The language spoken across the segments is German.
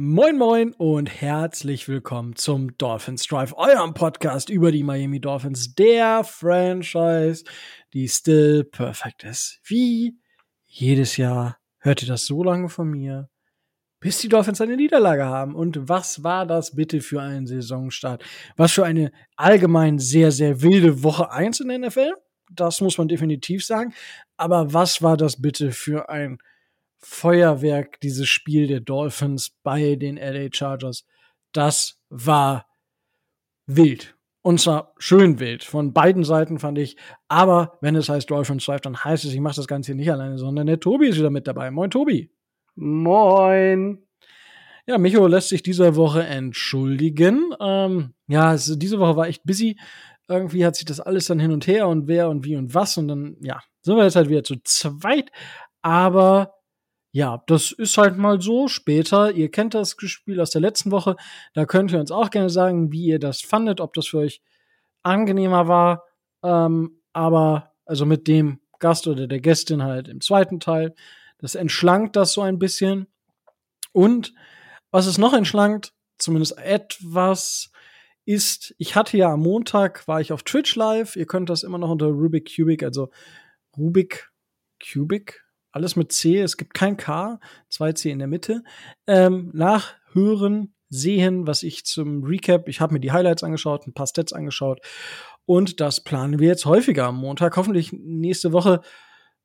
Moin Moin und herzlich willkommen zum Dolphins Drive, eurem Podcast über die Miami Dolphins, der Franchise, die still perfect ist. Wie jedes Jahr hört ihr das so lange von mir, bis die Dolphins eine Niederlage haben. Und was war das bitte für ein Saisonstart? Was für eine allgemein sehr, sehr wilde Woche 1 in der NFL? Das muss man definitiv sagen. Aber was war das bitte für ein Feuerwerk, dieses Spiel der Dolphins bei den LA Chargers, das war wild. Und zwar schön wild. Von beiden Seiten fand ich. Aber wenn es heißt Dolphins Drive, dann heißt es, ich mache das Ganze hier nicht alleine, sondern der Tobi ist wieder mit dabei. Moin, Tobi. Moin. Ja, Micho lässt sich diese Woche entschuldigen. Ähm, ja, es, diese Woche war echt busy. Irgendwie hat sich das alles dann hin und her und wer und wie und was. Und dann, ja, sind wir jetzt halt wieder zu zweit. Aber ja, das ist halt mal so. Später, ihr kennt das Spiel aus der letzten Woche, da könnt ihr uns auch gerne sagen, wie ihr das fandet, ob das für euch angenehmer war. Ähm, aber also mit dem Gast oder der Gästin halt im zweiten Teil. Das entschlankt das so ein bisschen. Und was es noch entschlankt, zumindest etwas, ist, ich hatte ja am Montag, war ich auf Twitch live. Ihr könnt das immer noch unter Rubik Cubic, also Rubik Cubic, alles mit C, es gibt kein K, zwei C in der Mitte. Ähm, nachhören, sehen, was ich zum Recap, ich habe mir die Highlights angeschaut, ein paar Stats angeschaut und das planen wir jetzt häufiger am Montag. Hoffentlich nächste Woche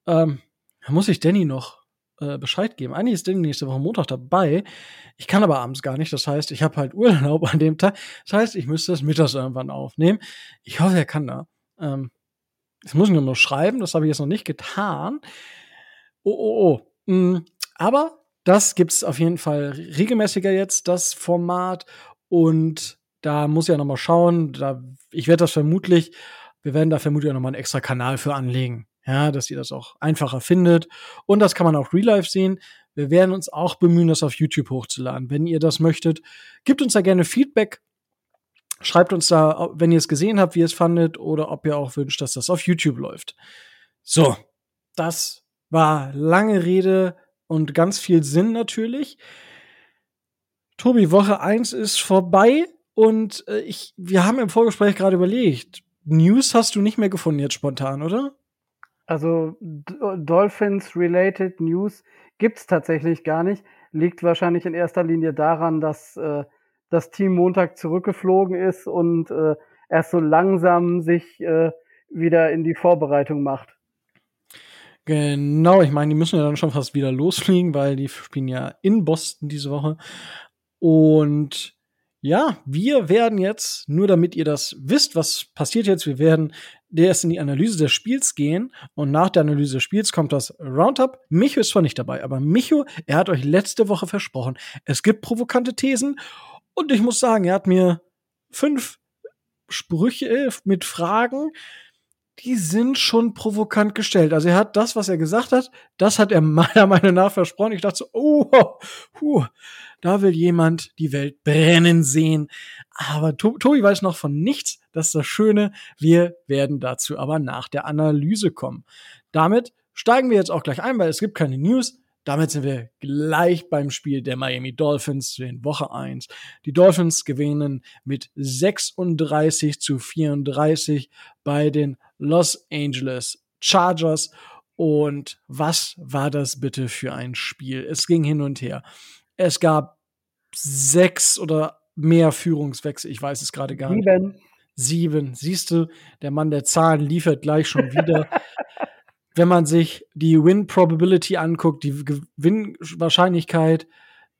ähm, muss ich Danny noch äh, Bescheid geben. Eigentlich ist Danny nächste Woche Montag dabei. Ich kann aber abends gar nicht. Das heißt, ich habe halt Urlaub an dem Tag. Das heißt, ich müsste das mittags irgendwann aufnehmen. Ich hoffe, er kann da. Ähm, das muss ich nur noch schreiben. Das habe ich jetzt noch nicht getan. Oh, oh, oh. Mhm. Aber das gibt's auf jeden Fall regelmäßiger jetzt, das Format. Und da muss ich ja noch mal schauen. Da, ich werde das vermutlich, wir werden da vermutlich auch noch mal einen extra Kanal für anlegen. Ja, dass ihr das auch einfacher findet. Und das kann man auch real life sehen. Wir werden uns auch bemühen, das auf YouTube hochzuladen. Wenn ihr das möchtet, gebt uns da gerne Feedback. Schreibt uns da, wenn ihr es gesehen habt, wie ihr es fandet oder ob ihr auch wünscht, dass das auf YouTube läuft. So, das war lange Rede und ganz viel Sinn natürlich. Tobi, Woche 1 ist vorbei und äh, ich, wir haben im Vorgespräch gerade überlegt, News hast du nicht mehr gefunden jetzt spontan, oder? Also Dolphins-related News gibt's tatsächlich gar nicht. Liegt wahrscheinlich in erster Linie daran, dass äh, das Team Montag zurückgeflogen ist und äh, erst so langsam sich äh, wieder in die Vorbereitung macht. Genau, ich meine, die müssen ja dann schon fast wieder losfliegen, weil die spielen ja in Boston diese Woche. Und ja, wir werden jetzt, nur damit ihr das wisst, was passiert jetzt, wir werden erst in die Analyse des Spiels gehen und nach der Analyse des Spiels kommt das Roundup. Micho ist zwar nicht dabei, aber Micho, er hat euch letzte Woche versprochen, es gibt provokante Thesen und ich muss sagen, er hat mir fünf Sprüche mit Fragen die sind schon provokant gestellt. Also er hat das, was er gesagt hat, das hat er meiner Meinung nach versprochen. Ich dachte so, oh, huh, da will jemand die Welt brennen sehen. Aber Tobi weiß noch von nichts. Das ist das Schöne. Wir werden dazu aber nach der Analyse kommen. Damit steigen wir jetzt auch gleich ein, weil es gibt keine News. Damit sind wir gleich beim Spiel der Miami Dolphins in Woche 1. Die Dolphins gewinnen mit 36 zu 34 bei den Los Angeles Chargers. Und was war das bitte für ein Spiel? Es ging hin und her. Es gab sechs oder mehr Führungswechsel. Ich weiß es gerade gar Sieben. nicht. Sieben. Siehst du, der Mann der Zahlen liefert gleich schon wieder. wenn man sich die Win Probability anguckt, die Gewinnwahrscheinlichkeit,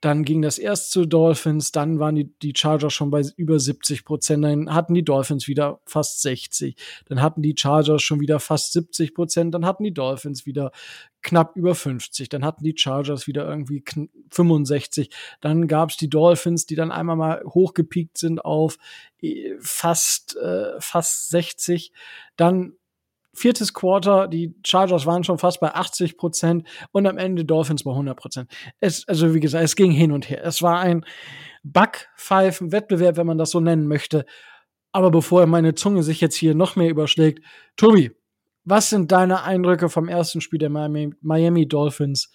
dann ging das erst zu Dolphins, dann waren die, die Chargers schon bei über 70 Prozent, dann hatten die Dolphins wieder fast 60, dann hatten die Chargers schon wieder fast 70 Prozent, dann hatten die Dolphins wieder knapp über 50, dann hatten die Chargers wieder irgendwie 65, dann gab es die Dolphins, die dann einmal mal hochgepiekt sind auf äh, fast, äh, fast 60, dann viertes Quarter, die Chargers waren schon fast bei 80 Prozent und am Ende Dolphins bei 100 Prozent. Es, also wie gesagt, es ging hin und her. Es war ein Backpfeifen-Wettbewerb, wenn man das so nennen möchte. Aber bevor meine Zunge sich jetzt hier noch mehr überschlägt, Tobi, was sind deine Eindrücke vom ersten Spiel der Miami, Miami Dolphins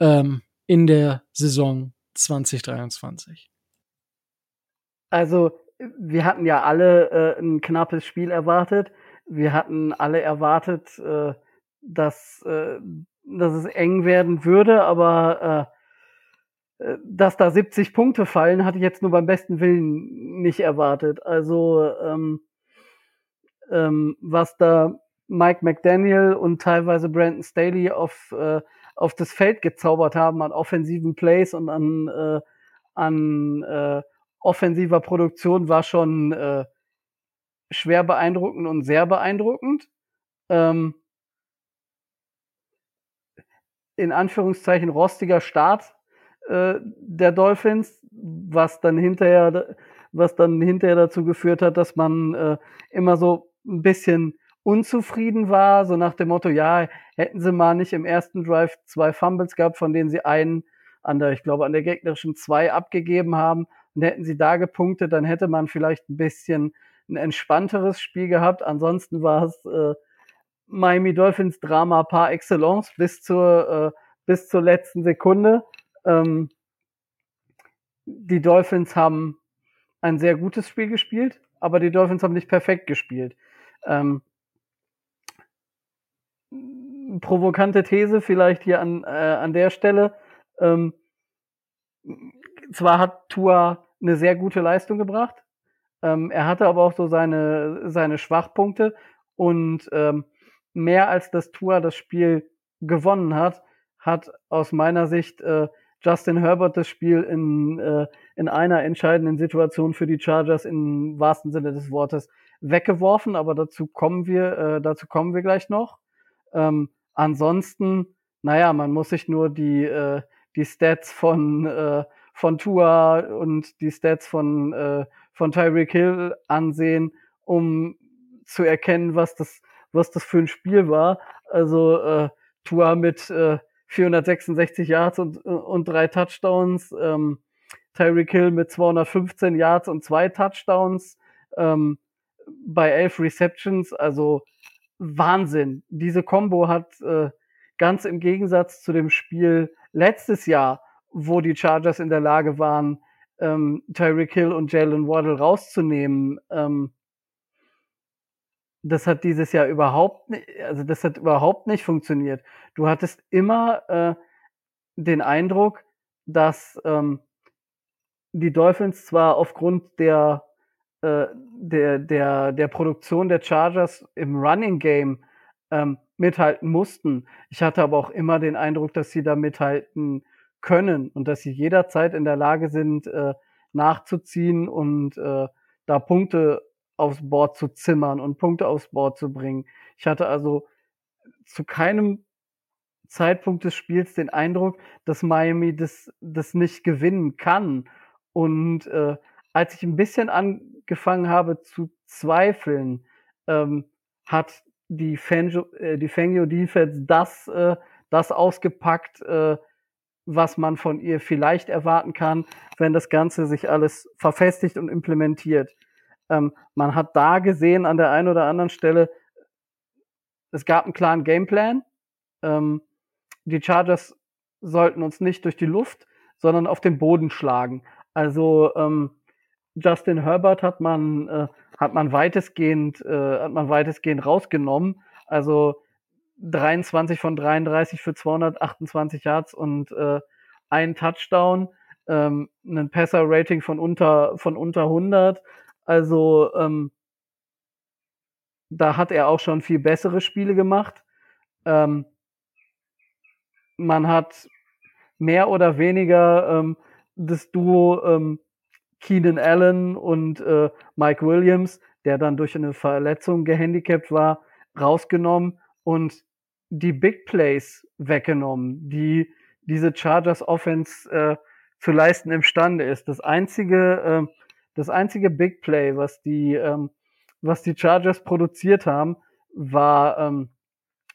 ähm, in der Saison 2023? Also, wir hatten ja alle äh, ein knappes Spiel erwartet. Wir hatten alle erwartet, äh, dass, äh, dass es eng werden würde, aber äh, äh dass da 70 Punkte fallen, hatte ich jetzt nur beim besten Willen nicht erwartet. Also ähm, ähm, was da Mike McDaniel und teilweise Brandon Staley auf, äh, auf das Feld gezaubert haben an offensiven Plays und an, äh, an äh, offensiver Produktion war schon äh, schwer beeindruckend und sehr beeindruckend. Ähm, in Anführungszeichen rostiger Start äh, der Dolphins, was dann hinterher, was dann hinterher dazu geführt hat, dass man äh, immer so ein bisschen unzufrieden war, so nach dem Motto, ja, hätten sie mal nicht im ersten Drive zwei Fumbles gehabt, von denen sie einen an der, ich glaube, an der gegnerischen zwei abgegeben haben und hätten sie da gepunktet, dann hätte man vielleicht ein bisschen ein entspannteres Spiel gehabt. Ansonsten war es äh, Miami Dolphins Drama par excellence bis zur, äh, bis zur letzten Sekunde. Ähm, die Dolphins haben ein sehr gutes Spiel gespielt, aber die Dolphins haben nicht perfekt gespielt. Ähm, provokante These vielleicht hier an, äh, an der Stelle. Ähm, zwar hat Tua eine sehr gute Leistung gebracht, ähm, er hatte aber auch so seine, seine Schwachpunkte und ähm, mehr als das Tua das Spiel gewonnen hat, hat aus meiner Sicht äh, Justin Herbert das Spiel in, äh, in einer entscheidenden Situation für die Chargers im wahrsten Sinne des Wortes weggeworfen, aber dazu kommen wir, äh, dazu kommen wir gleich noch. Ähm, ansonsten, naja, man muss sich nur die, äh, die Stats von, äh, von Tua und die Stats von, äh, von Tyreek Hill ansehen, um zu erkennen, was das, was das für ein Spiel war. Also äh, Tua mit äh, 466 Yards und, und drei Touchdowns, ähm, Tyreek Hill mit 215 Yards und zwei Touchdowns ähm, bei elf Receptions. Also Wahnsinn. Diese Combo hat äh, ganz im Gegensatz zu dem Spiel letztes Jahr, wo die Chargers in der Lage waren, ähm, Tyreek Hill und Jalen Waddle rauszunehmen, ähm, das hat dieses Jahr überhaupt nicht, also das hat überhaupt nicht funktioniert. Du hattest immer äh, den Eindruck, dass ähm, die Dolphins zwar aufgrund der, äh, der, der, der Produktion der Chargers im Running Game ähm, mithalten mussten. Ich hatte aber auch immer den Eindruck, dass sie da mithalten können und dass sie jederzeit in der Lage sind, äh, nachzuziehen und äh, da Punkte aufs Board zu zimmern und Punkte aufs Board zu bringen. Ich hatte also zu keinem Zeitpunkt des Spiels den Eindruck, dass Miami das, das nicht gewinnen kann. Und äh, als ich ein bisschen angefangen habe zu zweifeln, ähm, hat die Fangio, äh, die Fangio Defense das, äh, das ausgepackt, äh, was man von ihr vielleicht erwarten kann, wenn das Ganze sich alles verfestigt und implementiert. Ähm, man hat da gesehen an der einen oder anderen Stelle, es gab einen klaren Gameplan. Ähm, die Chargers sollten uns nicht durch die Luft, sondern auf den Boden schlagen. Also ähm, Justin Herbert hat man äh, hat man weitestgehend äh, hat man weitestgehend rausgenommen. Also 23 von 33 für 228 Yards und äh, ein Touchdown, ähm, ein Passer-Rating von unter von unter 100. Also ähm, da hat er auch schon viel bessere Spiele gemacht. Ähm, man hat mehr oder weniger ähm, das Duo ähm, Keenan Allen und äh, Mike Williams, der dann durch eine Verletzung gehandicapt war, rausgenommen und die Big Plays weggenommen, die diese Chargers Offense äh, zu leisten imstande ist. Das einzige, äh, das einzige Big Play, was die, ähm, was die Chargers produziert haben, war, ähm,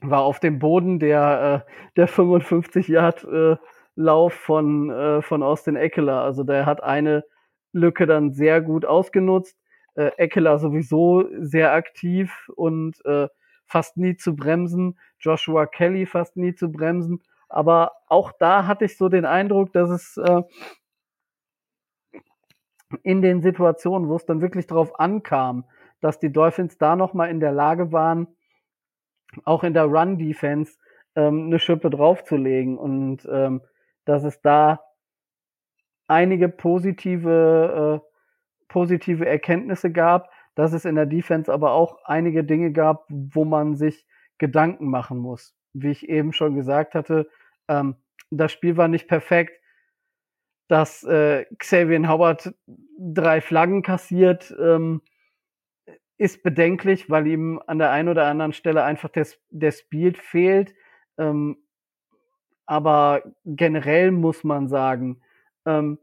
war auf dem Boden der, äh, der 55 Yard äh, Lauf von, äh, von Austin Eckler. Also der hat eine Lücke dann sehr gut ausgenutzt. Äh, Eckler sowieso sehr aktiv und äh, fast nie zu bremsen. Joshua Kelly fast nie zu bremsen. Aber auch da hatte ich so den Eindruck, dass es, äh, in den Situationen, wo es dann wirklich drauf ankam, dass die Dolphins da nochmal in der Lage waren, auch in der Run-Defense ähm, eine Schippe draufzulegen und ähm, dass es da einige positive, äh, positive Erkenntnisse gab, dass es in der Defense aber auch einige Dinge gab, wo man sich Gedanken machen muss. Wie ich eben schon gesagt hatte, ähm, das Spiel war nicht perfekt. Dass äh, Xavier Howard drei Flaggen kassiert, ähm, ist bedenklich, weil ihm an der einen oder anderen Stelle einfach der, der Speed fehlt. Ähm, aber generell muss man sagen, ähm,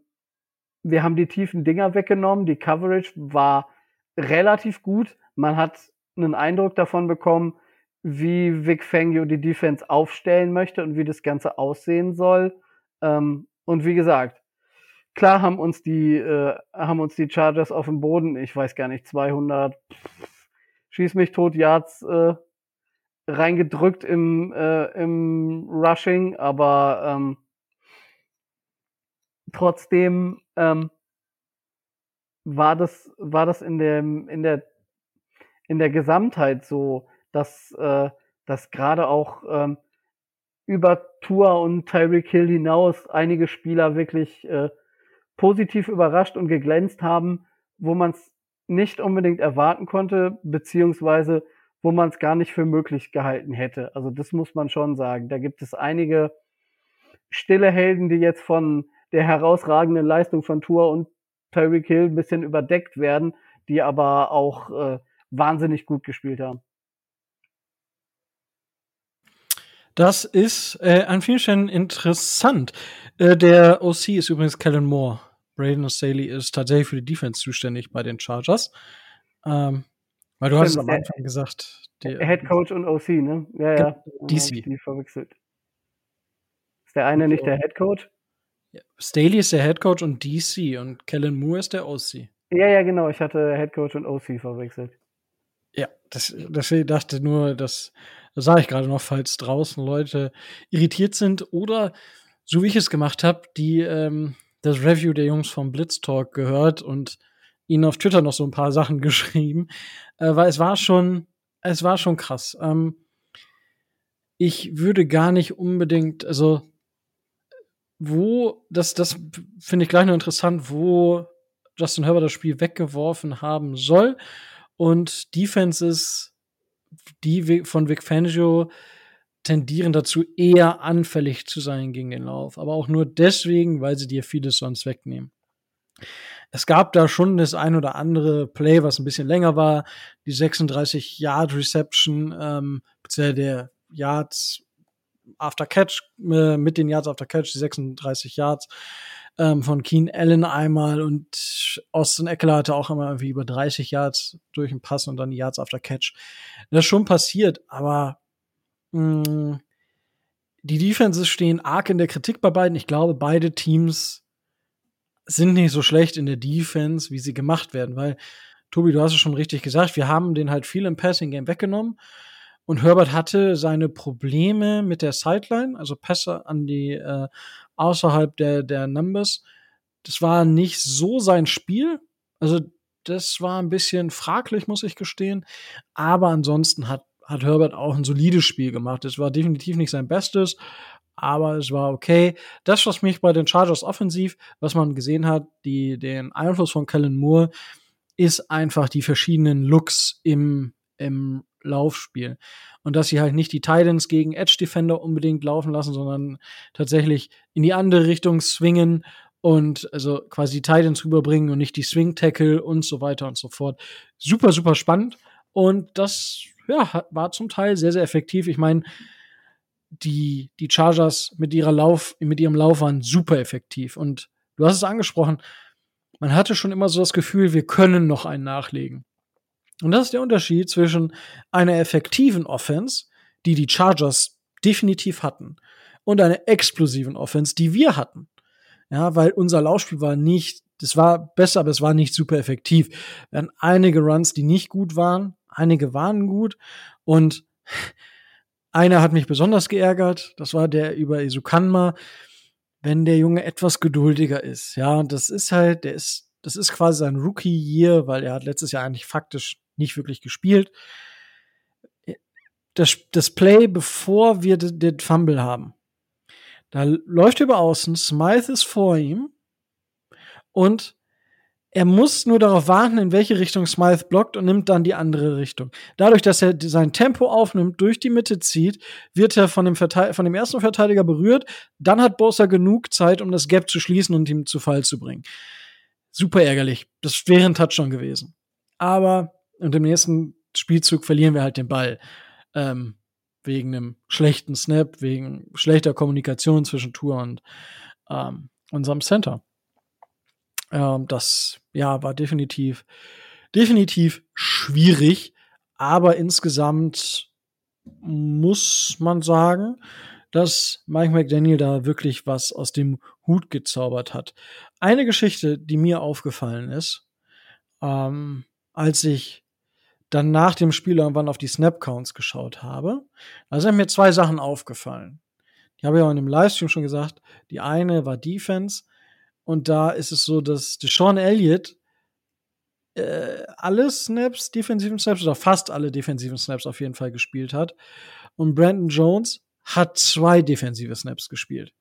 wir haben die tiefen Dinger weggenommen. Die Coverage war relativ gut. Man hat einen Eindruck davon bekommen, wie Vic Fangio die Defense aufstellen möchte und wie das Ganze aussehen soll. Ähm, und wie gesagt, klar haben uns die äh, haben uns die Chargers auf dem Boden, ich weiß gar nicht, 200 schieß mich tot Yards äh, reingedrückt im äh, im Rushing, aber ähm, trotzdem ähm, war das war das in dem in der in der Gesamtheit so, dass äh, dass gerade auch ähm, über Tour und Tyreek Hill hinaus einige Spieler wirklich äh, positiv überrascht und geglänzt haben, wo man es nicht unbedingt erwarten konnte, beziehungsweise wo man es gar nicht für möglich gehalten hätte. Also das muss man schon sagen. Da gibt es einige stille Helden, die jetzt von der herausragenden Leistung von Tour und Tyreek Hill ein bisschen überdeckt werden, die aber auch äh, wahnsinnig gut gespielt haben. Das ist äh, an vielen Stellen interessant. Äh, der OC ist übrigens Kellen Moore. Braden Staley ist tatsächlich für die Defense zuständig bei den Chargers. Ähm, weil du hast am Anfang gesagt. Der, Head Coach und OC, ne? Ja, ja. DC. Die verwechselt. Ist der eine nicht der Head Coach? Staley ist der Head Coach und DC und Kellen Moore ist der OC. Ja, ja, genau. Ich hatte Head Coach und OC verwechselt. Ja, das, deswegen dachte nur, dass, das sage ich gerade noch, falls draußen Leute irritiert sind oder so wie ich es gemacht habe, die ähm, das Review der Jungs vom Blitztalk gehört und ihnen auf Twitter noch so ein paar Sachen geschrieben, äh, weil es war schon, es war schon krass. Ähm, ich würde gar nicht unbedingt, also wo, das, das finde ich gleich noch interessant, wo Justin Herbert das Spiel weggeworfen haben soll. Und Defenses, die von Vic Fangio tendieren dazu, eher anfällig zu sein gegen den Lauf. Aber auch nur deswegen, weil sie dir vieles sonst wegnehmen. Es gab da schon das ein oder andere Play, was ein bisschen länger war. Die 36 Yard Reception, ähm, der Yards After Catch, äh, mit den Yards After Catch, die 36 Yards ähm, von Keen Allen einmal und Austin Eckler hatte auch immer irgendwie über 30 Yards durch den Pass und dann die Yards After Catch. Das ist schon passiert, aber mh, mm, die Defenses stehen arg in der Kritik bei beiden. Ich glaube, beide Teams sind nicht so schlecht in der Defense, wie sie gemacht werden, weil Tobi, du hast es schon richtig gesagt, wir haben den halt viel im Passing Game weggenommen. Und Herbert hatte seine Probleme mit der Sideline, also Pässe an die äh, außerhalb der, der Numbers. Das war nicht so sein Spiel. Also, das war ein bisschen fraglich, muss ich gestehen. Aber ansonsten hat, hat Herbert auch ein solides Spiel gemacht. Es war definitiv nicht sein Bestes, aber es war okay. Das, was mich bei den Chargers offensiv, was man gesehen hat, die, den Einfluss von Kellen Moore, ist einfach die verschiedenen Looks im, im Laufspiel. Und dass sie halt nicht die Titans gegen Edge Defender unbedingt laufen lassen, sondern tatsächlich in die andere Richtung swingen und also quasi die Titans rüberbringen und nicht die Swing Tackle und so weiter und so fort. Super, super spannend. Und das ja, war zum Teil sehr, sehr effektiv. Ich meine, die, die Chargers mit ihrer Lauf, mit ihrem Lauf waren super effektiv. Und du hast es angesprochen, man hatte schon immer so das Gefühl, wir können noch einen nachlegen. Und das ist der Unterschied zwischen einer effektiven Offense, die die Chargers definitiv hatten, und einer explosiven Offense, die wir hatten. Ja, weil unser Laufspiel war nicht, das war besser, aber es war nicht super effektiv. Wir hatten einige Runs, die nicht gut waren, einige waren gut und einer hat mich besonders geärgert, das war der über Isukanma, wenn der Junge etwas geduldiger ist. Ja, das ist halt, der ist Das ist quasi sein Rookie-Year, weil er hat letztes Jahr eigentlich faktisch nicht wirklich gespielt. Das, das Play, bevor wir den Fumble haben, da läuft er über außen, Smythe ist vor ihm und er muss nur darauf warten, in welche Richtung Smythe blockt und nimmt dann die andere Richtung. Dadurch, dass er sein Tempo aufnimmt, durch die Mitte zieht, wird er von dem, von dem ersten Verteidiger berührt. Dann hat Bosa genug Zeit, um das Gap zu schließen und ihm zu Fall zu bringen. Super ärgerlich. Das wäre ein Touchdown gewesen. Aber und im nächsten Spielzug verlieren wir halt den Ball. Ähm, wegen einem schlechten Snap, wegen schlechter Kommunikation zwischen Tour und ähm, unserem Center. Ähm, das ja war definitiv definitiv schwierig, aber insgesamt muss man sagen, dass Mike McDaniel da wirklich was aus dem Hut gezaubert hat. Eine Geschichte, die mir aufgefallen ist, ähm, als ich dann nach dem Spiel irgendwann auf die Snap-Counts geschaut habe, da sind mir zwei Sachen aufgefallen. Ich habe ja auch in dem Livestream schon gesagt, die eine war Defense und da ist es so, dass Deshaun Elliott äh, alle Snaps, defensiven Snaps oder fast alle defensiven Snaps auf jeden Fall gespielt hat. Und Brandon Jones hat zwei defensive Snaps gespielt.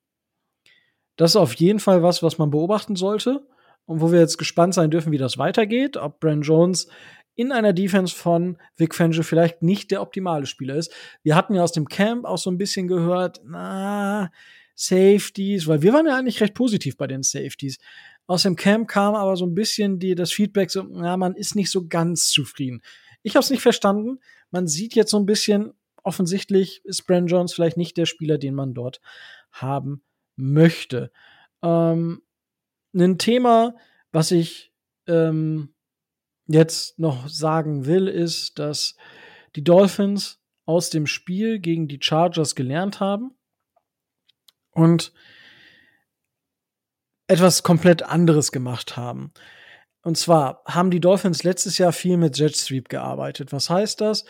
Das ist auf jeden Fall was, was man beobachten sollte und wo wir jetzt gespannt sein dürfen, wie das weitergeht, ob Brandon Jones in einer Defense von Vic Fangio vielleicht nicht der optimale Spieler ist. Wir hatten ja aus dem Camp auch so ein bisschen gehört, na, Safeties, weil wir waren ja eigentlich recht positiv bei den Safeties. Aus dem Camp kam aber so ein bisschen die, das Feedback, so, ja, man ist nicht so ganz zufrieden. Ich habe es nicht verstanden. Man sieht jetzt so ein bisschen, offensichtlich ist Brand Jones vielleicht nicht der Spieler, den man dort haben möchte. Ähm, ein Thema, was ich ähm, jetzt noch sagen will, ist, dass die Dolphins aus dem Spiel gegen die Chargers gelernt haben und etwas komplett anderes gemacht haben. Und zwar haben die Dolphins letztes Jahr viel mit Jet Sweep gearbeitet. Was heißt das?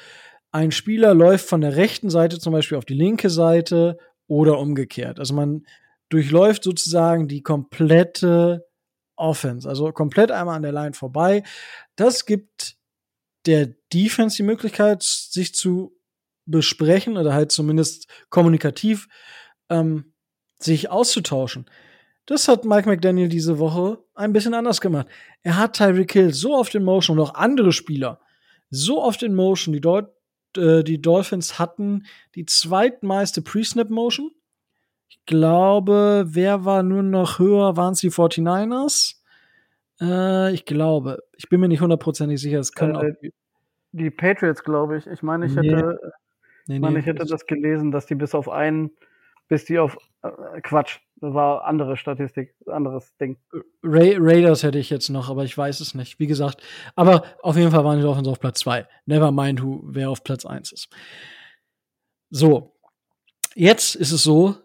Ein Spieler läuft von der rechten Seite zum Beispiel auf die linke Seite oder umgekehrt. Also man durchläuft sozusagen die komplette Offense, also komplett einmal an der Line vorbei. Das gibt der Defense die Möglichkeit, sich zu besprechen oder halt zumindest kommunikativ ähm, sich auszutauschen. Das hat Mike McDaniel diese Woche ein bisschen anders gemacht. Er hat Tyreek Hill so oft in Motion und auch andere Spieler so oft in Motion. Die, Dol äh, die Dolphins hatten die zweitmeiste Pre-Snap-Motion. Ich glaube, wer war nur noch höher? Waren es die 49ers? Äh, ich glaube. Ich bin mir nicht hundertprozentig sicher. Es können äh, die, die Patriots, glaube ich. Ich meine, ich nee. hätte, nee, nee, meine, ich hätte das gelesen, dass die bis auf einen, bis die auf äh, Quatsch, das war andere Statistik, anderes Ding. Ra Raiders hätte ich jetzt noch, aber ich weiß es nicht. Wie gesagt, aber auf jeden Fall waren die Dolphins auf Platz 2. Never mind, who, wer auf Platz 1 ist. So. Jetzt ist es so,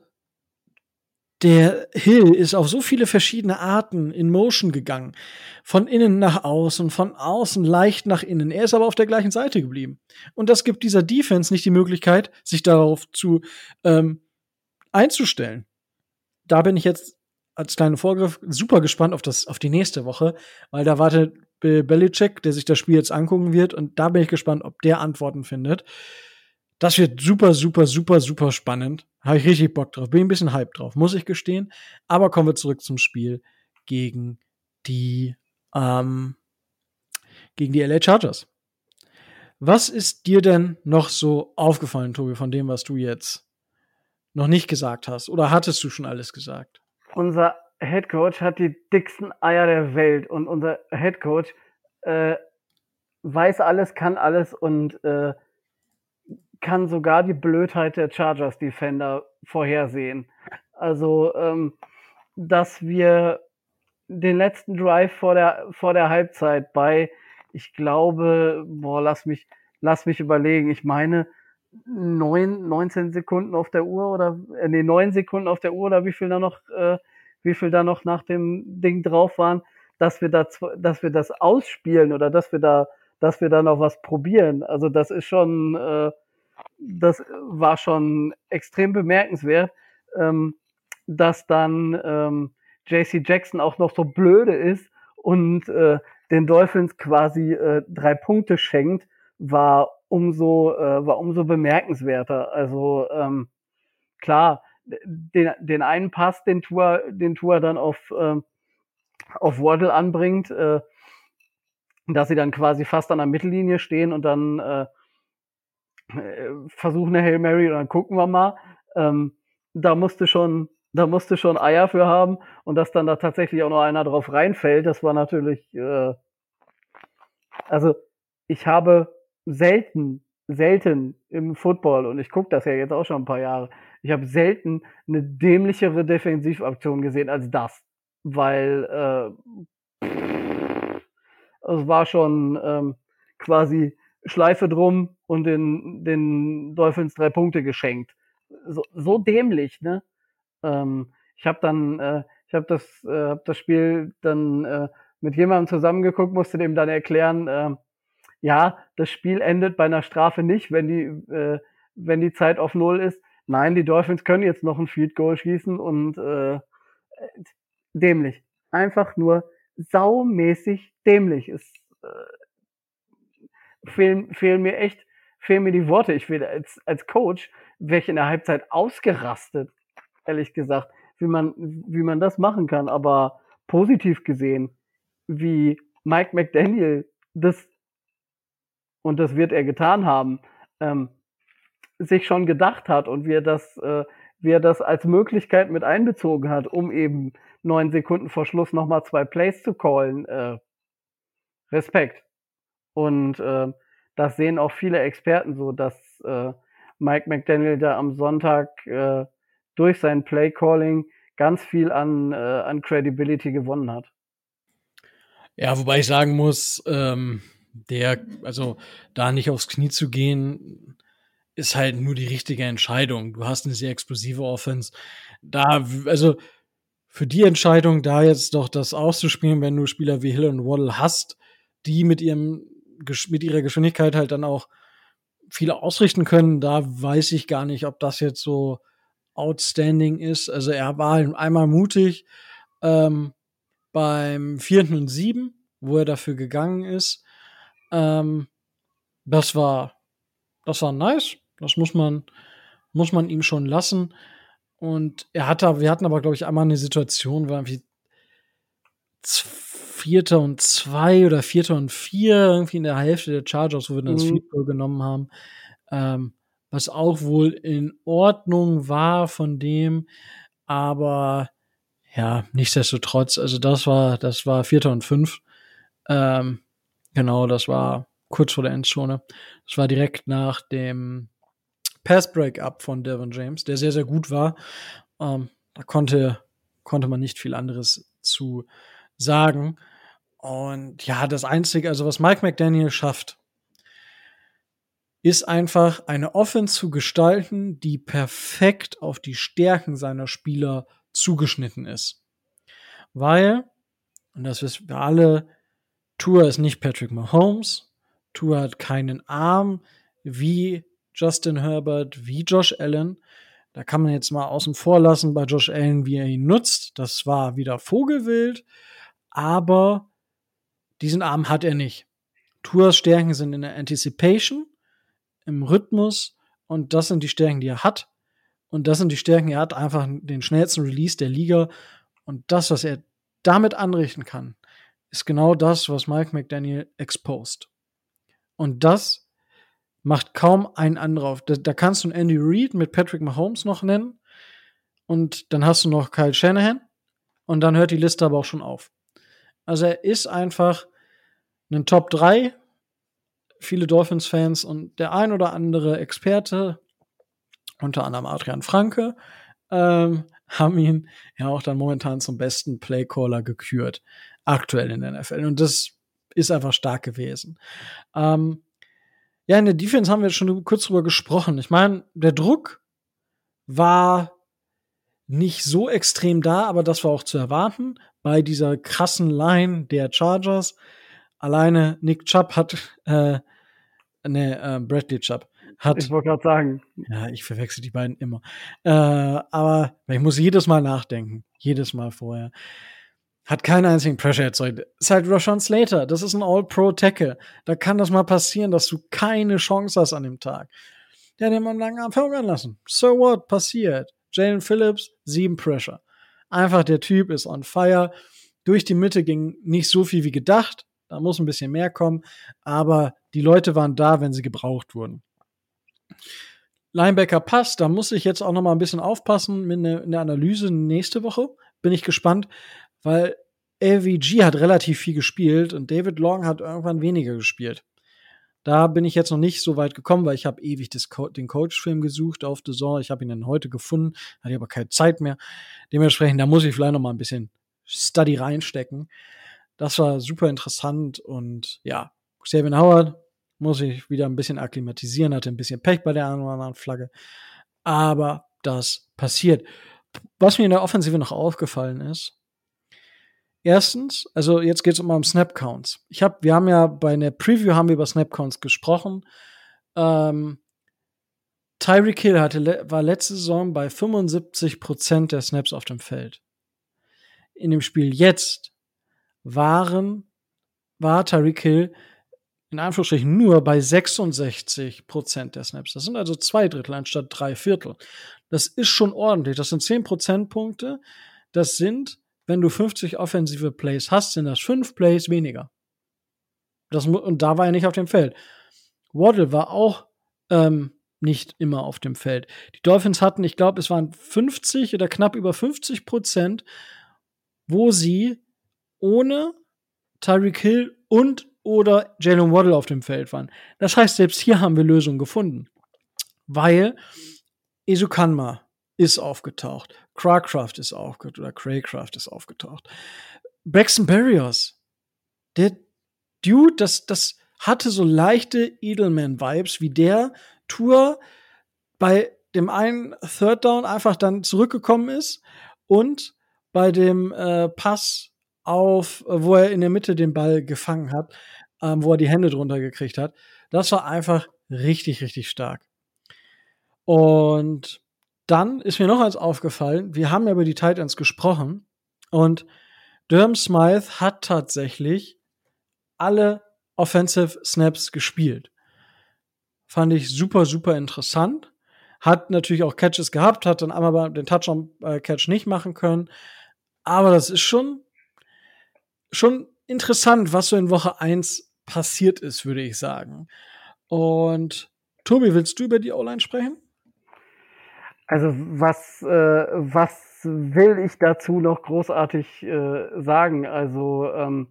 der Hill ist auf so viele verschiedene Arten in Motion gegangen. Von innen nach außen, von außen leicht nach innen. Er ist aber auf der gleichen Seite geblieben. Und das gibt dieser Defense nicht die Möglichkeit, sich darauf zu ähm, einzustellen da bin ich jetzt als kleinen Vorgriff super gespannt auf das, auf die nächste Woche, weil da wartet Bill Belichick, der sich das Spiel jetzt angucken wird, und da bin ich gespannt, ob der Antworten findet. Das wird super, super, super, super spannend. Habe ich richtig Bock drauf. Bin ein bisschen hype drauf, muss ich gestehen. Aber kommen wir zurück zum Spiel gegen die, ähm, gegen die LA Chargers. Was ist dir denn noch so aufgefallen, Tobi, von dem, was du jetzt noch nicht gesagt hast? Oder hattest du schon alles gesagt? Unser Head Coach hat die dicksten Eier der Welt und unser Head Coach äh, weiß alles, kann alles und äh, kann sogar die Blödheit der Chargers Defender vorhersehen. Also, ähm, dass wir den letzten Drive vor der, vor der Halbzeit bei, ich glaube, boah, lass mich, lass mich überlegen. Ich meine, neun, 19 Sekunden auf der Uhr oder äh, nee, neun Sekunden auf der Uhr oder wie viel da noch, äh, wie viel da noch nach dem Ding drauf waren, dass wir da, dass wir das ausspielen oder dass wir da, dass wir da noch was probieren. Also das ist schon, äh, das war schon extrem bemerkenswert, ähm, dass dann ähm, JC Jackson auch noch so blöde ist und äh, den Dolphins quasi äh, drei Punkte schenkt, war umso äh, war umso bemerkenswerter. Also ähm, klar, den, den einen Pass, den Tour, den Tour dann auf äh, auf Waddle anbringt, äh, dass sie dann quasi fast an der Mittellinie stehen und dann äh versuchen eine Hail Mary und dann gucken wir mal. Ähm, da musste schon da musste schon Eier für haben und dass dann da tatsächlich auch noch einer drauf reinfällt, das war natürlich, äh, also ich habe selten, selten im Football und ich gucke das ja jetzt auch schon ein paar Jahre, ich habe selten eine dämlichere Defensivaktion gesehen als das, weil äh, es war schon ähm, quasi Schleife drum und den, den Dolphins drei Punkte geschenkt. So, so dämlich, ne? Ähm, ich habe dann, äh, ich habe das, äh, hab das Spiel dann äh, mit jemandem zusammengeguckt, musste dem dann erklären, äh, ja, das Spiel endet bei einer Strafe nicht, wenn die, äh, wenn die Zeit auf Null ist. Nein, die Dolphins können jetzt noch ein Field Goal schießen und äh, dämlich. Einfach nur saumäßig dämlich. Es äh, fehlen, fehlen mir echt, fehlen mir die Worte. Ich will als, als Coach, wäre ich in der Halbzeit ausgerastet ehrlich gesagt, wie man, wie man das machen kann. Aber positiv gesehen, wie Mike McDaniel das, und das wird er getan haben, ähm, sich schon gedacht hat und wie er das, äh, wie er das als Möglichkeit mit einbezogen hat, um eben neun Sekunden vor Schluss nochmal zwei Plays zu callen. Äh, Respekt. Und äh, das sehen auch viele Experten so, dass äh, Mike McDaniel da am Sonntag äh, durch sein Play-Calling ganz viel an, äh, an Credibility gewonnen hat. Ja, wobei ich sagen muss, ähm, der, also da nicht aufs Knie zu gehen, ist halt nur die richtige Entscheidung. Du hast eine sehr explosive Offense. Da, also für die Entscheidung, da jetzt doch das auszuspielen, wenn du Spieler wie Hill und Waddle hast, die mit ihrem, mit ihrer Geschwindigkeit halt dann auch viel ausrichten können, da weiß ich gar nicht, ob das jetzt so outstanding ist. Also er war halt einmal mutig ähm, beim vierten und sieben, wo er dafür gegangen ist. Ähm, das war, das war nice. Das muss man, muss man ihm schon lassen. Und er hatte, wir hatten aber, glaube ich, einmal eine Situation, wo irgendwie Vierter und zwei oder Vierter und vier irgendwie in der Hälfte der Chargers, wo wir dann mhm. das Field genommen haben. Ähm, was auch wohl in Ordnung war von dem, aber ja, nichtsdestotrotz, also das war, das war Vierter und Fünf. Ähm, genau, das war kurz vor der Endzone. Das war direkt nach dem Pass-Break-Up von Devon James, der sehr, sehr gut war. Ähm, da konnte, konnte man nicht viel anderes zu sagen. Und ja, das Einzige, also was Mike McDaniel schafft, ist einfach eine Offense zu gestalten, die perfekt auf die Stärken seiner Spieler zugeschnitten ist. Weil, und das wissen wir alle, Tour ist nicht Patrick Mahomes, Tour hat keinen Arm wie Justin Herbert, wie Josh Allen. Da kann man jetzt mal außen vor lassen bei Josh Allen, wie er ihn nutzt. Das war wieder Vogelwild, aber diesen Arm hat er nicht. Tours Stärken sind in der Anticipation im Rhythmus und das sind die Stärken, die er hat. Und das sind die Stärken, er hat einfach den schnellsten Release der Liga. Und das, was er damit anrichten kann, ist genau das, was Mike McDaniel exposed. Und das macht kaum ein anderer. Da, da kannst du einen Andy Reid mit Patrick Mahomes noch nennen. Und dann hast du noch Kyle Shanahan. Und dann hört die Liste aber auch schon auf. Also er ist einfach ein Top 3 viele Dolphins-Fans und der ein oder andere Experte, unter anderem Adrian Franke, ähm, haben ihn ja auch dann momentan zum besten Playcaller gekürt, aktuell in der NFL. Und das ist einfach stark gewesen. Ähm, ja, in der Defense haben wir schon kurz drüber gesprochen. Ich meine, der Druck war nicht so extrem da, aber das war auch zu erwarten bei dieser krassen Line der Chargers. Alleine Nick Chubb hat, äh, ne, äh, Bradley Chubb hat. Ich wollte gerade sagen. Ja, ich verwechsel die beiden immer. Äh, aber ich muss jedes Mal nachdenken. Jedes Mal vorher. hat keinen einzigen Pressure erzeugt. Ist halt Rashawn Slater, das ist ein All-Pro-Tackle. Da kann das mal passieren, dass du keine Chance hast an dem Tag. Der hat den am langen Arm verhungern lassen. So what? Passiert. Jalen Phillips, sieben Pressure. Einfach der Typ ist on fire. Durch die Mitte ging nicht so viel wie gedacht. Da muss ein bisschen mehr kommen. Aber die Leute waren da, wenn sie gebraucht wurden. Linebacker passt. Da muss ich jetzt auch noch mal ein bisschen aufpassen ne, in der Analyse nächste Woche. Bin ich gespannt, weil LVG hat relativ viel gespielt und David Long hat irgendwann weniger gespielt. Da bin ich jetzt noch nicht so weit gekommen, weil ich habe ewig Co den Coach-Film gesucht auf The Zone. Ich habe ihn dann heute gefunden, hatte aber keine Zeit mehr. Dementsprechend, da muss ich vielleicht noch mal ein bisschen Study reinstecken. Das war super interessant und ja, Xavier Howard muss ich wieder ein bisschen akklimatisieren, hatte ein bisschen Pech bei der einen oder anderen Flagge. Aber das passiert. Was mir in der Offensive noch aufgefallen ist, erstens, also jetzt geht es um Snap Counts. Ich habe, wir haben ja bei einer Preview haben wir über Snap Counts gesprochen. Ähm, Tyreek Hill hatte, war letzte Saison bei 75% der Snaps auf dem Feld. In dem Spiel jetzt waren, war Tyreek Hill in Anführungsstrichen nur bei 66 Prozent der Snaps. Das sind also zwei Drittel anstatt drei Viertel. Das ist schon ordentlich. Das sind 10 Prozentpunkte. Das sind, wenn du 50 offensive Plays hast, sind das fünf Plays weniger. Das, und da war er nicht auf dem Feld. Waddle war auch ähm, nicht immer auf dem Feld. Die Dolphins hatten, ich glaube, es waren 50 oder knapp über 50 Prozent, wo sie ohne Tyreek Hill und oder Jalen Waddle auf dem Feld waren. Das heißt, selbst hier haben wir Lösungen gefunden. Weil Esukanma ist aufgetaucht. Crackraft ist aufgetaucht oder Craycraft ist aufgetaucht. Braxton Barrios, der Dude, das, das hatte so leichte Edelman-Vibes, wie der Tour bei dem einen Third Down einfach dann zurückgekommen ist und bei dem äh, Pass auf, wo er in der Mitte den Ball gefangen hat, ähm, wo er die Hände drunter gekriegt hat. Das war einfach richtig, richtig stark. Und dann ist mir noch eins aufgefallen. Wir haben ja über die Titans gesprochen und Durham Smythe hat tatsächlich alle Offensive Snaps gespielt. Fand ich super, super interessant. Hat natürlich auch Catches gehabt, hat dann aber den Touchdown-Catch nicht machen können. Aber das ist schon, schon interessant, was so in Woche 1 passiert ist, würde ich sagen. Und Tobi, willst du über die O-Line sprechen? Also was, äh, was will ich dazu noch großartig äh, sagen? Also ähm,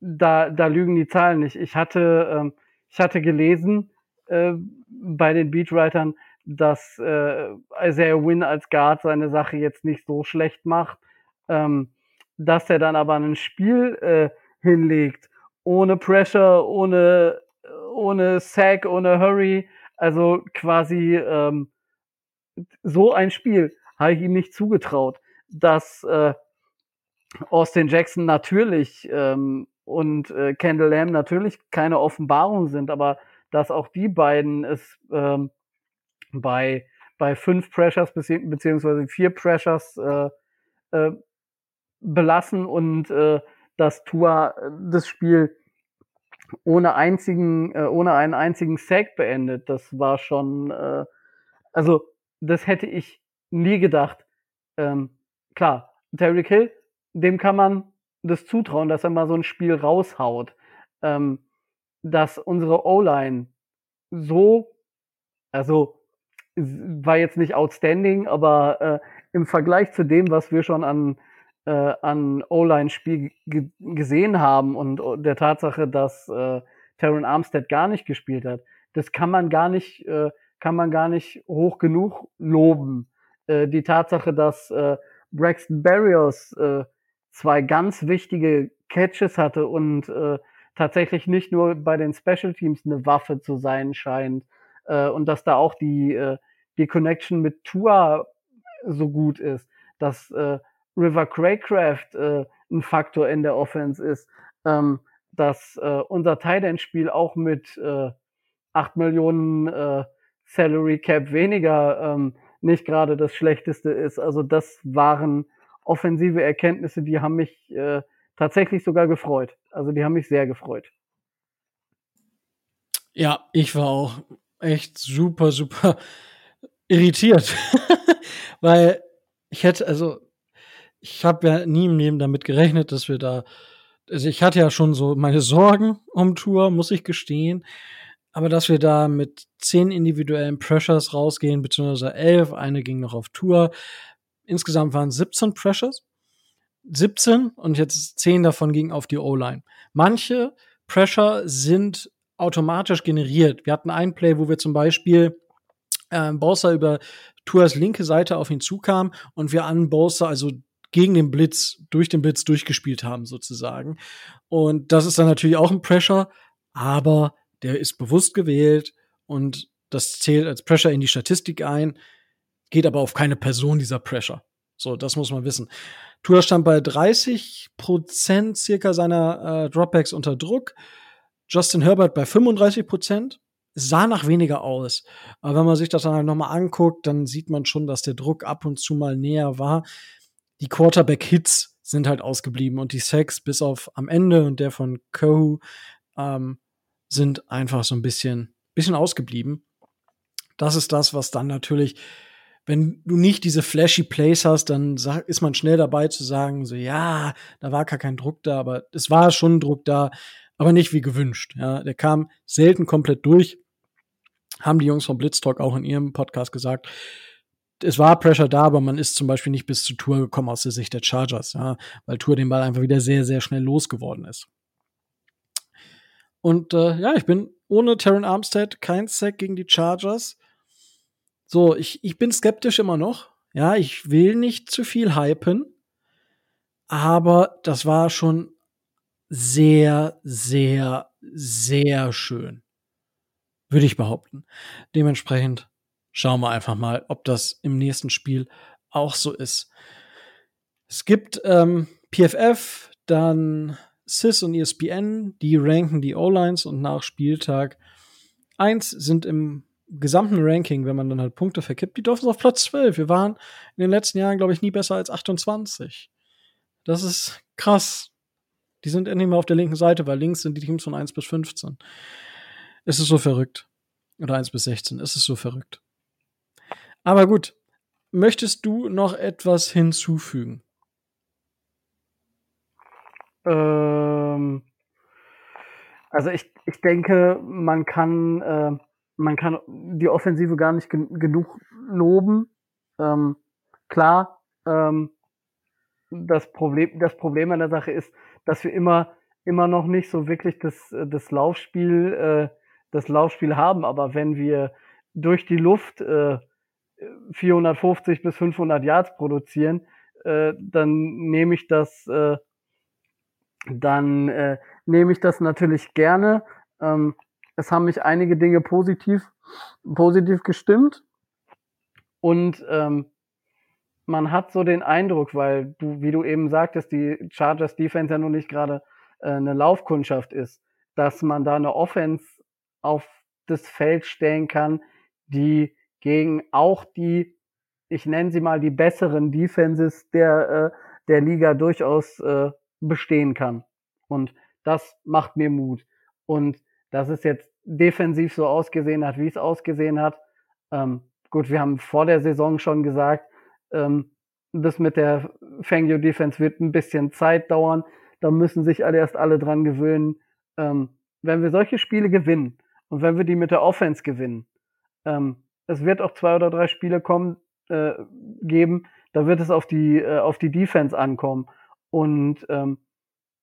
da, da lügen die Zahlen nicht. Ich hatte, ähm, ich hatte gelesen äh, bei den Beatwritern, dass äh, Isaiah Wynn als Guard seine Sache jetzt nicht so schlecht macht, ähm, dass er dann aber ein Spiel äh, hinlegt, ohne Pressure, ohne, ohne Sack, ohne Hurry, also quasi ähm, so ein Spiel habe ich ihm nicht zugetraut, dass äh, Austin Jackson natürlich ähm, und äh, Kendall Lamb natürlich keine Offenbarung sind, aber dass auch die beiden es ähm, bei bei fünf Pressures beziehungsweise vier Pressures äh, äh, belassen und äh, dass Tua das Spiel ohne einzigen, äh, ohne einen einzigen Sack beendet. Das war schon, äh, also das hätte ich nie gedacht. Ähm, klar, Terry Hill, dem kann man das zutrauen, dass er mal so ein Spiel raushaut. Ähm, dass unsere O-Line so, also war jetzt nicht outstanding, aber äh, im Vergleich zu dem, was wir schon an, äh, an O-Line-Spiel gesehen haben und der Tatsache, dass äh, Terran Armstead gar nicht gespielt hat, das kann man gar nicht äh, kann man gar nicht hoch genug loben. Äh, die Tatsache, dass äh, Braxton Barrios äh, zwei ganz wichtige Catches hatte und äh, tatsächlich nicht nur bei den Special Teams eine Waffe zu sein scheint äh, und dass da auch die, äh, die Connection mit Tua so gut ist, dass äh, River Craycraft äh, ein Faktor in der Offense ist, ähm, dass äh, unser Tight End Spiel auch mit äh, 8 Millionen äh, Salary Cap weniger ähm, nicht gerade das Schlechteste ist. Also das waren offensive Erkenntnisse, die haben mich äh, tatsächlich sogar gefreut. Also die haben mich sehr gefreut. Ja, ich war auch echt super, super irritiert, weil ich hätte, also ich habe ja nie im Leben damit gerechnet, dass wir da, also ich hatte ja schon so meine Sorgen um Tour, muss ich gestehen, aber dass wir da mit zehn individuellen Pressures rausgehen, beziehungsweise elf, eine ging noch auf Tour, insgesamt waren 17 Pressures, 17 und jetzt zehn davon gingen auf die O-Line. Manche Pressure sind automatisch generiert. Wir hatten einen Play, wo wir zum Beispiel äh, Bowser über Tours linke Seite auf ihn zukam und wir an Bowser, also gegen den Blitz, durch den Blitz durchgespielt haben, sozusagen. Und das ist dann natürlich auch ein Pressure, aber der ist bewusst gewählt und das zählt als Pressure in die Statistik ein, geht aber auf keine Person dieser Pressure. So, das muss man wissen. Tour stand bei 30 Prozent circa seiner äh, Dropbacks unter Druck. Justin Herbert bei 35 Prozent. Sah nach weniger aus. Aber wenn man sich das dann halt nochmal anguckt, dann sieht man schon, dass der Druck ab und zu mal näher war. Die Quarterback-Hits sind halt ausgeblieben und die Sacks bis auf am Ende und der von Kohu ähm, sind einfach so ein bisschen, bisschen ausgeblieben. Das ist das, was dann natürlich, wenn du nicht diese flashy Plays hast, dann ist man schnell dabei zu sagen, so ja, da war gar kein Druck da, aber es war schon Druck da aber nicht wie gewünscht. Ja, der kam selten komplett durch. Haben die Jungs vom Blitztalk auch in ihrem Podcast gesagt. Es war Pressure da, aber man ist zum Beispiel nicht bis zur Tour gekommen aus der Sicht der Chargers, ja, weil Tour den Ball einfach wieder sehr, sehr schnell losgeworden ist. Und äh, ja, ich bin ohne Terran Armstead kein Sack gegen die Chargers. So, ich, ich bin skeptisch immer noch. Ja, ich will nicht zu viel hypen. Aber das war schon sehr, sehr, sehr schön. Würde ich behaupten. Dementsprechend schauen wir einfach mal, ob das im nächsten Spiel auch so ist. Es gibt ähm, PFF, dann CIS und ESPN, die ranken die O-Lines und nach Spieltag 1 sind im gesamten Ranking, wenn man dann halt Punkte verkippt, die Dolphins auf Platz 12. Wir waren in den letzten Jahren, glaube ich, nie besser als 28. Das ist krass. Die sind endlich mal auf der linken Seite, weil links sind die Teams von 1 bis 15. Es ist so verrückt. Oder 1 bis 16. Es ist so verrückt. Aber gut. Möchtest du noch etwas hinzufügen? Ähm, also ich, ich denke, man kann, äh, man kann die Offensive gar nicht gen genug loben. Ähm, klar, ähm, das Problem, das Problem an der Sache ist, dass wir immer, immer noch nicht so wirklich das, das Laufspiel, äh, das Laufspiel haben. Aber wenn wir durch die Luft äh, 450 bis 500 Yards produzieren, äh, dann nehme ich das, äh, dann äh, nehme ich das natürlich gerne. Ähm, es haben mich einige Dinge positiv, positiv gestimmt und ähm, man hat so den Eindruck, weil du, wie du eben sagtest, die Chargers Defense ja nun nicht gerade äh, eine Laufkundschaft ist, dass man da eine Offense auf das Feld stellen kann, die gegen auch die, ich nenne sie mal die besseren Defenses der, äh, der Liga durchaus äh, bestehen kann. Und das macht mir Mut. Und dass es jetzt defensiv so ausgesehen hat, wie es ausgesehen hat. Ähm, gut, wir haben vor der Saison schon gesagt, ähm, das mit der Fangio Defense wird ein bisschen Zeit dauern. Da müssen sich alle erst alle dran gewöhnen. Ähm, wenn wir solche Spiele gewinnen und wenn wir die mit der Offense gewinnen, ähm, es wird auch zwei oder drei Spiele kommen, äh, geben, da wird es auf die, äh, auf die Defense ankommen. Und ähm,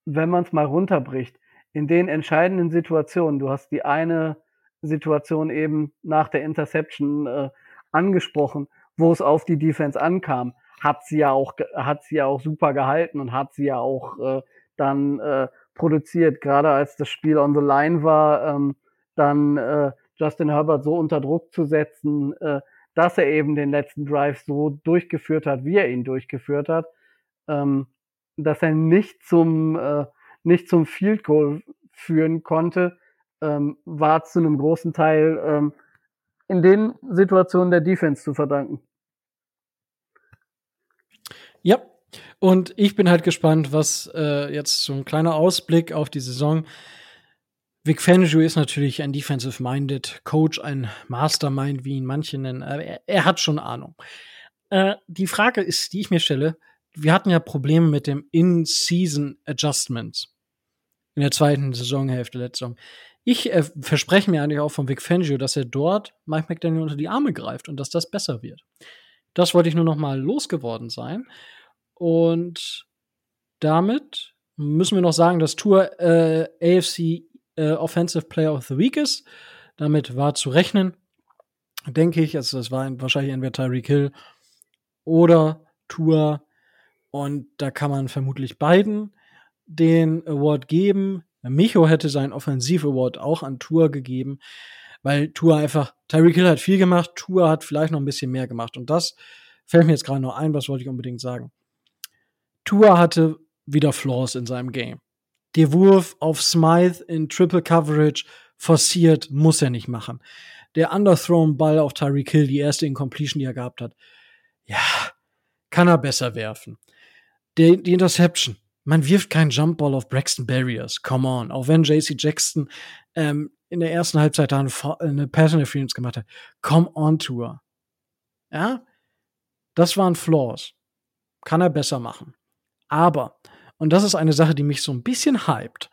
wenn man es mal runterbricht, in den entscheidenden Situationen, du hast die eine Situation eben nach der Interception äh, angesprochen, wo es auf die Defense ankam, hat sie ja auch, hat sie ja auch super gehalten und hat sie ja auch äh, dann äh, produziert. Gerade als das Spiel on the line war, ähm, dann äh, Justin Herbert so unter Druck zu setzen, äh, dass er eben den letzten Drive so durchgeführt hat, wie er ihn durchgeführt hat, ähm, dass er nicht zum äh, nicht zum Field Goal führen konnte, ähm, war zu einem großen Teil ähm, in den Situationen der Defense zu verdanken. Ja, Und ich bin halt gespannt, was äh, jetzt so ein kleiner Ausblick auf die Saison. Vic Fangio ist natürlich ein defensive-minded Coach, ein Mastermind, wie ihn manche nennen. Er, er hat schon Ahnung. Äh, die Frage ist, die ich mir stelle, wir hatten ja Probleme mit dem In-Season Adjustments in der zweiten Saisonhälfte letzte Saison. Ich äh, verspreche mir eigentlich auch von Vic Fangio, dass er dort Mike McDaniel unter die Arme greift und dass das besser wird. Das wollte ich nur noch mal losgeworden sein. Und damit müssen wir noch sagen, dass Tour äh, AFC äh, Offensive Player of the Week ist. Damit war zu rechnen, denke ich. Also das war wahrscheinlich entweder Tyreek Hill oder Tour. Und da kann man vermutlich beiden den Award geben. Micho hätte seinen Offensiv-Award auch an Tour gegeben, weil Tour einfach, Tyreek Hill hat viel gemacht, Tour hat vielleicht noch ein bisschen mehr gemacht. Und das fällt mir jetzt gerade noch ein, was wollte ich unbedingt sagen. Tour hatte wieder Flaws in seinem Game. Der Wurf auf Smythe in Triple Coverage forciert, muss er nicht machen. Der Underthrown Ball auf Tyreek Hill, die erste Incompletion, die er gehabt hat. Ja, kann er besser werfen. Die, die Interception, man wirft keinen Jumpball auf Braxton Barriers. Come on. Auch wenn JC Jackson ähm, in der ersten Halbzeit da eine, eine Pass Interference gemacht hat. Come on, Tour. Ja? Das waren Flaws. Kann er besser machen. Aber, und das ist eine Sache, die mich so ein bisschen hypt.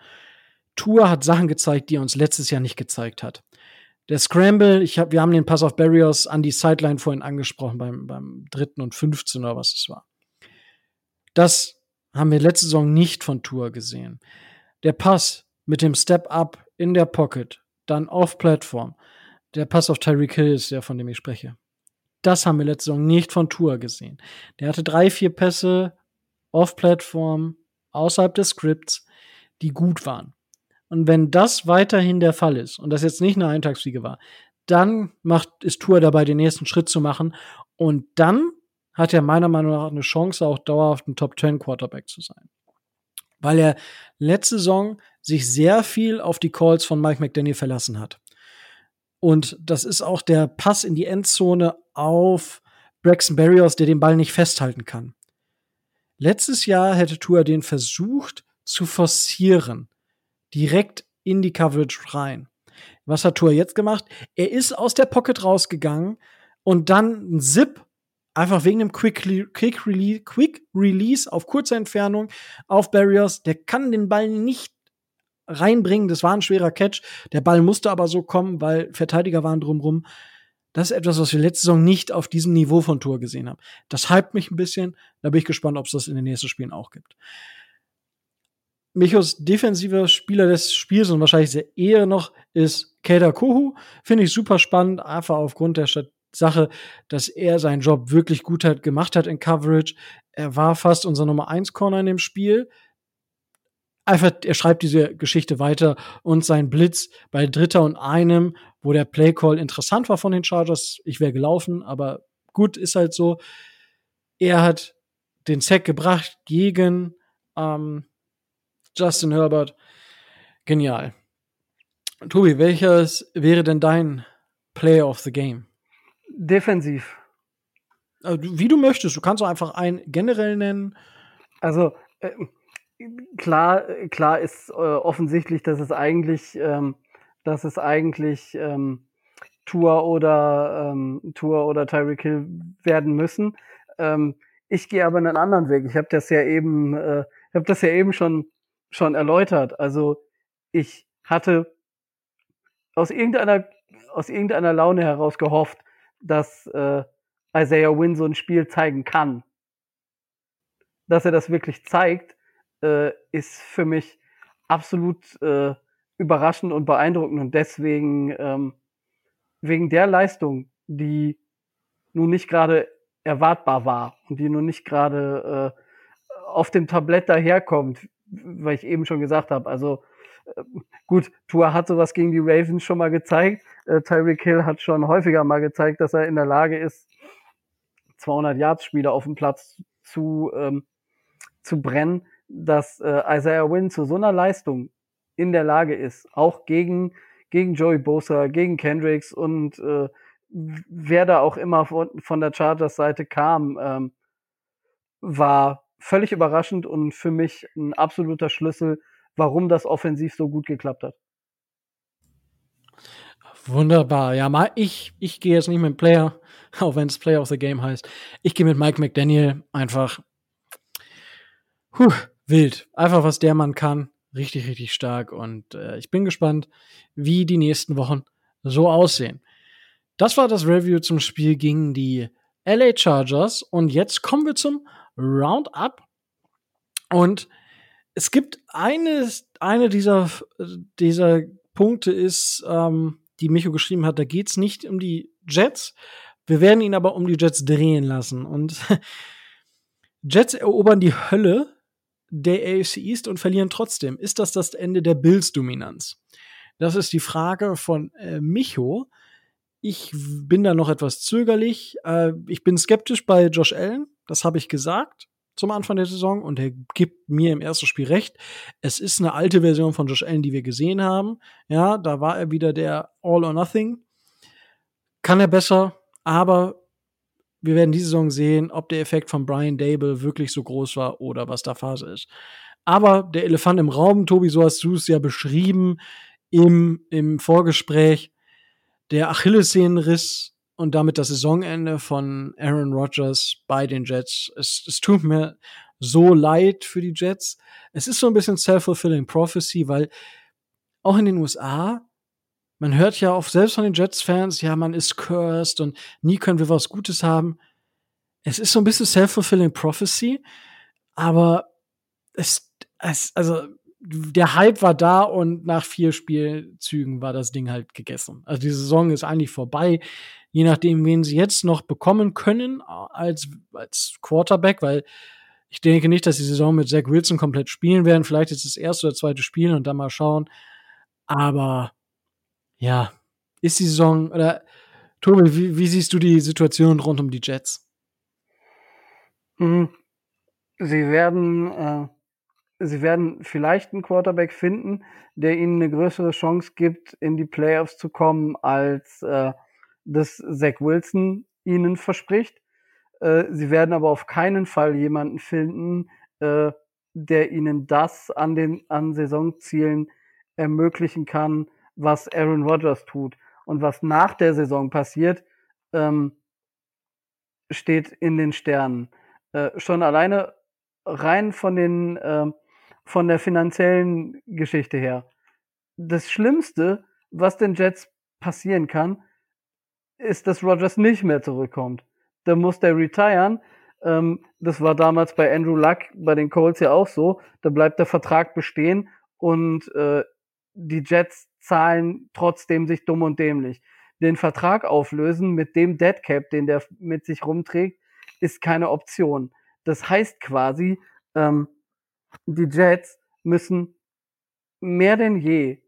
Tour hat Sachen gezeigt, die er uns letztes Jahr nicht gezeigt hat. Der Scramble, ich hab, wir haben den Pass auf Barriers an die Sideline vorhin angesprochen, beim, beim dritten und 15 oder was es war. Das haben wir letzte Saison nicht von Tour gesehen. Der Pass mit dem Step-Up in der Pocket, dann auf Plattform. Der Pass auf Tyreek Hill ist der, von dem ich spreche. Das haben wir letzte Saison nicht von Tour gesehen. Der hatte drei, vier Pässe auf Plattform, außerhalb des Scripts, die gut waren. Und wenn das weiterhin der Fall ist und das jetzt nicht eine Eintagsfliege war, dann macht, ist Tour dabei, den nächsten Schritt zu machen. Und dann hat er meiner Meinung nach eine Chance, auch dauerhaft ein Top 10 Quarterback zu sein. Weil er letzte Saison sich sehr viel auf die Calls von Mike McDaniel verlassen hat. Und das ist auch der Pass in die Endzone auf Braxton Berrios, der den Ball nicht festhalten kann. Letztes Jahr hätte Tour den versucht zu forcieren. Direkt in die Coverage rein. Was hat Tour jetzt gemacht? Er ist aus der Pocket rausgegangen und dann ein Zip Einfach wegen dem Quick, Quick, Release, Quick Release auf kurze Entfernung auf Barriers. Der kann den Ball nicht reinbringen. Das war ein schwerer Catch. Der Ball musste aber so kommen, weil Verteidiger waren drumrum. Das ist etwas, was wir letzte Saison nicht auf diesem Niveau von Tour gesehen haben. Das hypt mich ein bisschen. Da bin ich gespannt, ob es das in den nächsten Spielen auch gibt. Michos defensiver Spieler des Spiels und wahrscheinlich sehr eher noch ist Kader Kohu. Finde ich super spannend, einfach aufgrund der Stat Sache, dass er seinen Job wirklich gut hat, gemacht hat in Coverage. Er war fast unser Nummer 1 Corner in dem Spiel. Einfach, er schreibt diese Geschichte weiter und sein Blitz bei Dritter und einem, wo der Playcall interessant war von den Chargers. Ich wäre gelaufen, aber gut, ist halt so. Er hat den Sack gebracht gegen ähm, Justin Herbert. Genial. Tobi, welches wäre denn dein Player of the Game? Defensiv. Also, wie du möchtest. Du kannst auch einfach einen generell nennen. Also, äh, klar, klar ist äh, offensichtlich, dass es eigentlich, ähm, dass es eigentlich ähm, Tour oder ähm, Tour oder Tyreek Hill werden müssen. Ähm, ich gehe aber einen anderen Weg. Ich habe das ja eben, äh, habe das ja eben schon schon erläutert. Also ich hatte aus irgendeiner aus irgendeiner Laune heraus gehofft, dass äh, Isaiah Wynn so ein Spiel zeigen kann. Dass er das wirklich zeigt, äh, ist für mich absolut äh, überraschend und beeindruckend und deswegen ähm, wegen der Leistung, die nun nicht gerade erwartbar war und die nun nicht gerade äh, auf dem Tablett daherkommt, weil ich eben schon gesagt habe, also gut, Tua hat sowas gegen die Ravens schon mal gezeigt. Äh, Tyreek Hill hat schon häufiger mal gezeigt, dass er in der Lage ist, 200 Yards Spieler auf dem Platz zu, ähm, zu brennen, dass äh, Isaiah Wynn zu so einer Leistung in der Lage ist, auch gegen, gegen Joey Bosa, gegen Kendricks und äh, wer da auch immer von, von der Chargers Seite kam, ähm, war völlig überraschend und für mich ein absoluter Schlüssel, warum das offensiv so gut geklappt hat. Wunderbar. Ja, mal ich, ich gehe jetzt nicht mit dem Player, auch wenn es Player of the Game heißt. Ich gehe mit Mike McDaniel einfach puh, wild. Einfach was der Mann kann. Richtig, richtig stark. Und äh, ich bin gespannt, wie die nächsten Wochen so aussehen. Das war das Review zum Spiel gegen die LA Chargers. Und jetzt kommen wir zum Roundup. Und es gibt eines, eine dieser, dieser Punkte ist, ähm, die Micho geschrieben hat, da geht es nicht um die Jets. Wir werden ihn aber um die Jets drehen lassen. Und Jets erobern die Hölle der AFC East und verlieren trotzdem. Ist das das Ende der Bills-Dominanz? Das ist die Frage von äh, Micho. Ich bin da noch etwas zögerlich. Äh, ich bin skeptisch bei Josh Allen. Das habe ich gesagt zum Anfang der Saison und er gibt mir im ersten Spiel recht. Es ist eine alte Version von Josh Allen, die wir gesehen haben. Ja, da war er wieder der All or Nothing. Kann er besser, aber wir werden diese Saison sehen, ob der Effekt von Brian Dable wirklich so groß war oder was da Phase ist. Aber der Elefant im Raum, Tobi, so hast du es ja beschrieben im, im Vorgespräch, der Achillessehnenriss und damit das Saisonende von Aaron Rodgers bei den Jets. Es, es tut mir so leid für die Jets. Es ist so ein bisschen self-fulfilling prophecy, weil auch in den USA, man hört ja auch selbst von den Jets-Fans, ja, man ist cursed und nie können wir was Gutes haben. Es ist so ein bisschen self-fulfilling prophecy, aber es, es, also der Hype war da und nach vier Spielzügen war das Ding halt gegessen. Also die Saison ist eigentlich vorbei je nachdem, wen sie jetzt noch bekommen können als, als Quarterback, weil ich denke nicht, dass die Saison mit Zach Wilson komplett spielen werden. Vielleicht ist das erste oder zweite Spiel und dann mal schauen. Aber ja, ist die Saison oder Tobi, wie, wie siehst du die Situation rund um die Jets? Mhm. Sie werden, äh, sie werden vielleicht einen Quarterback finden, der ihnen eine größere Chance gibt, in die Playoffs zu kommen, als äh, das Zach Wilson ihnen verspricht. Äh, sie werden aber auf keinen Fall jemanden finden, äh, der ihnen das an den an Saisonzielen ermöglichen kann, was Aaron Rodgers tut. Und was nach der Saison passiert, ähm, steht in den Sternen. Äh, schon alleine rein von den äh, von der finanziellen Geschichte her. Das Schlimmste, was den Jets passieren kann, ist, dass Rogers nicht mehr zurückkommt. Da muss der retiren. Ähm, das war damals bei Andrew Luck bei den Colts ja auch so. Da bleibt der Vertrag bestehen und äh, die Jets zahlen trotzdem sich dumm und dämlich. Den Vertrag auflösen mit dem Dead Cap, den der mit sich rumträgt, ist keine Option. Das heißt quasi, ähm, die Jets müssen mehr denn je,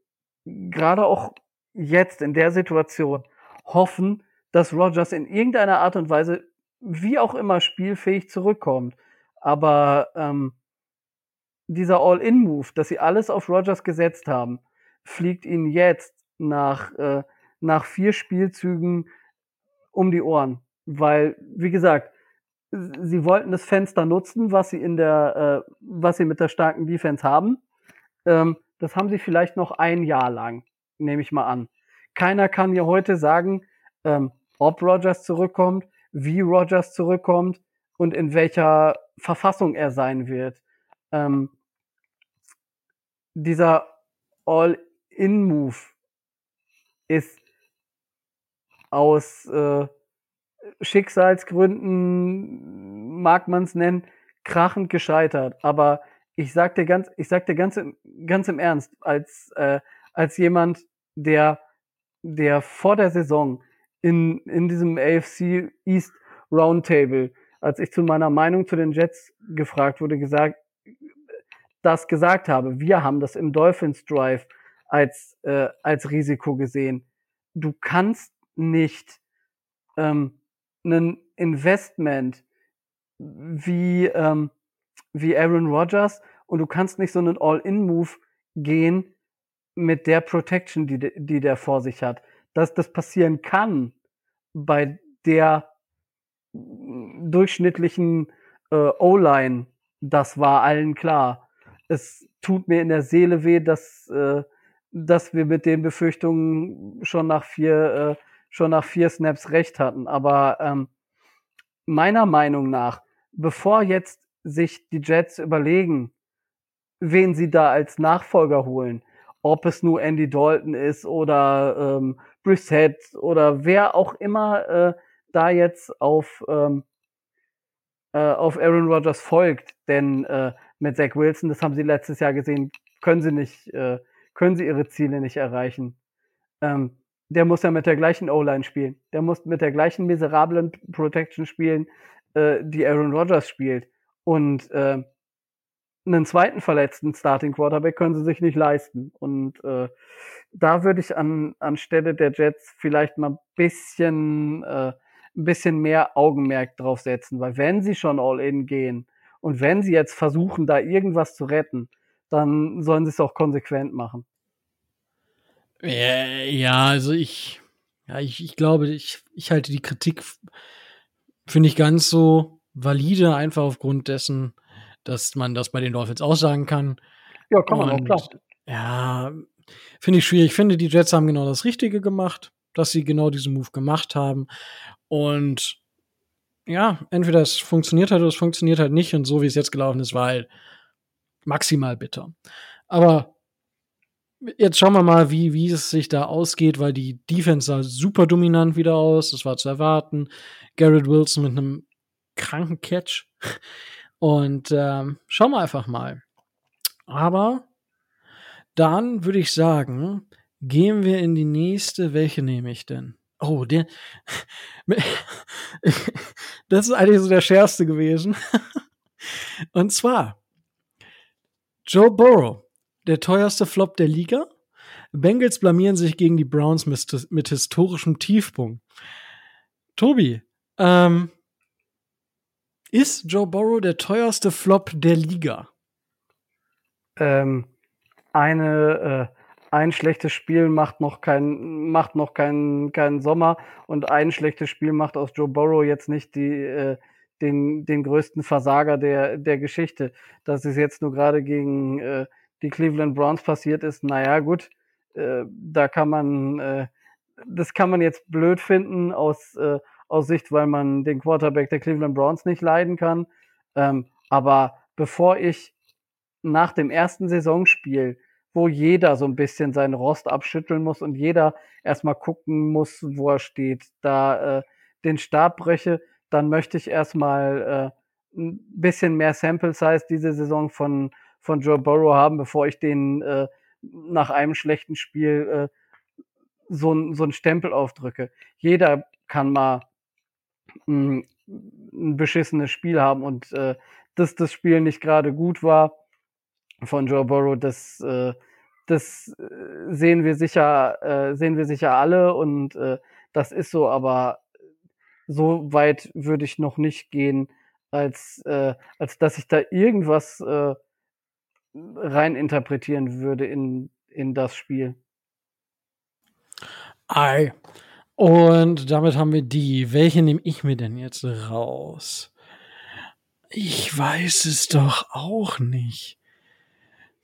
gerade auch jetzt in der Situation, hoffen, dass Rogers in irgendeiner Art und Weise, wie auch immer, spielfähig zurückkommt. Aber ähm, dieser All-In-Move, dass sie alles auf Rogers gesetzt haben, fliegt ihnen jetzt nach, äh, nach vier Spielzügen um die Ohren. Weil, wie gesagt, sie wollten das Fenster nutzen, was sie in der, äh, was sie mit der starken Defense haben. Ähm, das haben sie vielleicht noch ein Jahr lang, nehme ich mal an. Keiner kann mir heute sagen, ähm, ob Rogers zurückkommt, wie Rogers zurückkommt und in welcher Verfassung er sein wird. Ähm, dieser All-In-Move ist aus äh, Schicksalsgründen, mag man es nennen, krachend gescheitert. Aber ich sag dir ganz, ich sag dir ganz, im, ganz im Ernst, als, äh, als jemand, der der vor der Saison in, in diesem AFC East Roundtable, als ich zu meiner Meinung zu den Jets gefragt wurde, gesagt, das gesagt habe. Wir haben das im Dolphins Drive als, äh, als Risiko gesehen. Du kannst nicht ähm, ein Investment wie, ähm, wie Aaron Rodgers und du kannst nicht so einen All-In-Move gehen, mit der Protection, die, die der vor sich hat. Dass das passieren kann bei der durchschnittlichen äh, O-Line das war allen klar. Es tut mir in der Seele weh, dass, äh, dass wir mit den Befürchtungen schon nach vier, äh, schon nach vier Snaps recht hatten. Aber ähm, meiner Meinung nach, bevor jetzt sich die Jets überlegen, wen sie da als Nachfolger holen, ob es nur Andy Dalton ist oder ähm, Brissett oder wer auch immer äh, da jetzt auf, ähm, äh, auf Aaron Rodgers folgt. Denn äh, mit Zach Wilson, das haben sie letztes Jahr gesehen, können sie nicht, äh, können sie ihre Ziele nicht erreichen. Ähm, der muss ja mit der gleichen O-Line spielen. Der muss mit der gleichen miserablen Protection spielen, äh, die Aaron Rodgers spielt. Und äh, einen zweiten verletzten Starting Quarterback können sie sich nicht leisten. Und äh, da würde ich an anstelle der Jets vielleicht mal ein bisschen, äh, ein bisschen mehr Augenmerk drauf setzen, weil wenn sie schon all in gehen und wenn sie jetzt versuchen, da irgendwas zu retten, dann sollen sie es auch konsequent machen. Ja, also ich, ja, ich, ich glaube, ich, ich halte die Kritik für nicht ganz so valide, einfach aufgrund dessen, dass man das bei den Dolphins aussagen kann. Ja, kann man Und, auch, klar. Ja, finde ich schwierig. Ich finde, die Jets haben genau das Richtige gemacht, dass sie genau diesen Move gemacht haben. Und ja, entweder es funktioniert halt oder es funktioniert halt nicht. Und so wie es jetzt gelaufen ist, war halt maximal bitter. Aber jetzt schauen wir mal, wie, wie es sich da ausgeht, weil die Defense sah super dominant wieder aus. Das war zu erwarten. Garrett Wilson mit einem kranken Catch. Und ähm, schauen wir einfach mal. Aber dann würde ich sagen, gehen wir in die nächste. Welche nehme ich denn? Oh, der. das ist eigentlich so der schärfste gewesen. Und zwar Joe Burrow, der teuerste Flop der Liga. Bengals blamieren sich gegen die Browns mit, mit historischem Tiefpunkt. Tobi, ähm, ist Joe Burrow der teuerste Flop der Liga? Ähm, eine, äh, ein schlechtes Spiel macht noch kein, macht noch keinen kein Sommer und ein schlechtes Spiel macht aus Joe Burrow jetzt nicht die, äh, den, den größten Versager der, der Geschichte. Dass es jetzt nur gerade gegen äh, die Cleveland Browns passiert ist, naja, gut, äh, da kann man, äh, das kann man jetzt blöd finden aus, äh, aus Sicht, weil man den Quarterback der Cleveland Browns nicht leiden kann. Ähm, aber bevor ich nach dem ersten Saisonspiel, wo jeder so ein bisschen seinen Rost abschütteln muss und jeder erstmal gucken muss, wo er steht, da äh, den Stab breche, dann möchte ich erstmal äh, ein bisschen mehr Sample Size diese Saison von, von Joe Burrow haben, bevor ich den äh, nach einem schlechten Spiel äh, so, so einen Stempel aufdrücke. Jeder kann mal ein, ein beschissenes Spiel haben und äh, dass das Spiel nicht gerade gut war von Joe Burrow, das, äh, das äh, sehen wir sicher, äh, sehen wir sicher alle und äh, das ist so, aber so weit würde ich noch nicht gehen, als, äh, als dass ich da irgendwas äh, rein interpretieren würde in, in das Spiel. Ei. Und damit haben wir die. Welche nehme ich mir denn jetzt raus? Ich weiß es doch auch nicht.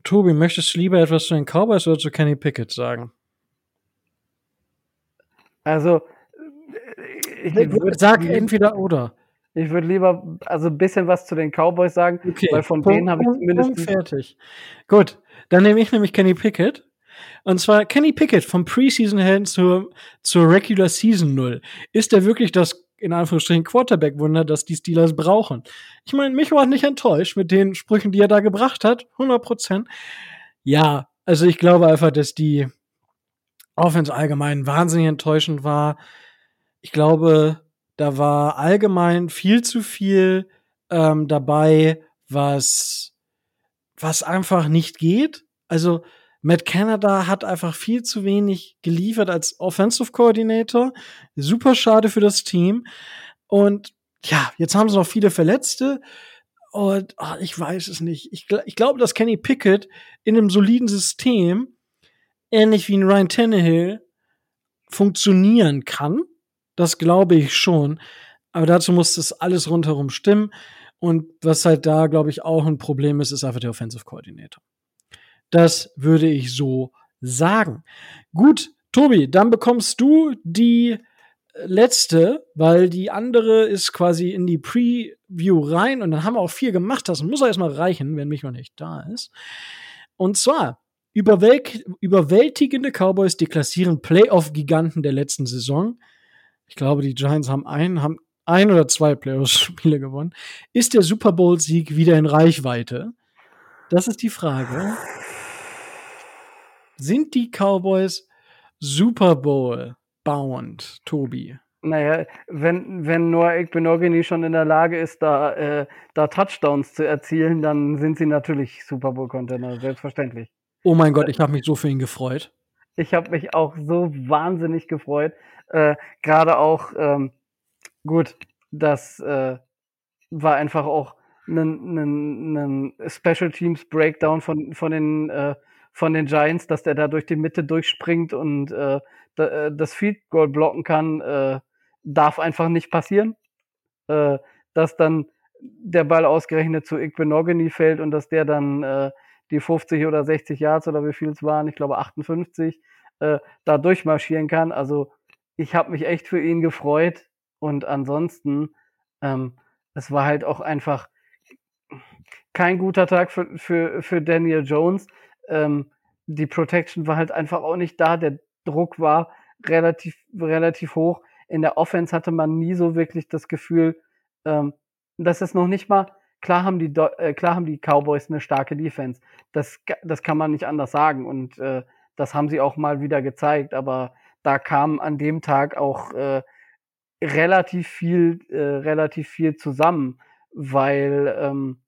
Tobi, möchtest du lieber etwas zu den Cowboys oder zu Kenny Pickett sagen? Also, ich, ich würde sag entweder oder. Ich würde lieber also ein bisschen was zu den Cowboys sagen, okay. weil von Punkt, denen habe ich zumindest fertig. Gut, dann nehme ich nämlich Kenny Pickett und zwar Kenny Pickett vom Preseason-Helden zur, zur Regular Season Null. Ist er wirklich das, in Anführungsstrichen, Quarterback-Wunder, das die Steelers brauchen? Ich meine, mich war nicht enttäuscht mit den Sprüchen, die er da gebracht hat. 100 Prozent. Ja, also ich glaube einfach, dass die Offense allgemein wahnsinnig enttäuschend war. Ich glaube, da war allgemein viel zu viel ähm, dabei, was, was einfach nicht geht. Also, Matt Canada hat einfach viel zu wenig geliefert als Offensive Coordinator. Super schade für das Team. Und ja, jetzt haben sie noch viele Verletzte. Und ach, ich weiß es nicht. Ich, ich glaube, dass Kenny Pickett in einem soliden System, ähnlich wie ein Ryan Tannehill, funktionieren kann. Das glaube ich schon. Aber dazu muss das alles rundherum stimmen. Und was halt da, glaube ich, auch ein Problem ist, ist einfach der Offensive Coordinator. Das würde ich so sagen. Gut, Tobi, dann bekommst du die letzte, weil die andere ist quasi in die Preview rein und dann haben wir auch viel gemacht. Das muss auch erstmal reichen, wenn mich noch nicht da ist. Und zwar überwält überwältigende Cowboys deklassieren Playoff-Giganten der letzten Saison. Ich glaube, die Giants haben einen, haben ein oder zwei Playoff-Spiele gewonnen. Ist der Super Bowl-Sieg wieder in Reichweite? Das ist die Frage. Sind die Cowboys Super Bowl bound, Tobi? Naja, wenn, wenn Noah Ekbenogany schon in der Lage ist, da, äh, da Touchdowns zu erzielen, dann sind sie natürlich Super Bowl-Contender, selbstverständlich. Oh mein Gott, ich habe mich so für ihn gefreut. Ich habe mich auch so wahnsinnig gefreut. Äh, Gerade auch, ähm, gut, das äh, war einfach auch ein Special Teams Breakdown von, von den äh, von den Giants, dass der da durch die Mitte durchspringt und äh, äh, das Field Goal blocken kann, äh, darf einfach nicht passieren. Äh, dass dann der Ball ausgerechnet zu Igbenogany fällt und dass der dann äh, die 50 oder 60 Yards oder wie viel es waren, ich glaube 58, äh, da durchmarschieren kann. Also ich habe mich echt für ihn gefreut und ansonsten, ähm, es war halt auch einfach kein guter Tag für, für, für Daniel Jones ähm, die Protection war halt einfach auch nicht da. Der Druck war relativ, relativ hoch. In der Offense hatte man nie so wirklich das Gefühl, ähm, dass es noch nicht mal, klar haben die, äh, klar haben die Cowboys eine starke Defense. Das, das kann man nicht anders sagen. Und äh, das haben sie auch mal wieder gezeigt. Aber da kam an dem Tag auch äh, relativ viel, äh, relativ viel zusammen, weil, ähm,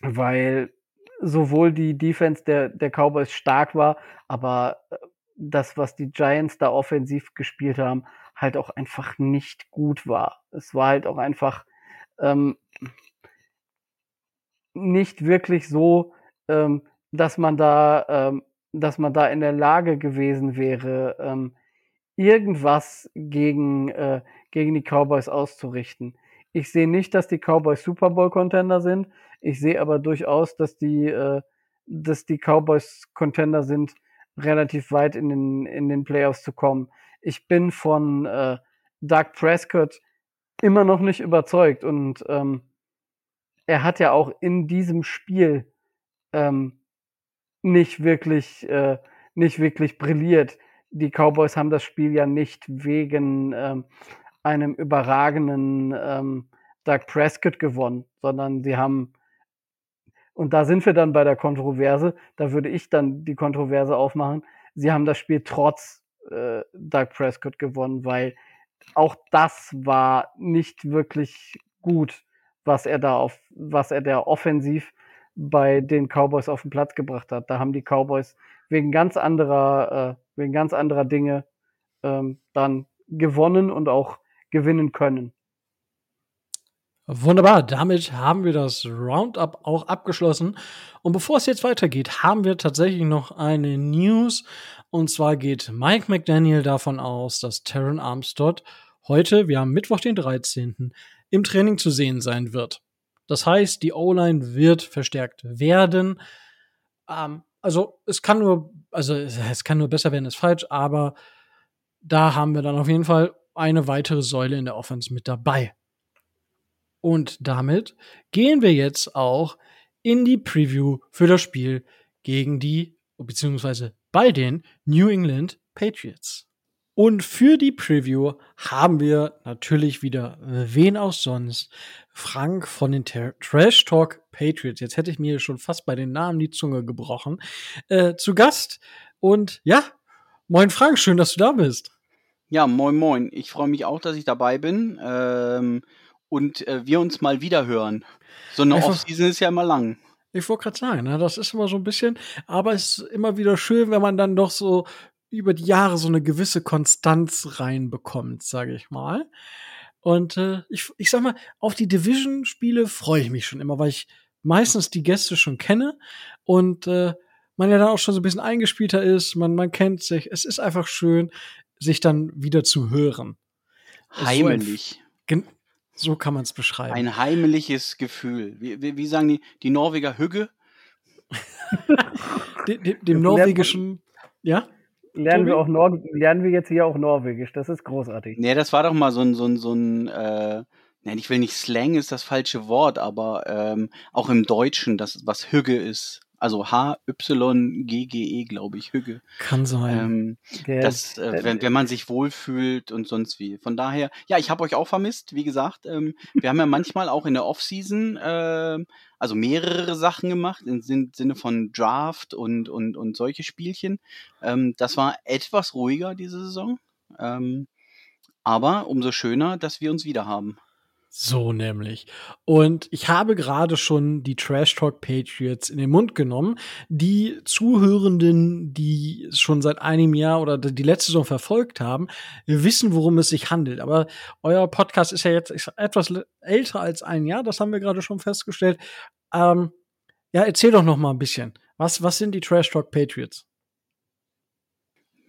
weil sowohl die Defense der, der Cowboys stark war, aber äh, das, was die Giants da offensiv gespielt haben, halt auch einfach nicht gut war. Es war halt auch einfach ähm, nicht wirklich so, ähm, dass man da, ähm, dass man da in der Lage gewesen wäre, ähm, irgendwas gegen, äh, gegen die Cowboys auszurichten. Ich sehe nicht, dass die Cowboys Super Bowl Contender sind. Ich sehe aber durchaus, dass die, äh, dass die Cowboys Contender sind, relativ weit in den, in den Playoffs zu kommen. Ich bin von äh, Doug Prescott immer noch nicht überzeugt und ähm, er hat ja auch in diesem Spiel ähm, nicht wirklich, äh, nicht wirklich brilliert. Die Cowboys haben das Spiel ja nicht wegen ähm, einem überragenden ähm, Doug Prescott gewonnen, sondern sie haben und da sind wir dann bei der Kontroverse. Da würde ich dann die Kontroverse aufmachen. Sie haben das Spiel trotz äh, Doug Prescott gewonnen, weil auch das war nicht wirklich gut, was er da auf, was er da offensiv bei den Cowboys auf den Platz gebracht hat. Da haben die Cowboys wegen ganz anderer, äh, wegen ganz anderer Dinge ähm, dann gewonnen und auch gewinnen können. Wunderbar, damit haben wir das Roundup auch abgeschlossen. Und bevor es jetzt weitergeht, haben wir tatsächlich noch eine News. Und zwar geht Mike McDaniel davon aus, dass Terran Armstead heute, wir haben Mittwoch, den 13., im Training zu sehen sein wird. Das heißt, die O-Line wird verstärkt werden. Ähm, also es kann nur, also es kann nur besser werden, ist falsch, aber da haben wir dann auf jeden Fall eine weitere Säule in der Offense mit dabei. Und damit gehen wir jetzt auch in die Preview für das Spiel gegen die, beziehungsweise bei den New England Patriots. Und für die Preview haben wir natürlich wieder, wen auch sonst, Frank von den Trash Talk Patriots. Jetzt hätte ich mir schon fast bei den Namen die Zunge gebrochen. Äh, zu Gast. Und ja, moin Frank, schön, dass du da bist. Ja, moin moin. Ich freue mich auch, dass ich dabei bin. Ähm, und äh, wir uns mal wieder hören. So eine Offseason ist ja immer lang. Ich wollte gerade sagen, ne, das ist immer so ein bisschen, aber es ist immer wieder schön, wenn man dann doch so über die Jahre so eine gewisse Konstanz reinbekommt, sage ich mal. Und äh, ich, ich sag mal, auf die Division-Spiele freue ich mich schon immer, weil ich meistens die Gäste schon kenne und äh, man ja dann auch schon so ein bisschen eingespielter ist, man, man kennt sich. Es ist einfach schön, sich dann wieder zu hören. Heimelig. So So kann man es beschreiben. Ein heimliches Gefühl. Wie, wie, wie sagen die, die Norweger Hügge? dem, dem, dem norwegischen, ja? Lernen wir, auch Nor lernen wir jetzt hier auch Norwegisch. Das ist großartig. Nee, das war doch mal so ein, so ein, so ein äh, nein, ich will nicht Slang ist das falsche Wort, aber ähm, auch im Deutschen, das was Hügge ist. Also H-Y-G-G-E, glaube ich, Hügge. Kann sein. Ähm, das, äh, wenn, wenn man sich wohlfühlt und sonst wie. Von daher, ja, ich habe euch auch vermisst, wie gesagt. Ähm, wir haben ja manchmal auch in der Offseason äh, also mehrere Sachen gemacht im Sinne von Draft und, und, und solche Spielchen. Ähm, das war etwas ruhiger diese Saison. Ähm, aber umso schöner, dass wir uns wieder haben. So nämlich. Und ich habe gerade schon die Trash Talk Patriots in den Mund genommen. Die Zuhörenden, die schon seit einem Jahr oder die letzte Saison verfolgt haben, wissen, worum es sich handelt. Aber euer Podcast ist ja jetzt etwas älter als ein Jahr, das haben wir gerade schon festgestellt. Ähm, ja, erzähl doch noch mal ein bisschen. Was, was sind die Trash Talk Patriots?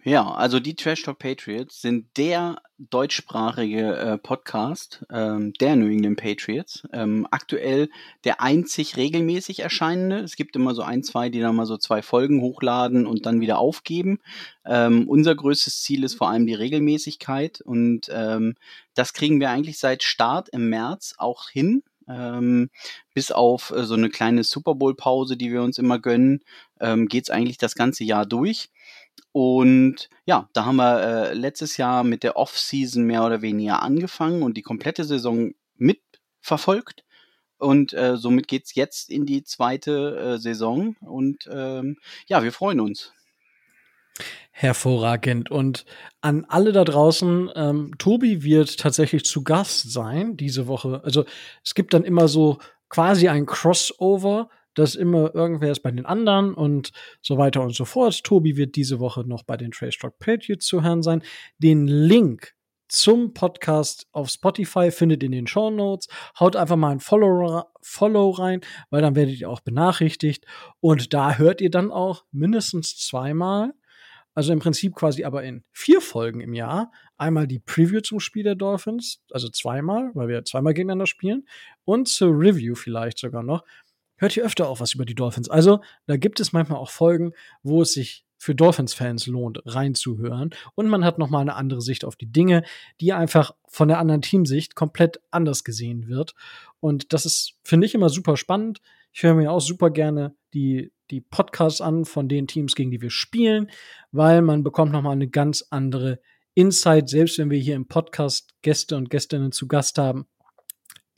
Ja, also die Trash Talk Patriots sind der deutschsprachige äh, Podcast ähm, der New England Patriots. Ähm, aktuell der einzig regelmäßig erscheinende. Es gibt immer so ein, zwei, die dann mal so zwei Folgen hochladen und dann wieder aufgeben. Ähm, unser größtes Ziel ist vor allem die Regelmäßigkeit und ähm, das kriegen wir eigentlich seit Start im März auch hin. Ähm, bis auf äh, so eine kleine Super Bowl Pause, die wir uns immer gönnen, ähm, geht es eigentlich das ganze Jahr durch. Und ja, da haben wir äh, letztes Jahr mit der Off-Season mehr oder weniger angefangen und die komplette Saison mitverfolgt. Und äh, somit geht's jetzt in die zweite äh, Saison. Und ähm, ja, wir freuen uns. Hervorragend. Und an alle da draußen, ähm, Tobi wird tatsächlich zu Gast sein diese Woche. Also es gibt dann immer so quasi ein Crossover dass immer irgendwer ist bei den anderen und so weiter und so fort. Tobi wird diese Woche noch bei den Trace Talk Patriots zu hören sein. Den Link zum Podcast auf Spotify findet in den Show Notes. Haut einfach mal ein Follow, Follow rein, weil dann werdet ihr auch benachrichtigt. Und da hört ihr dann auch mindestens zweimal, also im Prinzip quasi aber in vier Folgen im Jahr, einmal die Preview zum Spiel der Dolphins, also zweimal, weil wir zweimal gegeneinander spielen, und zur Review vielleicht sogar noch hört ihr öfter auch was über die Dolphins. Also da gibt es manchmal auch Folgen, wo es sich für Dolphins-Fans lohnt, reinzuhören. Und man hat nochmal eine andere Sicht auf die Dinge, die einfach von der anderen Teamsicht komplett anders gesehen wird. Und das ist, finde ich, immer super spannend. Ich höre mir auch super gerne die, die Podcasts an von den Teams, gegen die wir spielen, weil man bekommt nochmal eine ganz andere Insight, selbst wenn wir hier im Podcast Gäste und Gästinnen zu Gast haben,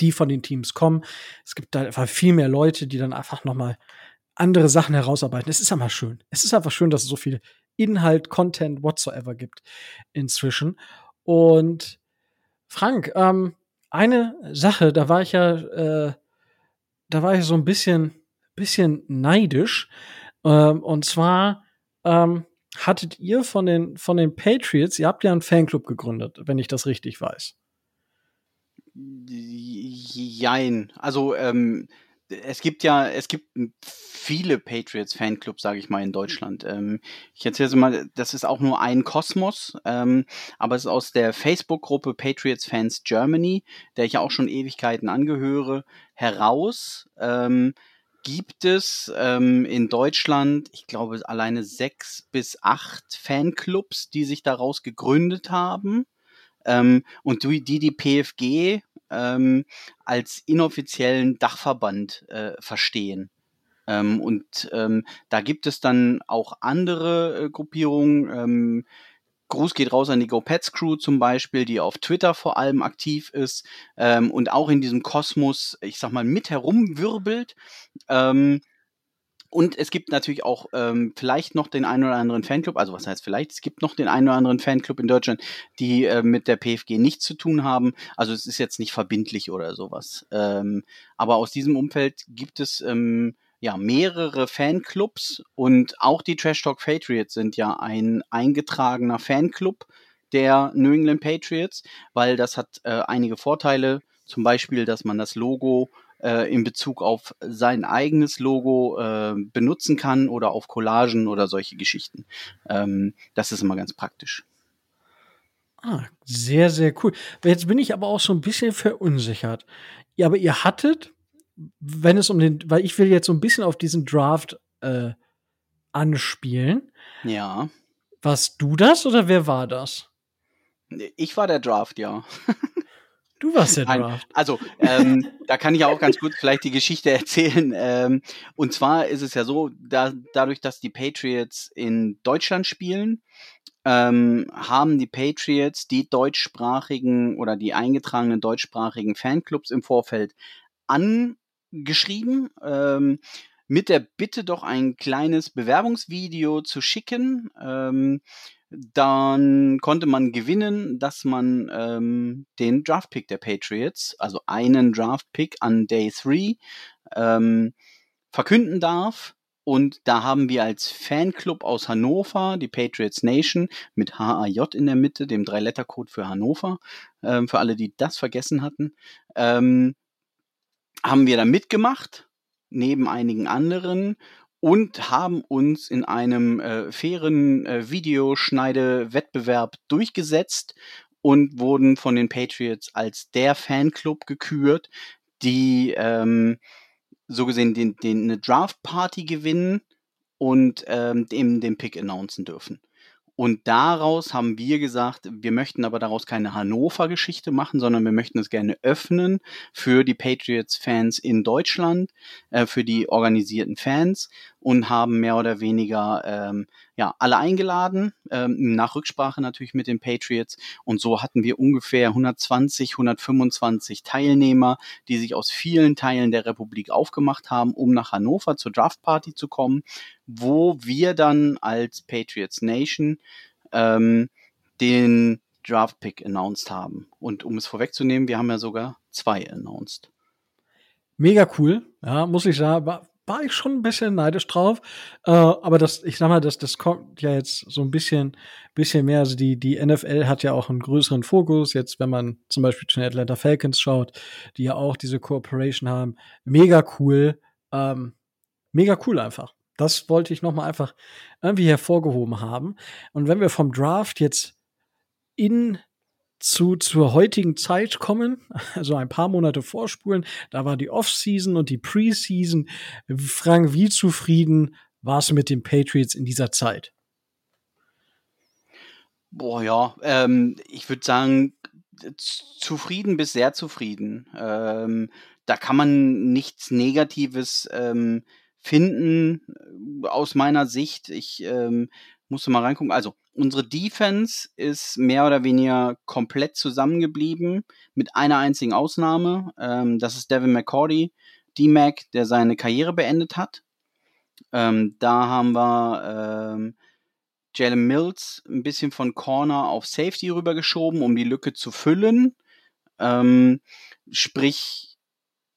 die von den Teams kommen. Es gibt da einfach viel mehr Leute, die dann einfach nochmal andere Sachen herausarbeiten. Es ist einfach schön. Es ist einfach schön, dass es so viel Inhalt, Content, whatsoever gibt inzwischen. Und Frank, ähm, eine Sache, da war ich ja, äh, da war ich so ein bisschen, bisschen neidisch. Ähm, und zwar ähm, hattet ihr von den, von den Patriots, ihr habt ja einen Fanclub gegründet, wenn ich das richtig weiß. Jein. Also, ähm, es gibt ja, es gibt viele Patriots Fanclubs, sage ich mal, in Deutschland. Ähm, ich erzähle mal, das ist auch nur ein Kosmos, ähm, aber es ist aus der Facebook-Gruppe Patriots Fans Germany, der ich ja auch schon Ewigkeiten angehöre, heraus. Ähm, gibt es ähm, in Deutschland, ich glaube, alleine sechs bis acht Fanclubs, die sich daraus gegründet haben ähm, und die die PFG ähm, als inoffiziellen Dachverband äh, verstehen. Ähm, und ähm, da gibt es dann auch andere äh, Gruppierungen. Ähm, Gruß geht raus an die GoPets Crew zum Beispiel, die auf Twitter vor allem aktiv ist ähm, und auch in diesem Kosmos, ich sag mal, mit herumwirbelt. Ähm, und es gibt natürlich auch ähm, vielleicht noch den einen oder anderen Fanclub, also was heißt vielleicht, es gibt noch den einen oder anderen Fanclub in Deutschland, die äh, mit der PFG nichts zu tun haben. Also es ist jetzt nicht verbindlich oder sowas. Ähm, aber aus diesem Umfeld gibt es ähm, ja mehrere Fanclubs und auch die Trash Talk Patriots sind ja ein eingetragener Fanclub der New England Patriots, weil das hat äh, einige Vorteile. Zum Beispiel, dass man das Logo äh, in Bezug auf sein eigenes Logo äh, benutzen kann oder auf Collagen oder solche Geschichten. Ähm, das ist immer ganz praktisch. Ah, sehr, sehr cool. Jetzt bin ich aber auch so ein bisschen verunsichert. Ja, aber ihr hattet, wenn es um den, weil ich will jetzt so ein bisschen auf diesen Draft äh, anspielen. Ja. Warst du das oder wer war das? Ich war der Draft, ja. Du warst der Draft. also, ähm, da kann ich auch ganz gut vielleicht die Geschichte erzählen. Ähm, und zwar ist es ja so, da, dadurch, dass die Patriots in Deutschland spielen, ähm, haben die Patriots die deutschsprachigen oder die eingetragenen deutschsprachigen Fanclubs im Vorfeld angeschrieben, ähm, mit der Bitte doch ein kleines Bewerbungsvideo zu schicken. Ähm, dann konnte man gewinnen, dass man ähm, den Draftpick der Patriots, also einen Draftpick an Day 3, ähm, verkünden darf. Und da haben wir als Fanclub aus Hannover, die Patriots Nation, mit HAJ in der Mitte, dem Drei-Letter-Code für Hannover, ähm, für alle, die das vergessen hatten, ähm, haben wir da mitgemacht, neben einigen anderen und haben uns in einem äh, fairen äh, Videoschneidewettbewerb durchgesetzt und wurden von den Patriots als der Fanclub gekürt, die ähm, so gesehen den, den eine Draft Party gewinnen und ähm, dem den Pick announcen dürfen. Und daraus haben wir gesagt, wir möchten aber daraus keine Hannover-Geschichte machen, sondern wir möchten es gerne öffnen für die Patriots-Fans in Deutschland, äh, für die organisierten Fans und haben mehr oder weniger ähm, ja alle eingeladen, ähm, nach Rücksprache natürlich mit den Patriots. Und so hatten wir ungefähr 120, 125 Teilnehmer, die sich aus vielen Teilen der Republik aufgemacht haben, um nach Hannover zur Draft Party zu kommen, wo wir dann als Patriots Nation ähm, den Draft Pick announced haben. Und um es vorwegzunehmen, wir haben ja sogar zwei announced. Mega cool, ja, muss ich sagen. War, ich schon ein bisschen neidisch drauf. Äh, aber das, ich sag mal, das, das kommt ja jetzt so ein bisschen, bisschen mehr. Also die, die NFL hat ja auch einen größeren Fokus. Jetzt, wenn man zum Beispiel zu den Atlanta Falcons schaut, die ja auch diese Cooperation haben. Mega cool. Ähm, mega cool einfach. Das wollte ich noch mal einfach irgendwie hervorgehoben haben. Und wenn wir vom Draft jetzt in zu, zur heutigen Zeit kommen, also ein paar Monate vorspulen, da war die Off-Season und die Preseason. Frank, wie zufrieden warst du mit den Patriots in dieser Zeit? Boah, ja, ähm, ich würde sagen, zufrieden bis sehr zufrieden. Ähm, da kann man nichts Negatives ähm, finden äh, aus meiner Sicht. Ich ähm, musste mal reingucken. Also, unsere Defense ist mehr oder weniger komplett zusammengeblieben, mit einer einzigen Ausnahme. Ähm, das ist Devin McCordy, D-Mac, der seine Karriere beendet hat. Ähm, da haben wir ähm, Jalen Mills ein bisschen von Corner auf Safety rübergeschoben, um die Lücke zu füllen. Ähm, sprich,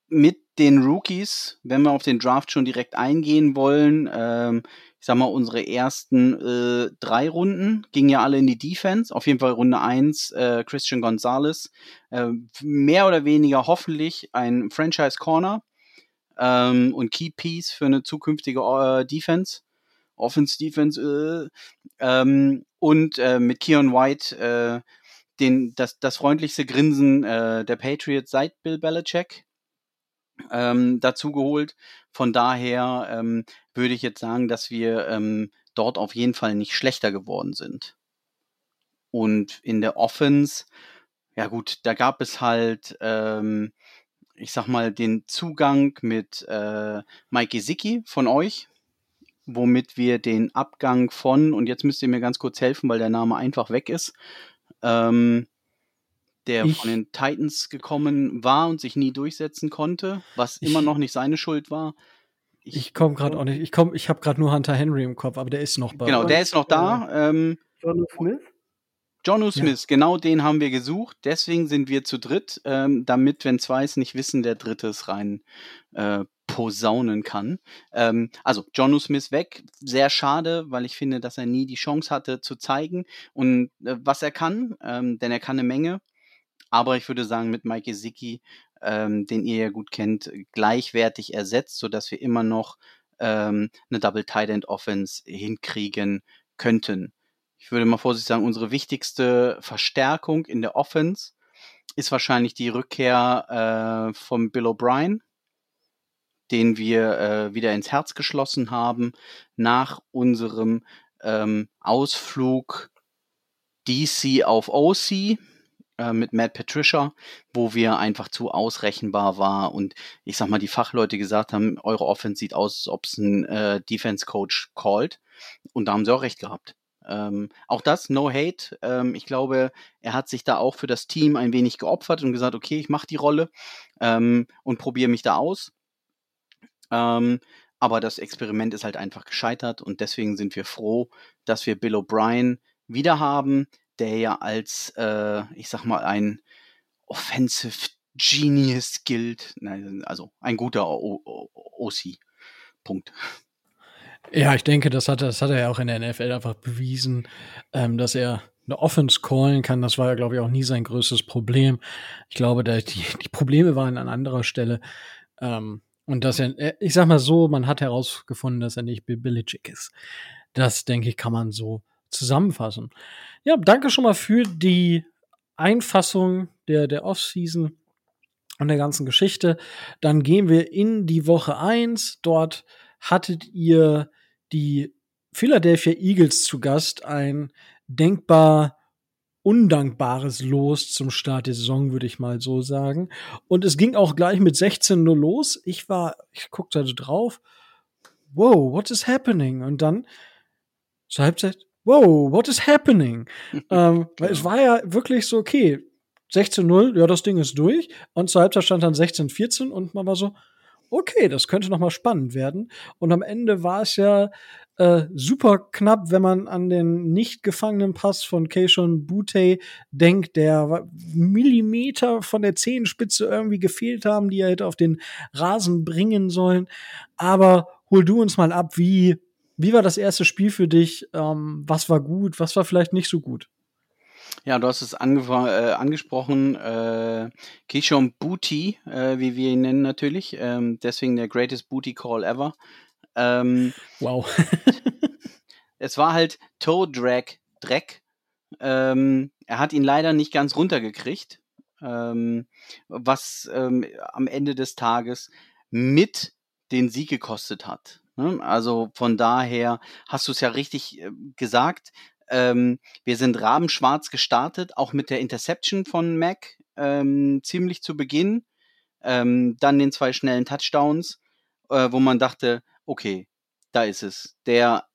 mit den Rookies, wenn wir auf den Draft schon direkt eingehen wollen, ähm, ich sag mal, unsere ersten äh, drei Runden gingen ja alle in die Defense. Auf jeden Fall Runde eins äh, Christian Gonzalez. Äh, mehr oder weniger hoffentlich ein Franchise Corner ähm, und Key Piece für eine zukünftige äh, Defense. Offense Defense. Äh, ähm, und äh, mit Keon White äh, den, das, das freundlichste Grinsen äh, der Patriots seit Bill Belichick ähm, dazu geholt. Von daher ähm, würde ich jetzt sagen, dass wir ähm, dort auf jeden Fall nicht schlechter geworden sind. Und in der Offense, ja gut, da gab es halt, ähm, ich sag mal, den Zugang mit äh, Mike Gesicki von euch, womit wir den Abgang von, und jetzt müsst ihr mir ganz kurz helfen, weil der Name einfach weg ist, ähm, der ich, von den Titans gekommen war und sich nie durchsetzen konnte, was ich, immer noch nicht seine Schuld war. Ich, ich komme gerade auch nicht. Ich komme, ich habe gerade nur Hunter Henry im Kopf, aber der ist noch bei. Genau, der ist noch da. Ähm, John Smith. John Smith, ja. genau den haben wir gesucht. Deswegen sind wir zu dritt, ähm, damit, wenn zwei es nicht wissen, der dritte es rein äh, posaunen kann. Ähm, also John Smith weg, sehr schade, weil ich finde, dass er nie die Chance hatte zu zeigen und äh, was er kann, ähm, denn er kann eine Menge. Aber ich würde sagen, mit Mike Gesicki, ähm, den ihr ja gut kennt, gleichwertig ersetzt, sodass wir immer noch ähm, eine Double Tight End Offense hinkriegen könnten. ich würde mal vorsichtig sagen, unsere wichtigste Verstärkung in der Offense ist wahrscheinlich die Rückkehr äh, von Bill O'Brien, den wir äh, wieder ins Herz geschlossen haben nach unserem ähm, Ausflug DC auf OC äh, mit Matt Patricia, wo wir einfach zu ausrechenbar war und ich sag mal, die Fachleute gesagt haben, eure Offense sieht aus, als ob es ein äh, Defense Coach called. Und da haben sie auch recht gehabt. Ähm, auch das, no hate. Ähm, ich glaube, er hat sich da auch für das Team ein wenig geopfert und gesagt, okay, ich mache die Rolle ähm, und probiere mich da aus. Ähm, aber das Experiment ist halt einfach gescheitert und deswegen sind wir froh, dass wir Bill O'Brien wieder haben, der ja als, äh, ich sag mal, ein Offensive Genius gilt. Also ein guter OC. Punkt. Ja, ich denke, das hat, das hat er ja auch in der NFL einfach bewiesen, ähm, dass er eine Offense callen kann. Das war ja, glaube ich, auch nie sein größtes Problem. Ich glaube, da die, die Probleme waren an anderer Stelle. Ähm, und dass er, ich sag mal so, man hat herausgefunden, dass er nicht Bill Belichick ist. Das, denke ich, kann man so zusammenfassen. Ja, danke schon mal für die Einfassung der, der Offseason und der ganzen Geschichte. Dann gehen wir in die Woche eins. Dort hattet ihr die Philadelphia Eagles zu Gast, ein denkbar undankbares Los zum Start der Saison, würde ich mal so sagen. Und es ging auch gleich mit 16 nur los. Ich war, ich guckte da drauf. Wow, what is happening? Und dann zur Halbzeit, wow, what is happening? ähm, weil es war ja wirklich so, okay, 16-0, ja, das Ding ist durch. Und zur Halbzeit stand dann 16-14 und man war so, okay, das könnte noch mal spannend werden. Und am Ende war es ja äh, super knapp, wenn man an den nicht gefangenen Pass von Keishon Butte denkt, der Millimeter von der Zehenspitze irgendwie gefehlt haben, die er hätte auf den Rasen bringen sollen. Aber hol du uns mal ab, wie, wie war das erste Spiel für dich? Ähm, was war gut? Was war vielleicht nicht so gut? Ja, du hast es ange äh, angesprochen, äh, Kishon Booty, äh, wie wir ihn nennen natürlich, ähm, deswegen der greatest Booty Call ever. Ähm, wow. es war halt Toe Drag Dreck. Ähm, er hat ihn leider nicht ganz runtergekriegt, ähm, was ähm, am Ende des Tages mit den Sieg gekostet hat. Ne? Also von daher hast du es ja richtig äh, gesagt. Ähm, wir sind rabenschwarz gestartet, auch mit der Interception von Mac ähm, ziemlich zu Beginn. Ähm, dann den zwei schnellen Touchdowns, äh, wo man dachte, okay, da ist es. Der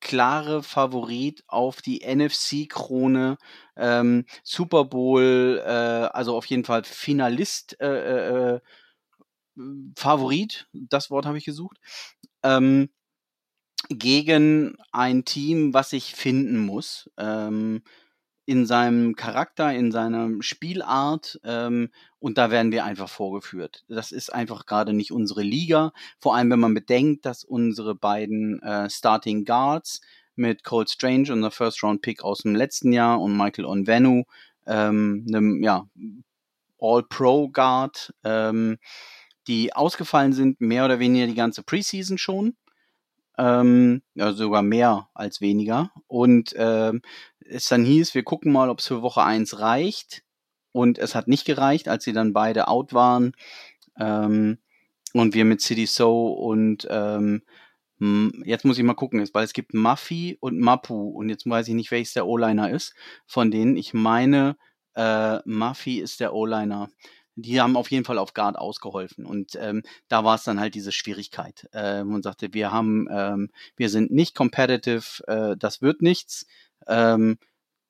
klare Favorit auf die NFC-Krone, ähm, Super Bowl, äh, also auf jeden Fall Finalist, äh, äh, Favorit, das Wort habe ich gesucht. Ähm, gegen ein Team, was sich finden muss. Ähm, in seinem Charakter, in seiner Spielart ähm, und da werden wir einfach vorgeführt. Das ist einfach gerade nicht unsere Liga, vor allem wenn man bedenkt, dass unsere beiden äh, Starting Guards mit Cold Strange, unser First Round Pick aus dem letzten Jahr und Michael Onvenu, ähm, einem ja, All-Pro Guard, ähm, die ausgefallen sind, mehr oder weniger die ganze Preseason schon ähm, ja, sogar mehr als weniger. Und ähm, es dann hieß, wir gucken mal, ob es für Woche 1 reicht. Und es hat nicht gereicht, als sie dann beide out waren. Ähm, und wir mit City So und ähm, jetzt muss ich mal gucken, weil es gibt Muffy und Mapu und jetzt weiß ich nicht, welches der O-Liner ist von denen. Ich meine, äh, Muffy ist der O-Liner die haben auf jeden Fall auf Guard ausgeholfen. Und ähm, da war es dann halt diese Schwierigkeit. Äh, man sagte, wir haben, ähm, wir sind nicht competitive, äh, das wird nichts. Ähm,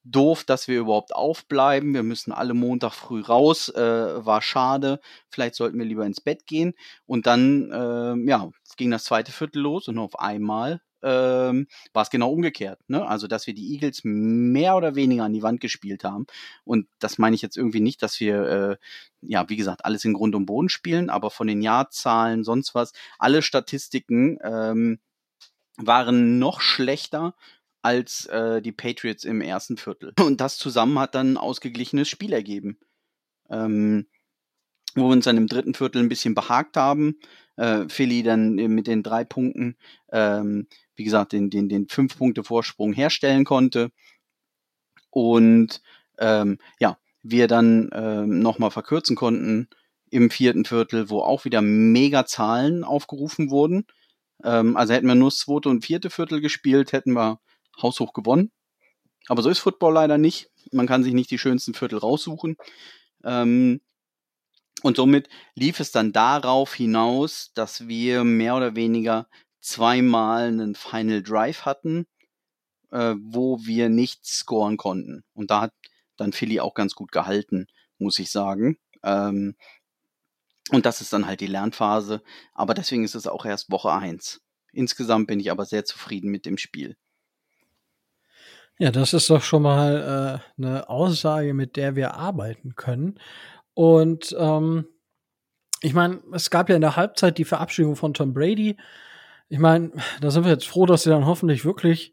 doof, dass wir überhaupt aufbleiben. Wir müssen alle Montag früh raus. Äh, war schade. Vielleicht sollten wir lieber ins Bett gehen. Und dann, äh, ja, ging das zweite Viertel los und auf einmal ähm, war es genau umgekehrt. Ne? Also, dass wir die Eagles mehr oder weniger an die Wand gespielt haben. Und das meine ich jetzt irgendwie nicht, dass wir, äh, ja, wie gesagt, alles in Grund und Boden spielen, aber von den Jahrzahlen, sonst was, alle Statistiken ähm, waren noch schlechter als äh, die Patriots im ersten Viertel. Und das zusammen hat dann ein ausgeglichenes Spiel ergeben. Ähm, wo wir uns dann im dritten Viertel ein bisschen behagt haben. Äh, Philly dann mit den drei Punkten, ähm, wie gesagt, den, den, den fünf Punkte Vorsprung herstellen konnte. Und ähm, ja, wir dann ähm, nochmal verkürzen konnten im vierten Viertel, wo auch wieder mega Zahlen aufgerufen wurden. Ähm, also hätten wir nur das zweite und vierte Viertel gespielt, hätten wir haushoch gewonnen. Aber so ist Football leider nicht. Man kann sich nicht die schönsten Viertel raussuchen. Ähm, und somit lief es dann darauf hinaus, dass wir mehr oder weniger zweimal einen Final Drive hatten, äh, wo wir nichts scoren konnten. Und da hat dann Philly auch ganz gut gehalten, muss ich sagen. Ähm, und das ist dann halt die Lernphase. Aber deswegen ist es auch erst Woche eins. Insgesamt bin ich aber sehr zufrieden mit dem Spiel. Ja, das ist doch schon mal äh, eine Aussage, mit der wir arbeiten können. Und ähm, ich meine, es gab ja in der Halbzeit die Verabschiedung von Tom Brady. Ich meine, da sind wir jetzt froh, dass er dann hoffentlich wirklich,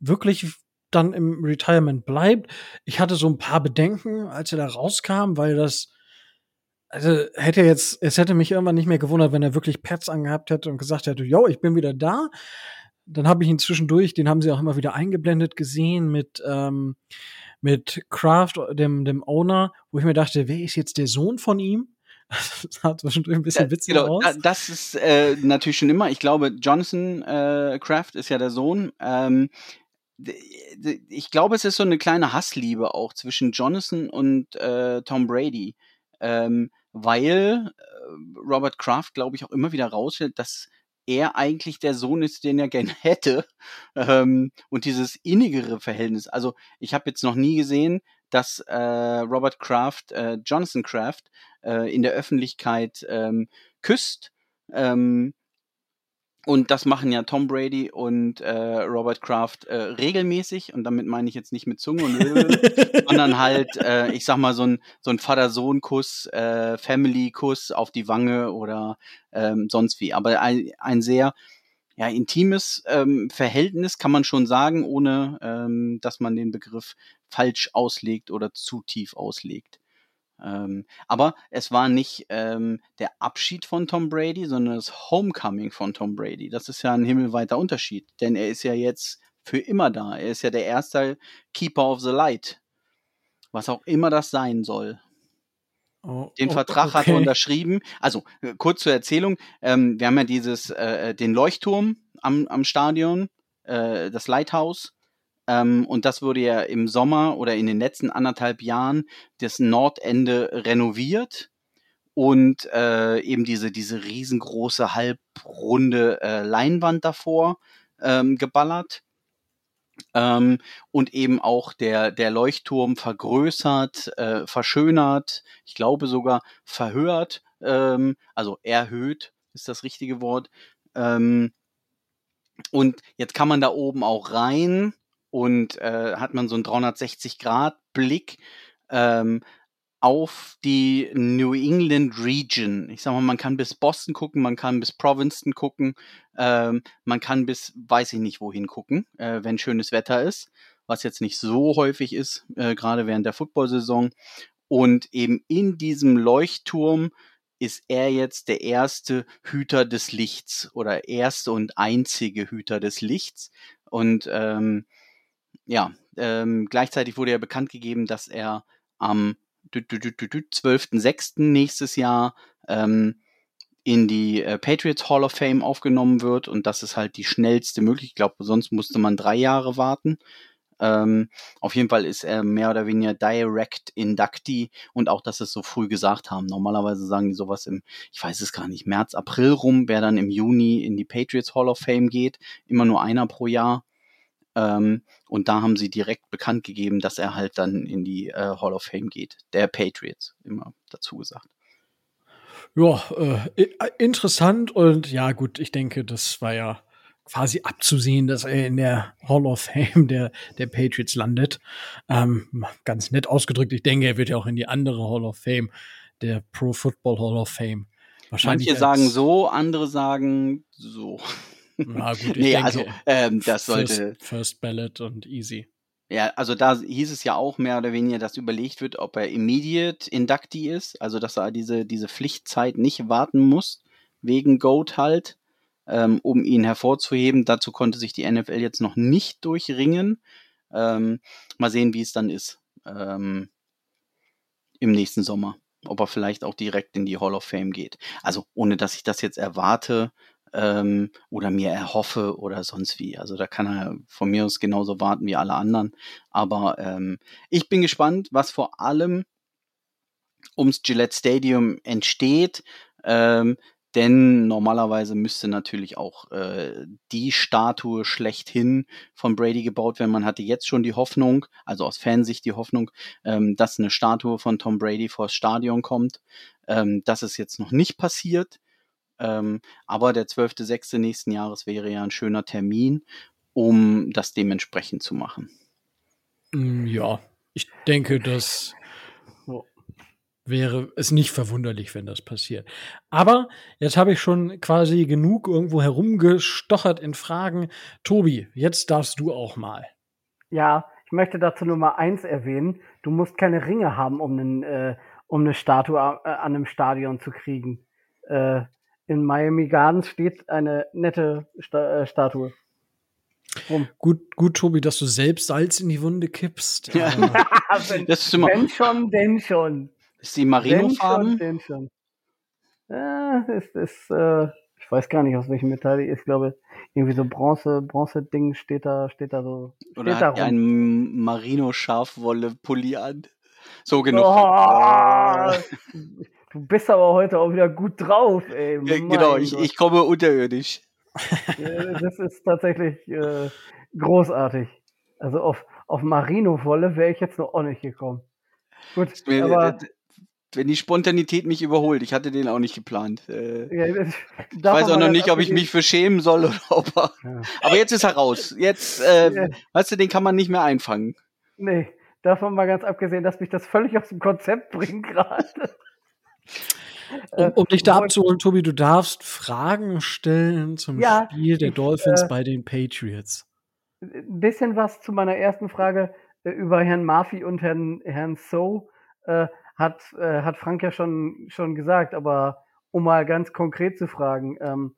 wirklich dann im Retirement bleibt. Ich hatte so ein paar Bedenken, als er da rauskam, weil das, also hätte jetzt, es hätte mich irgendwann nicht mehr gewundert, wenn er wirklich Pads angehabt hätte und gesagt hätte, yo, ich bin wieder da dann habe ich ihn zwischendurch, den haben sie auch immer wieder eingeblendet gesehen mit, ähm, mit Kraft, dem, dem Owner, wo ich mir dachte, wer ist jetzt der Sohn von ihm? Das sah zwischendurch ein bisschen witzig genau, aus. Das ist äh, natürlich schon immer. Ich glaube, Jonathan äh, Kraft ist ja der Sohn. Ähm, ich glaube, es ist so eine kleine Hassliebe auch zwischen Jonathan und äh, Tom Brady. Ähm, weil äh, Robert Kraft, glaube ich, auch immer wieder rausstellt, dass er eigentlich der Sohn ist, den er gerne hätte. Ähm, und dieses innigere Verhältnis. Also ich habe jetzt noch nie gesehen, dass äh, Robert Kraft, äh, Jonathan Kraft, äh, in der Öffentlichkeit ähm, küsst. Ähm, und das machen ja Tom Brady und äh, Robert Kraft äh, regelmäßig. Und damit meine ich jetzt nicht mit Zunge und Öl, sondern halt, äh, ich sag mal, so ein, so ein Vater-Sohn-Kuss, äh, Family-Kuss auf die Wange oder ähm, sonst wie. Aber ein, ein sehr ja, intimes ähm, Verhältnis kann man schon sagen, ohne ähm, dass man den Begriff falsch auslegt oder zu tief auslegt. Ähm, aber es war nicht ähm, der Abschied von Tom Brady, sondern das Homecoming von Tom Brady. Das ist ja ein himmelweiter Unterschied, denn er ist ja jetzt für immer da. Er ist ja der erste Keeper of the Light, was auch immer das sein soll. Oh, den oh, Vertrag okay. hat er unterschrieben. Also äh, kurz zur Erzählung: ähm, Wir haben ja dieses äh, äh den Leuchtturm am, am Stadion, äh, das Lighthouse. Ähm, und das wurde ja im Sommer oder in den letzten anderthalb Jahren das Nordende renoviert und äh, eben diese, diese riesengroße halbrunde äh, Leinwand davor ähm, geballert. Ähm, und eben auch der, der Leuchtturm vergrößert, äh, verschönert, ich glaube sogar verhört, ähm, also erhöht ist das richtige Wort. Ähm, und jetzt kann man da oben auch rein und äh, hat man so einen 360-Grad-Blick ähm, auf die New England Region. Ich sag mal, man kann bis Boston gucken, man kann bis Provincetown gucken, ähm, man kann bis weiß ich nicht wohin gucken, äh, wenn schönes Wetter ist, was jetzt nicht so häufig ist, äh, gerade während der Football-Saison. Und eben in diesem Leuchtturm ist er jetzt der erste Hüter des Lichts oder erste und einzige Hüter des Lichts. Und ähm, ja, ähm, gleichzeitig wurde ja bekannt gegeben, dass er am 12.06. nächstes Jahr ähm, in die äh, Patriots Hall of Fame aufgenommen wird und das ist halt die schnellste Möglichkeit. Ich glaube, sonst musste man drei Jahre warten. Ähm, auf jeden Fall ist er mehr oder weniger Direct Inductee und auch, dass sie es so früh gesagt haben. Normalerweise sagen die sowas im, ich weiß es gar nicht, März, April rum, wer dann im Juni in die Patriots Hall of Fame geht. Immer nur einer pro Jahr. Ähm, und da haben sie direkt bekannt gegeben, dass er halt dann in die äh, Hall of Fame geht. Der Patriots, immer dazu gesagt. Ja, äh, interessant und ja, gut, ich denke, das war ja quasi abzusehen, dass er in der Hall of Fame der, der Patriots landet. Ähm, ganz nett ausgedrückt, ich denke, er wird ja auch in die andere Hall of Fame, der Pro Football Hall of Fame. Wahrscheinlich Manche sagen so, andere sagen so. Na gut, ich nee, denke, also ähm, das sollte. First, first Ballot und easy. Ja, also da hieß es ja auch mehr oder weniger, dass überlegt wird, ob er immediate Inductee ist, also dass er diese, diese Pflichtzeit nicht warten muss, wegen Goat halt, ähm, um ihn hervorzuheben. Dazu konnte sich die NFL jetzt noch nicht durchringen. Ähm, mal sehen, wie es dann ist ähm, im nächsten Sommer. Ob er vielleicht auch direkt in die Hall of Fame geht. Also ohne dass ich das jetzt erwarte, ähm, oder mir erhoffe oder sonst wie. Also da kann er von mir aus genauso warten wie alle anderen. Aber ähm, ich bin gespannt, was vor allem ums Gillette Stadium entsteht. Ähm, denn normalerweise müsste natürlich auch äh, die Statue schlechthin von Brady gebaut werden. Man hatte jetzt schon die Hoffnung, also aus Fansicht die Hoffnung, ähm, dass eine Statue von Tom Brady vors Stadion kommt. Ähm, das ist jetzt noch nicht passiert. Ähm, aber der 12.06. nächsten Jahres wäre ja ein schöner Termin, um das dementsprechend zu machen. Mm, ja, ich denke, das wäre es nicht verwunderlich, wenn das passiert. Aber jetzt habe ich schon quasi genug irgendwo herumgestochert in Fragen. Tobi, jetzt darfst du auch mal. Ja, ich möchte dazu Nummer eins erwähnen. Du musst keine Ringe haben, um, einen, äh, um eine Statue äh, an einem Stadion zu kriegen. Äh, in Miami Gardens steht eine nette Sta äh, Statue. Rum. Gut, gut, Tobi, dass du selbst Salz in die Wunde kippst. Ja. wenn, das ist immer denn schon, denn schon. Ist die Marino-Farben? Denn schon, denn schon. Ja, ist, ist, äh, ich weiß gar nicht, aus welchem Metall die ist. Ich glaube, irgendwie so Bronze, Bronze-Ding steht da, steht da so. Steht Oder da hat ein Marino-Schafwolle-Pulli an? So genug. Oh, Du bist aber heute auch wieder gut drauf, ey. Ja, genau, ich, ich komme unterirdisch. das ist tatsächlich äh, großartig. Also auf, auf Marino-Wolle wäre ich jetzt noch auch nicht gekommen. Gut, mir, aber äh, wenn die Spontanität mich überholt, ich hatte den auch nicht geplant. Äh, ja, ich weiß auch noch nicht, ob ich mich für schämen soll oder ob er, ja. Aber jetzt ist er raus. Jetzt, äh, ja. weißt du, den kann man nicht mehr einfangen. Nee, davon mal ganz abgesehen, dass mich das völlig aus dem Konzept bringt gerade. Um, um dich da abzuholen, Tobi, du darfst Fragen stellen zum ja, Spiel der Dolphins äh, bei den Patriots. Ein bisschen was zu meiner ersten Frage äh, über Herrn Murphy und Herrn, Herrn So äh, hat, äh, hat Frank ja schon, schon gesagt, aber um mal ganz konkret zu fragen, ähm,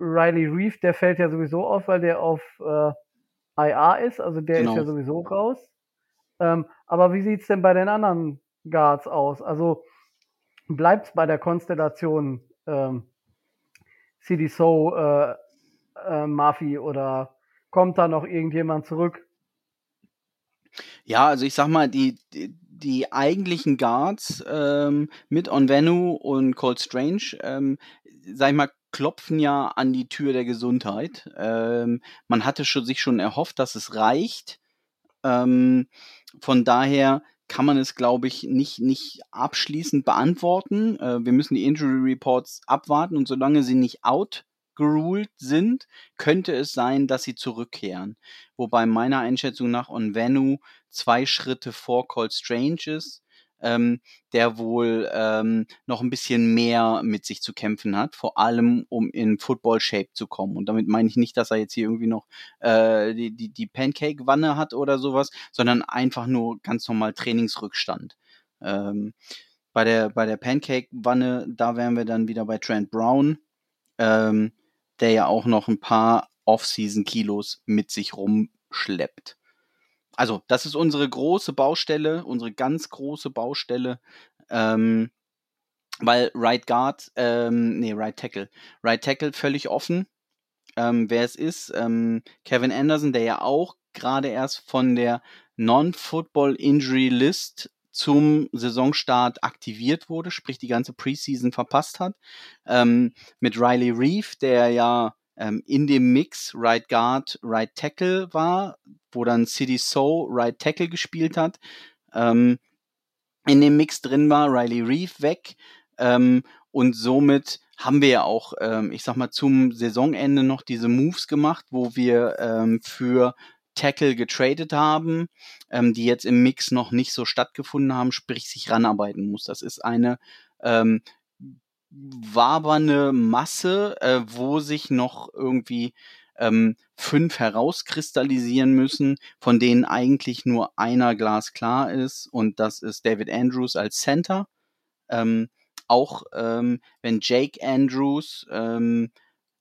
Riley Reef, der fällt ja sowieso auf, weil der auf äh, IA ist, also der genau. ist ja sowieso raus. Ähm, aber wie sieht's denn bei den anderen Guards aus? Also bleibt bei der Konstellation ähm, CD So, äh, äh, Murphy oder kommt da noch irgendjemand zurück? Ja, also ich sag mal, die, die, die eigentlichen Guards ähm, mit Onvenu und Cold Strange, ähm, sag ich mal, klopfen ja an die Tür der Gesundheit. Ähm, man hatte schon, sich schon erhofft, dass es reicht. Ähm, von daher kann man es, glaube ich, nicht, nicht abschließend beantworten. Äh, wir müssen die Injury Reports abwarten und solange sie nicht outgeruled sind, könnte es sein, dass sie zurückkehren. Wobei meiner Einschätzung nach Onvenu zwei Schritte vor Cold Strange ist ähm, der wohl ähm, noch ein bisschen mehr mit sich zu kämpfen hat, vor allem um in Football-Shape zu kommen. Und damit meine ich nicht, dass er jetzt hier irgendwie noch äh, die, die, die Pancake-Wanne hat oder sowas, sondern einfach nur ganz normal Trainingsrückstand. Ähm, bei der, bei der Pancake-Wanne, da wären wir dann wieder bei Trent Brown, ähm, der ja auch noch ein paar Off-Season-Kilos mit sich rumschleppt also das ist unsere große Baustelle, unsere ganz große Baustelle, ähm, weil Right Guard, ähm, nee, Right Tackle, Right Tackle völlig offen, ähm, wer es ist. Ähm, Kevin Anderson, der ja auch gerade erst von der Non-Football Injury List zum Saisonstart aktiviert wurde, sprich die ganze Preseason verpasst hat. Ähm, mit Riley Reeve, der ja ähm, in dem Mix Right Guard, Right Tackle war, wo dann City So Right Tackle gespielt hat. Ähm, in dem Mix drin war Riley Reeve weg ähm, und somit haben wir ja auch, ähm, ich sag mal, zum Saisonende noch diese Moves gemacht, wo wir ähm, für Tackle getradet haben, ähm, die jetzt im Mix noch nicht so stattgefunden haben, sprich sich ranarbeiten muss. Das ist eine ähm, wabernde Masse, äh, wo sich noch irgendwie ähm, fünf herauskristallisieren müssen, von denen eigentlich nur einer glasklar ist und das ist David Andrews als Center. Ähm, auch ähm, wenn Jake Andrews ähm,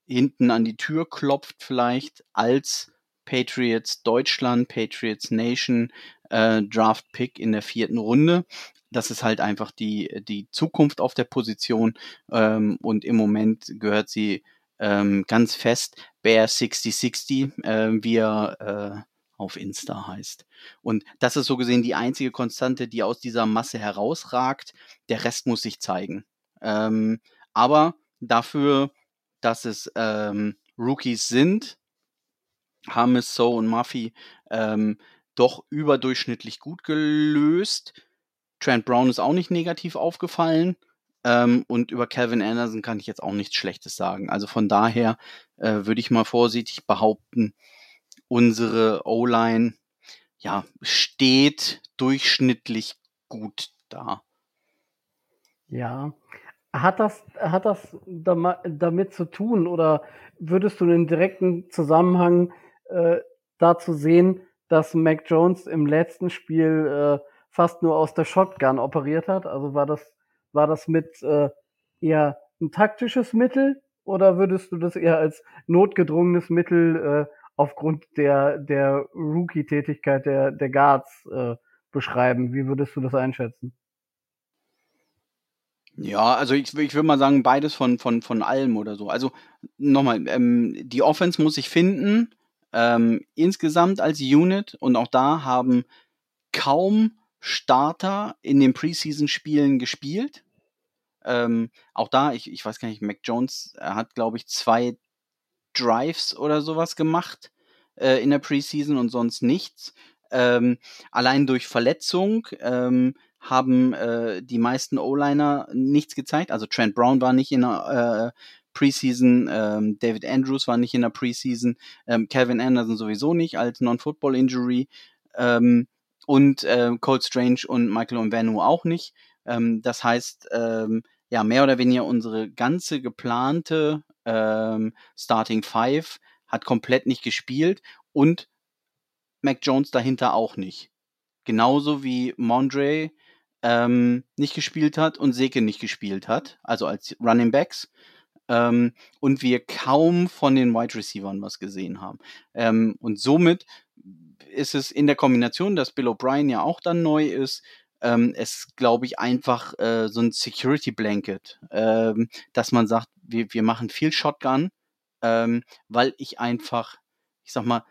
hinten an die Tür klopft, vielleicht als Patriots Deutschland, Patriots Nation äh, Draft Pick in der vierten Runde. Das ist halt einfach die, die Zukunft auf der Position ähm, und im Moment gehört sie ähm, ganz fest Bear 6060, äh, wie er äh, auf Insta heißt. Und das ist so gesehen die einzige Konstante, die aus dieser Masse herausragt. Der Rest muss sich zeigen. Ähm, aber dafür, dass es ähm, Rookies sind, haben es So und Muffy ähm, doch überdurchschnittlich gut gelöst. Trent Brown ist auch nicht negativ aufgefallen. Ähm, und über Calvin Anderson kann ich jetzt auch nichts Schlechtes sagen. Also von daher äh, würde ich mal vorsichtig behaupten, unsere O-Line ja, steht durchschnittlich gut da. Ja. Hat das, hat das damit zu tun oder würdest du einen direkten Zusammenhang äh, dazu sehen, dass Mac Jones im letzten Spiel äh, fast nur aus der Shotgun operiert hat? Also war das, war das mit äh, eher ein taktisches Mittel oder würdest du das eher als notgedrungenes Mittel äh, aufgrund der, der Rookie-Tätigkeit der, der Guards äh, beschreiben? Wie würdest du das einschätzen? Ja, also ich, ich würde mal sagen, beides von, von, von allem oder so. Also nochmal, ähm, die Offense muss sich finden ähm, insgesamt als Unit und auch da haben kaum Starter in den Preseason-Spielen gespielt. Ähm, auch da, ich, ich weiß gar nicht, Mac Jones hat, glaube ich, zwei Drives oder sowas gemacht äh, in der Preseason und sonst nichts. Ähm, allein durch Verletzung ähm, haben äh, die meisten O-Liner nichts gezeigt. Also Trent Brown war nicht in der äh, Preseason. Ähm, David Andrews war nicht in der Preseason. Ähm, Kevin Anderson sowieso nicht als Non-Football-Injury. Ähm, und äh, Cold Strange und Michael Onvenu auch nicht. Ähm, das heißt, ähm, ja, mehr oder weniger unsere ganze geplante ähm, Starting Five hat komplett nicht gespielt und Mac Jones dahinter auch nicht. Genauso wie Mondre ähm, nicht gespielt hat und Seke nicht gespielt hat, also als Running Backs ähm, und wir kaum von den Wide Receivers was gesehen haben. Ähm, und somit ist es in der Kombination, dass Bill O'Brien ja auch dann neu ist, ähm, es glaube ich einfach äh, so ein Security Blanket, ähm, dass man sagt, wir, wir machen viel Shotgun, ähm, weil ich einfach, ich sag mal,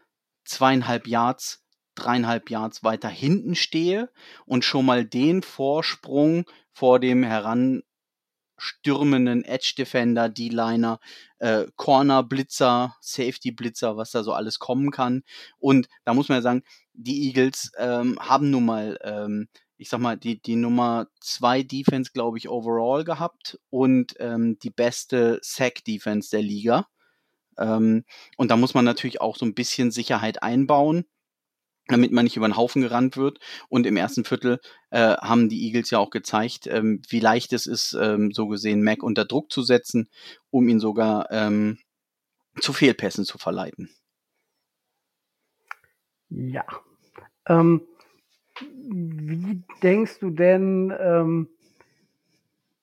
zweieinhalb Yards, dreieinhalb Yards weiter hinten stehe und schon mal den Vorsprung vor dem heran stürmenden Edge Defender, D-Liner, äh, Corner Blitzer, Safety Blitzer, was da so alles kommen kann. Und da muss man ja sagen, die Eagles ähm, haben nun mal, ähm, ich sag mal, die, die Nummer zwei Defense, glaube ich, overall gehabt und ähm, die beste Sack Defense der Liga. Ähm, und da muss man natürlich auch so ein bisschen Sicherheit einbauen damit man nicht über den Haufen gerannt wird. Und im ersten Viertel äh, haben die Eagles ja auch gezeigt, ähm, wie leicht es ist, ähm, so gesehen Mac unter Druck zu setzen, um ihn sogar ähm, zu Fehlpässen zu verleiten. Ja. Ähm, wie denkst du denn, ähm,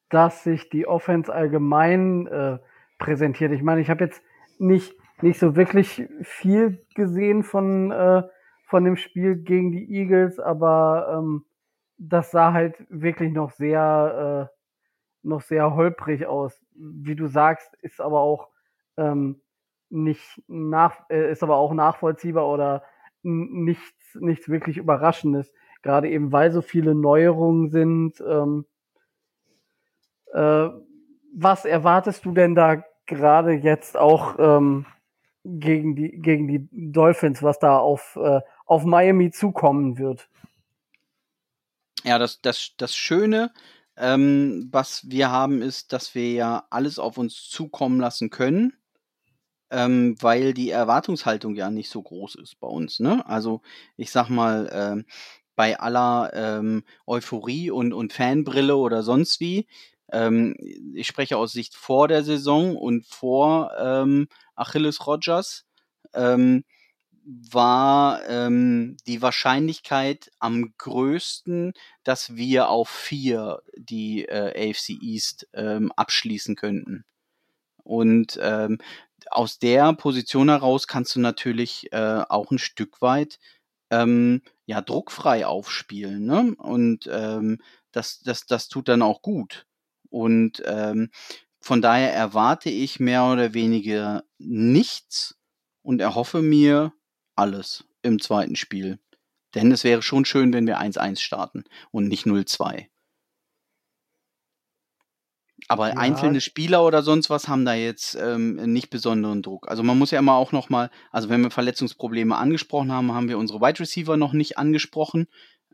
dass sich die Offense allgemein äh, präsentiert? Ich meine, ich habe jetzt nicht, nicht so wirklich viel gesehen von äh, von dem Spiel gegen die Eagles, aber ähm, das sah halt wirklich noch sehr, äh, noch sehr holprig aus. Wie du sagst, ist aber auch ähm, nicht nach, äh, ist aber auch nachvollziehbar oder nichts, nichts wirklich Überraschendes. Gerade eben, weil so viele Neuerungen sind. Ähm, äh, was erwartest du denn da gerade jetzt auch ähm, gegen die gegen die Dolphins, was da auf äh, auf Miami zukommen wird. Ja, das, das, das Schöne, ähm, was wir haben, ist, dass wir ja alles auf uns zukommen lassen können, ähm, weil die Erwartungshaltung ja nicht so groß ist bei uns. Ne? Also ich sag mal, ähm, bei aller ähm, Euphorie und, und Fanbrille oder sonst wie, ähm, ich spreche aus Sicht vor der Saison und vor ähm, Achilles Rogers, ähm, war ähm, die Wahrscheinlichkeit am größten, dass wir auf vier die äh, AFC East ähm, abschließen könnten. Und ähm, aus der Position heraus kannst du natürlich äh, auch ein Stück weit ähm, ja druckfrei aufspielen. Ne? Und ähm, das, das, das tut dann auch gut. Und ähm, von daher erwarte ich mehr oder weniger nichts und erhoffe mir alles im zweiten Spiel. Denn es wäre schon schön, wenn wir 1-1 starten und nicht 0-2. Aber ja. einzelne Spieler oder sonst was haben da jetzt ähm, nicht besonderen Druck. Also man muss ja immer auch noch mal, also wenn wir Verletzungsprobleme angesprochen haben, haben wir unsere Wide Receiver noch nicht angesprochen.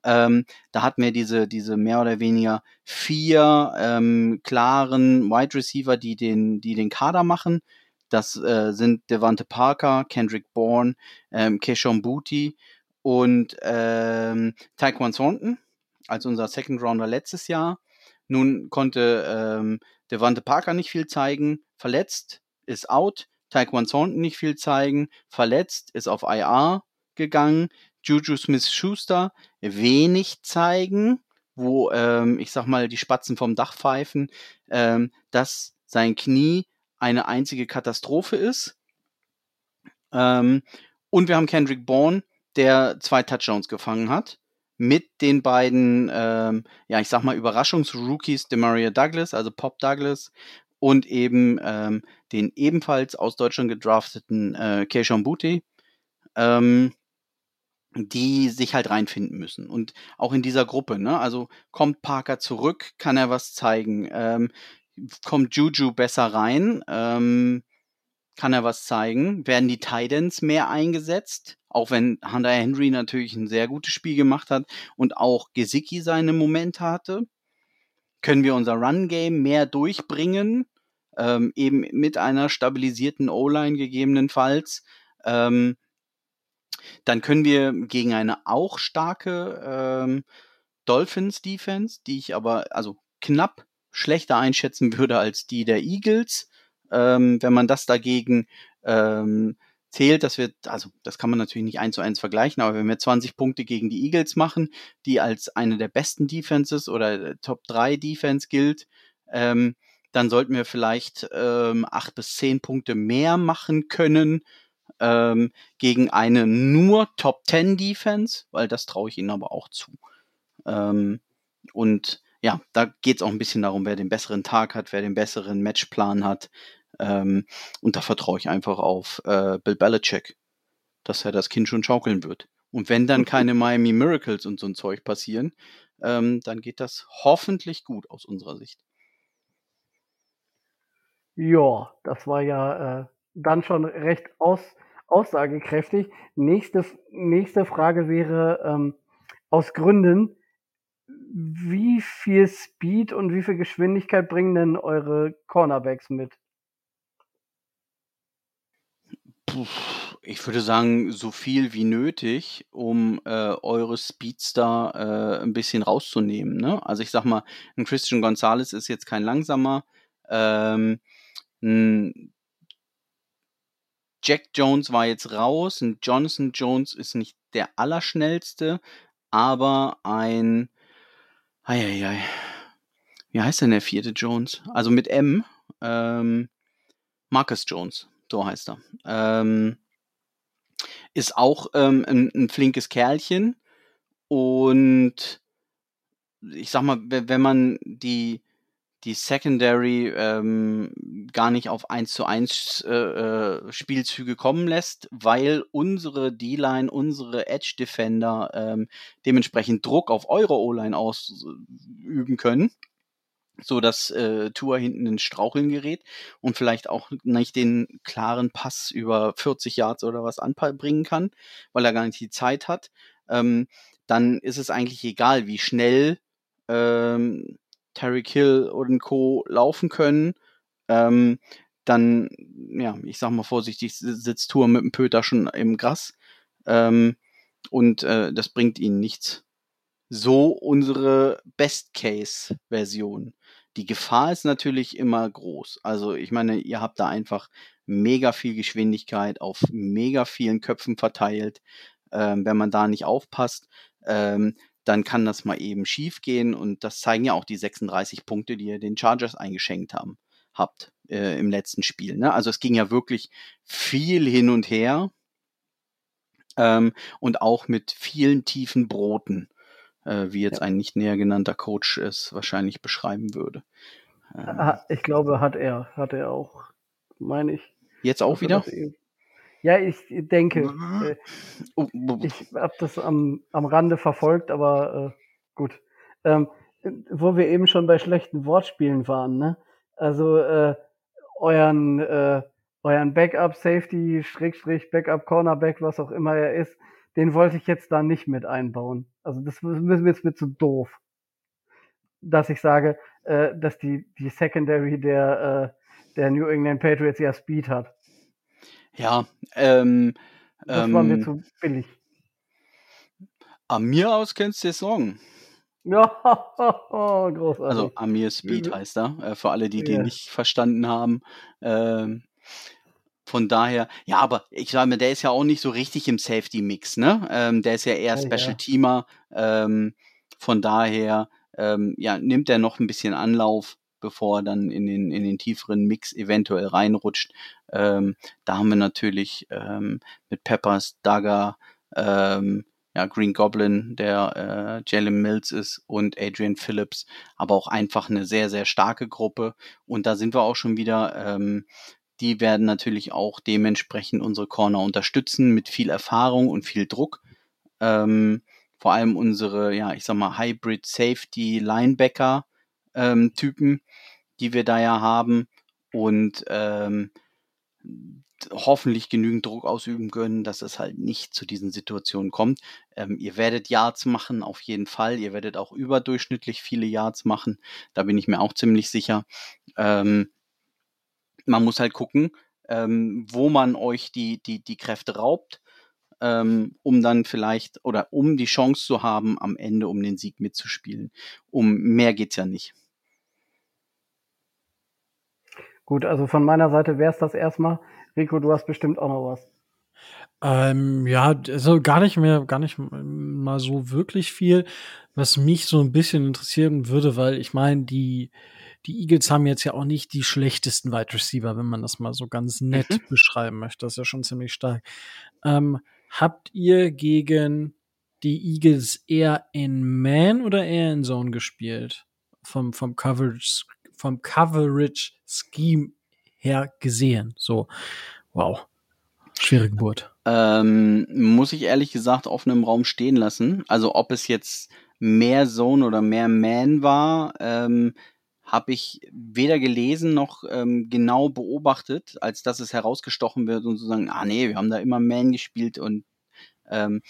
Ähm, da hatten wir diese, diese mehr oder weniger vier ähm, klaren Wide Receiver, die den, die den Kader machen. Das äh, sind Devante Parker, Kendrick Bourne, ähm, Keishon Booty und ähm, Taekwon Thornton als unser Second Rounder letztes Jahr. Nun konnte ähm, Devante Parker nicht viel zeigen, verletzt, ist out. Taekwon Thornton nicht viel zeigen, verletzt, ist auf IR gegangen. Juju Smith-Schuster wenig zeigen, wo ähm, ich sag mal die Spatzen vom Dach pfeifen, ähm, dass sein Knie eine einzige Katastrophe ist. Ähm, und wir haben Kendrick Bourne, der zwei Touchdowns gefangen hat. Mit den beiden, ähm, ja, ich sag mal, Überraschungsrookies, Demaria Douglas, also Pop Douglas, und eben ähm, den ebenfalls aus Deutschland gedrafteten äh, Keishon Booty. Ähm, die sich halt reinfinden müssen. Und auch in dieser Gruppe, ne? Also kommt Parker zurück, kann er was zeigen? Ähm, kommt Juju besser rein? Ähm, kann er was zeigen? Werden die Titans mehr eingesetzt? Auch wenn Hunter Henry natürlich ein sehr gutes Spiel gemacht hat und auch Gesicki seine Momente hatte. Können wir unser Run-Game mehr durchbringen? Ähm, eben mit einer stabilisierten O-Line gegebenenfalls. Ähm, dann können wir gegen eine auch starke ähm, Dolphins Defense, die ich aber also knapp schlechter einschätzen würde als die der Eagles. Ähm, wenn man das dagegen ähm, zählt, dass wir, also das kann man natürlich nicht eins zu eins vergleichen, aber wenn wir 20 Punkte gegen die Eagles machen, die als eine der besten Defenses oder Top 3 Defense gilt, ähm, dann sollten wir vielleicht ähm, acht bis zehn Punkte mehr machen können ähm, gegen eine nur Top 10 Defense, weil das traue ich ihnen aber auch zu. Ähm, und ja, da geht es auch ein bisschen darum, wer den besseren Tag hat, wer den besseren Matchplan hat. Ähm, und da vertraue ich einfach auf äh, Bill Belichick, dass er das Kind schon schaukeln wird. Und wenn dann keine Miami Miracles und so ein Zeug passieren, ähm, dann geht das hoffentlich gut aus unserer Sicht. Ja, das war ja äh, dann schon recht aus, aussagekräftig. Nächste, nächste Frage wäre ähm, aus Gründen, wie viel Speed und wie viel Geschwindigkeit bringen denn eure Cornerbacks mit? Ich würde sagen, so viel wie nötig, um äh, eure Speedster äh, ein bisschen rauszunehmen. Ne? Also ich sag mal, ein Christian Gonzalez ist jetzt kein langsamer. Ähm, ein Jack Jones war jetzt raus. Ein Jonathan Jones ist nicht der allerschnellste, aber ein. Eieiei. Wie heißt denn der vierte Jones? Also mit M. Ähm, Marcus Jones, so heißt er. Ähm, ist auch ähm, ein, ein flinkes Kerlchen. Und ich sag mal, wenn man die die Secondary ähm, gar nicht auf 1 zu 1 äh, äh, Spielzüge kommen lässt, weil unsere D-Line, unsere Edge Defender ähm, dementsprechend Druck auf eure O-Line ausüben können, so dass äh, Tour hinten ins Straucheln gerät und vielleicht auch nicht den klaren Pass über 40 Yards oder was anbringen kann, weil er gar nicht die Zeit hat, ähm, dann ist es eigentlich egal, wie schnell ähm, Terry Kill und Co. laufen können, ähm, dann, ja, ich sag mal vorsichtig, sitzt Tour mit dem Pöter schon im Gras. Ähm, und äh, das bringt ihnen nichts. So unsere Best-Case-Version. die Gefahr ist natürlich immer groß. Also ich meine, ihr habt da einfach mega viel Geschwindigkeit auf mega vielen Köpfen verteilt. Ähm, wenn man da nicht aufpasst, ähm, dann kann das mal eben schief gehen. Und das zeigen ja auch die 36 Punkte, die ihr den Chargers eingeschenkt haben, habt äh, im letzten Spiel. Ne? Also es ging ja wirklich viel hin und her ähm, und auch mit vielen tiefen Broten, äh, wie jetzt ja. ein nicht näher genannter Coach es wahrscheinlich beschreiben würde. Ähm, ich glaube, hat er, hat er auch, meine ich. Jetzt auch wieder? Ja, ich denke. Äh, oh, ich habe das am, am Rande verfolgt, aber äh, gut. Ähm, wo wir eben schon bei schlechten Wortspielen waren, ne? Also äh, euren äh, euren Backup Safety, Schrägstrich, Backup Cornerback, was auch immer er ist, den wollte ich jetzt da nicht mit einbauen. Also das müssen wir jetzt mit zu doof. Dass ich sage, äh, dass die, die Secondary der, äh, der New England Patriots ja Speed hat. Ja, ähm, das war mir ähm, zu billig. Amir aus kennst du Song. Ja, großartig. Also Amir Speed heißt er, äh, für alle, die den nicht verstanden haben. Ähm, von daher, ja, aber ich sage mir, der ist ja auch nicht so richtig im Safety-Mix, ne? Ähm, der ist ja eher Special-Teamer. Ähm, von daher, ähm, ja, nimmt er noch ein bisschen Anlauf, bevor er dann in den, in den tieferen Mix eventuell reinrutscht. Ähm, da haben wir natürlich ähm, mit Peppers, Dagger, ähm, ja, Green Goblin, der äh, Jalen Mills ist und Adrian Phillips, aber auch einfach eine sehr, sehr starke Gruppe. Und da sind wir auch schon wieder ähm, die werden natürlich auch dementsprechend unsere Corner unterstützen mit viel Erfahrung und viel Druck. Ähm, vor allem unsere, ja, ich sag mal, Hybrid Safety Linebacker ähm, Typen, die wir da ja haben und ähm, hoffentlich genügend Druck ausüben können, dass es halt nicht zu diesen Situationen kommt. Ähm, ihr werdet Yards machen, auf jeden Fall. Ihr werdet auch überdurchschnittlich viele Yards machen. Da bin ich mir auch ziemlich sicher. Ähm, man muss halt gucken, ähm, wo man euch die, die, die Kräfte raubt, ähm, um dann vielleicht oder um die Chance zu haben, am Ende um den Sieg mitzuspielen. Um mehr geht's ja nicht. Gut, also von meiner Seite wäre es das erstmal. Rico, du hast bestimmt auch noch was. Ähm, ja, also gar nicht mehr, gar nicht mal so wirklich viel, was mich so ein bisschen interessieren würde, weil ich meine, die, die Eagles haben jetzt ja auch nicht die schlechtesten Wide Receiver, wenn man das mal so ganz nett mhm. beschreiben möchte. Das ist ja schon ziemlich stark. Ähm, habt ihr gegen die Eagles eher in Man oder eher in Zone gespielt? Vom, vom Coverage, vom Coverage Scheme her gesehen. So, wow. Schwere Geburt. Ähm, muss ich ehrlich gesagt auf einem Raum stehen lassen. Also ob es jetzt mehr Zone oder mehr Man war, ähm, habe ich weder gelesen noch ähm, genau beobachtet, als dass es herausgestochen wird und zu sagen, ah nee, wir haben da immer Man gespielt und ähm,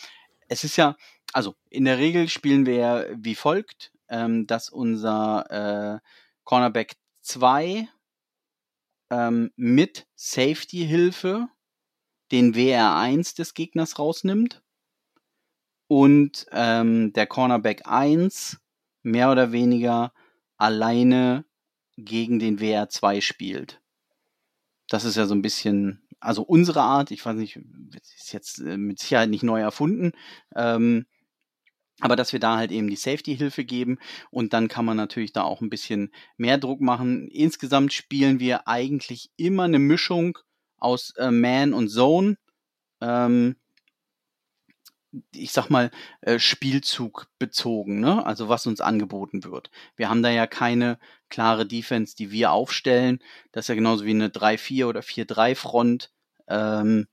es ist ja, also in der Regel spielen wir ja wie folgt, ähm, dass unser äh, Cornerback 2 ähm, mit Safety-Hilfe den WR1 des Gegners rausnimmt und ähm, der Cornerback 1 mehr oder weniger alleine gegen den WR2 spielt. Das ist ja so ein bisschen, also unsere Art, ich weiß nicht, ist jetzt äh, mit Sicherheit nicht neu erfunden, ähm, aber dass wir da halt eben die Safety-Hilfe geben und dann kann man natürlich da auch ein bisschen mehr Druck machen. Insgesamt spielen wir eigentlich immer eine Mischung aus äh, Man und Zone. Ähm, ich sag mal, äh, Spielzug bezogen, ne? Also was uns angeboten wird. Wir haben da ja keine klare Defense, die wir aufstellen. Das ist ja genauso wie eine 3-4 oder 4-3-Front. Ähm,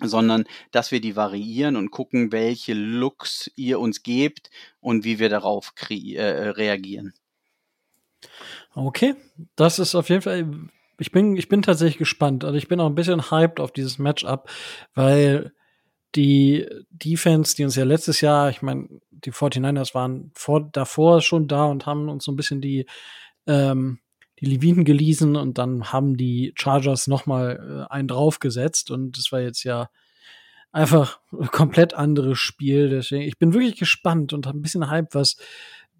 sondern dass wir die variieren und gucken, welche Looks ihr uns gebt und wie wir darauf äh, reagieren. Okay, das ist auf jeden Fall. Ich bin, ich bin tatsächlich gespannt. Also ich bin auch ein bisschen hyped auf dieses Matchup, weil die Defense, die uns ja letztes Jahr, ich meine, die 49ers waren vor, davor schon da und haben uns so ein bisschen die, ähm, die Leviten geliehen und dann haben die Chargers nochmal äh, einen draufgesetzt und das war jetzt ja einfach ein komplett anderes Spiel. Deswegen, ich bin wirklich gespannt und habe ein bisschen Hype, was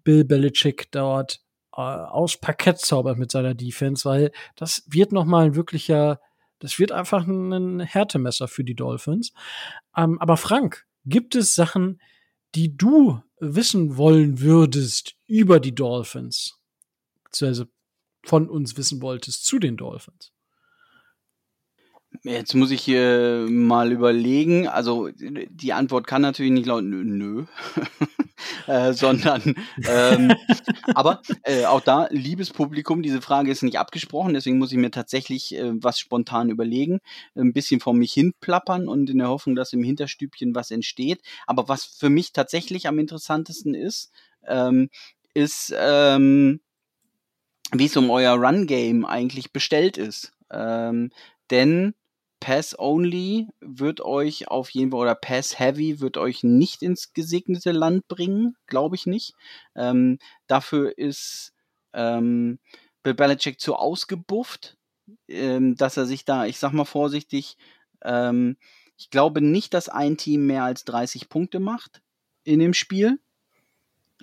Bill Belichick dort äh, aus Parkett zaubert mit seiner Defense, weil das wird nochmal ein wirklicher, das wird einfach ein Härtemesser für die Dolphins. Ähm, aber Frank, gibt es Sachen, die du wissen wollen würdest über die Dolphins? Beziehungsweise von uns wissen wolltest zu den Dolphins? Jetzt muss ich äh, mal überlegen. Also die Antwort kann natürlich nicht lauten nö, nö. äh, sondern ähm, aber äh, auch da, liebes Publikum, diese Frage ist nicht abgesprochen, deswegen muss ich mir tatsächlich äh, was spontan überlegen, ein bisschen vor mich hin plappern und in der Hoffnung, dass im Hinterstübchen was entsteht. Aber was für mich tatsächlich am interessantesten ist, ähm, ist ähm, wie es um euer Run-Game eigentlich bestellt ist. Ähm, denn Pass-Only wird euch auf jeden Fall, oder Pass-Heavy wird euch nicht ins gesegnete Land bringen, glaube ich nicht. Ähm, dafür ist ähm, Bill Belichick zu ausgebufft, ähm, dass er sich da, ich sag mal vorsichtig, ähm, ich glaube nicht, dass ein Team mehr als 30 Punkte macht in dem Spiel.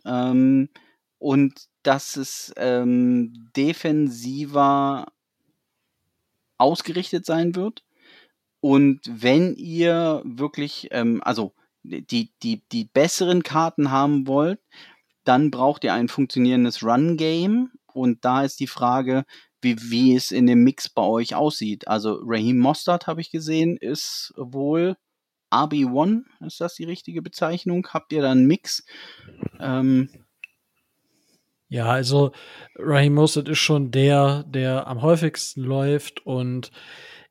Ähm, und dass es ähm, defensiver ausgerichtet sein wird. Und wenn ihr wirklich, ähm, also die, die, die besseren Karten haben wollt, dann braucht ihr ein funktionierendes Run-Game. Und da ist die Frage, wie, wie es in dem Mix bei euch aussieht. Also Raheem Mostard, habe ich gesehen, ist wohl RB1, ist das die richtige Bezeichnung? Habt ihr da einen Mix? Ähm, ja, also Raheem Mostert ist schon der, der am häufigsten läuft und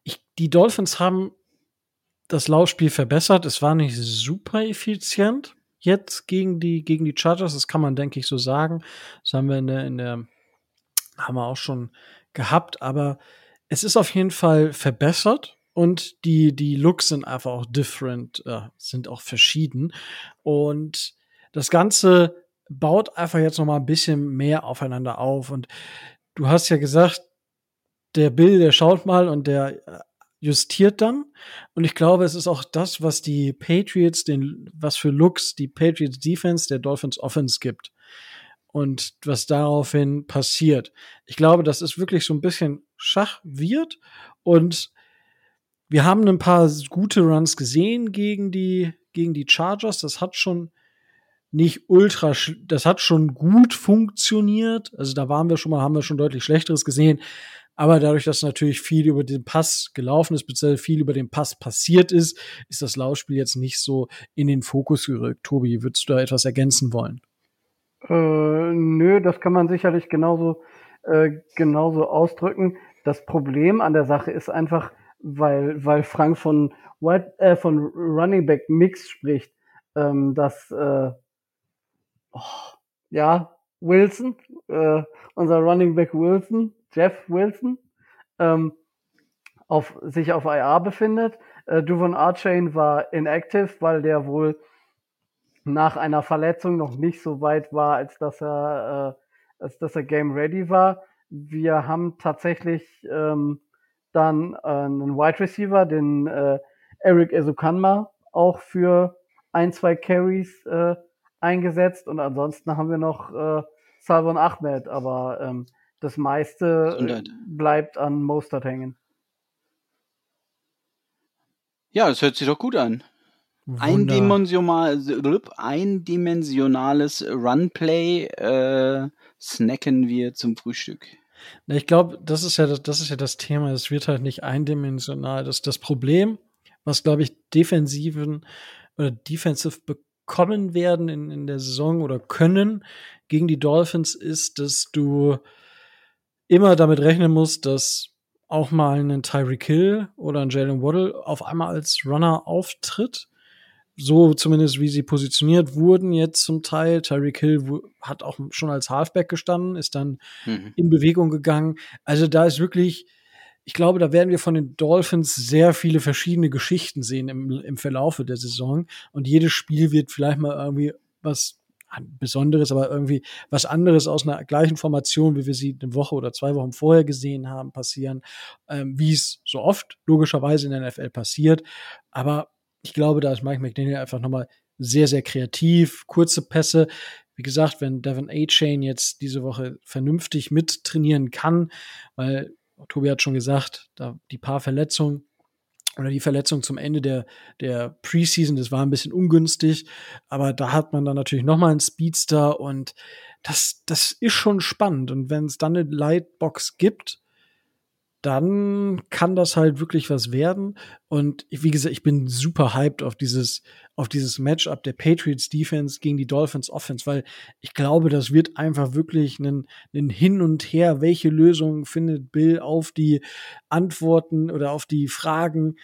ich, die Dolphins haben das Laufspiel verbessert. Es war nicht super effizient jetzt gegen die, gegen die Chargers. Das kann man, denke ich, so sagen. Das haben wir in der, in der, haben wir auch schon gehabt. Aber es ist auf jeden Fall verbessert und die, die Looks sind einfach auch different, äh, sind auch verschieden. Und das Ganze baut einfach jetzt noch mal ein bisschen mehr aufeinander auf. Und du hast ja gesagt, der Bill, der schaut mal und der äh, justiert dann. Und ich glaube, es ist auch das, was die Patriots, den, was für Looks die Patriots Defense der Dolphins Offense gibt. Und was daraufhin passiert. Ich glaube, das ist wirklich so ein bisschen Schach wird. Und wir haben ein paar gute Runs gesehen gegen die, gegen die Chargers. Das hat schon nicht ultra, das hat schon gut funktioniert. Also da waren wir schon mal, haben wir schon deutlich Schlechteres gesehen. Aber dadurch, dass natürlich viel über den Pass gelaufen ist, beziehungsweise viel über den Pass passiert ist, ist das Laufspiel jetzt nicht so in den Fokus gerückt. Tobi, würdest du da etwas ergänzen wollen? Äh, nö, das kann man sicherlich genauso, äh, genauso ausdrücken. Das Problem an der Sache ist einfach, weil, weil Frank von, White, äh, von Running Back Mix spricht, ähm, dass äh, oh, ja, Wilson, äh, unser Running Back Wilson, Jeff Wilson, ähm, auf, sich auf IR befindet. Äh, Duvon Archain war inactive, weil der wohl nach einer Verletzung noch nicht so weit war, als dass er, äh, als dass er game ready war. Wir haben tatsächlich ähm, dann äh, einen Wide Receiver, den äh, Eric Ezukanma, auch für ein, zwei Carries äh, eingesetzt und ansonsten haben wir noch äh, Salvon Ahmed, aber ähm, das meiste äh, bleibt an Mostert hängen. Ja, das hört sich doch gut an. Eindimensional, eindimensionales Runplay äh, snacken wir zum Frühstück. Ich glaube, das ist ja das, das ist ja das Thema. Es wird halt nicht eindimensional. Das das Problem, was glaube ich Defensiven oder Defensive bekommen werden in, in der Saison oder können gegen die Dolphins, ist, dass du immer damit rechnen musst, dass auch mal ein Tyreek Hill oder ein Jalen Waddle auf einmal als Runner auftritt. So zumindest wie sie positioniert wurden jetzt zum Teil. Tyreek Hill hat auch schon als Halfback gestanden, ist dann mhm. in Bewegung gegangen. Also da ist wirklich, ich glaube, da werden wir von den Dolphins sehr viele verschiedene Geschichten sehen im, im Verlaufe der Saison. Und jedes Spiel wird vielleicht mal irgendwie was Besonderes, aber irgendwie was anderes aus einer gleichen Formation, wie wir sie eine Woche oder zwei Wochen vorher gesehen haben, passieren, ähm, wie es so oft logischerweise in der NFL passiert. Aber ich glaube, da ist Mike McDaniel einfach nochmal sehr, sehr kreativ, kurze Pässe. wie gesagt, wenn Devin A-Chain jetzt diese Woche vernünftig mittrainieren kann, weil Tobi hat schon gesagt, da die paar Verletzungen oder die Verletzung zum Ende der, der Preseason, das war ein bisschen ungünstig, aber da hat man dann natürlich nochmal einen Speedster und das, das ist schon spannend. Und wenn es dann eine Lightbox gibt, dann kann das halt wirklich was werden. Und wie gesagt, ich bin super hyped auf dieses, auf dieses Matchup der Patriots Defense gegen die Dolphins Offense, weil ich glaube, das wird einfach wirklich ein, ein Hin und Her. Welche Lösung findet Bill auf die Antworten oder auf die Fragen,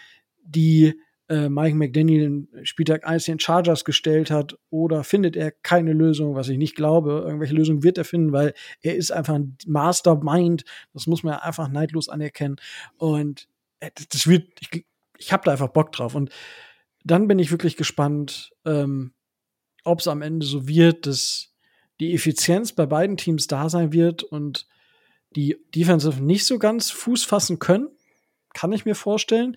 die äh, Mike McDaniel in Spieltag 1 den Chargers gestellt hat oder findet er keine Lösung, was ich nicht glaube. Irgendwelche Lösungen wird er finden, weil er ist einfach ein Mastermind. Das muss man ja einfach neidlos anerkennen. Und äh, das wird, ich, ich habe da einfach Bock drauf. Und dann bin ich wirklich gespannt, ähm, ob es am Ende so wird, dass die Effizienz bei beiden Teams da sein wird und die Defensive nicht so ganz Fuß fassen können. Kann ich mir vorstellen.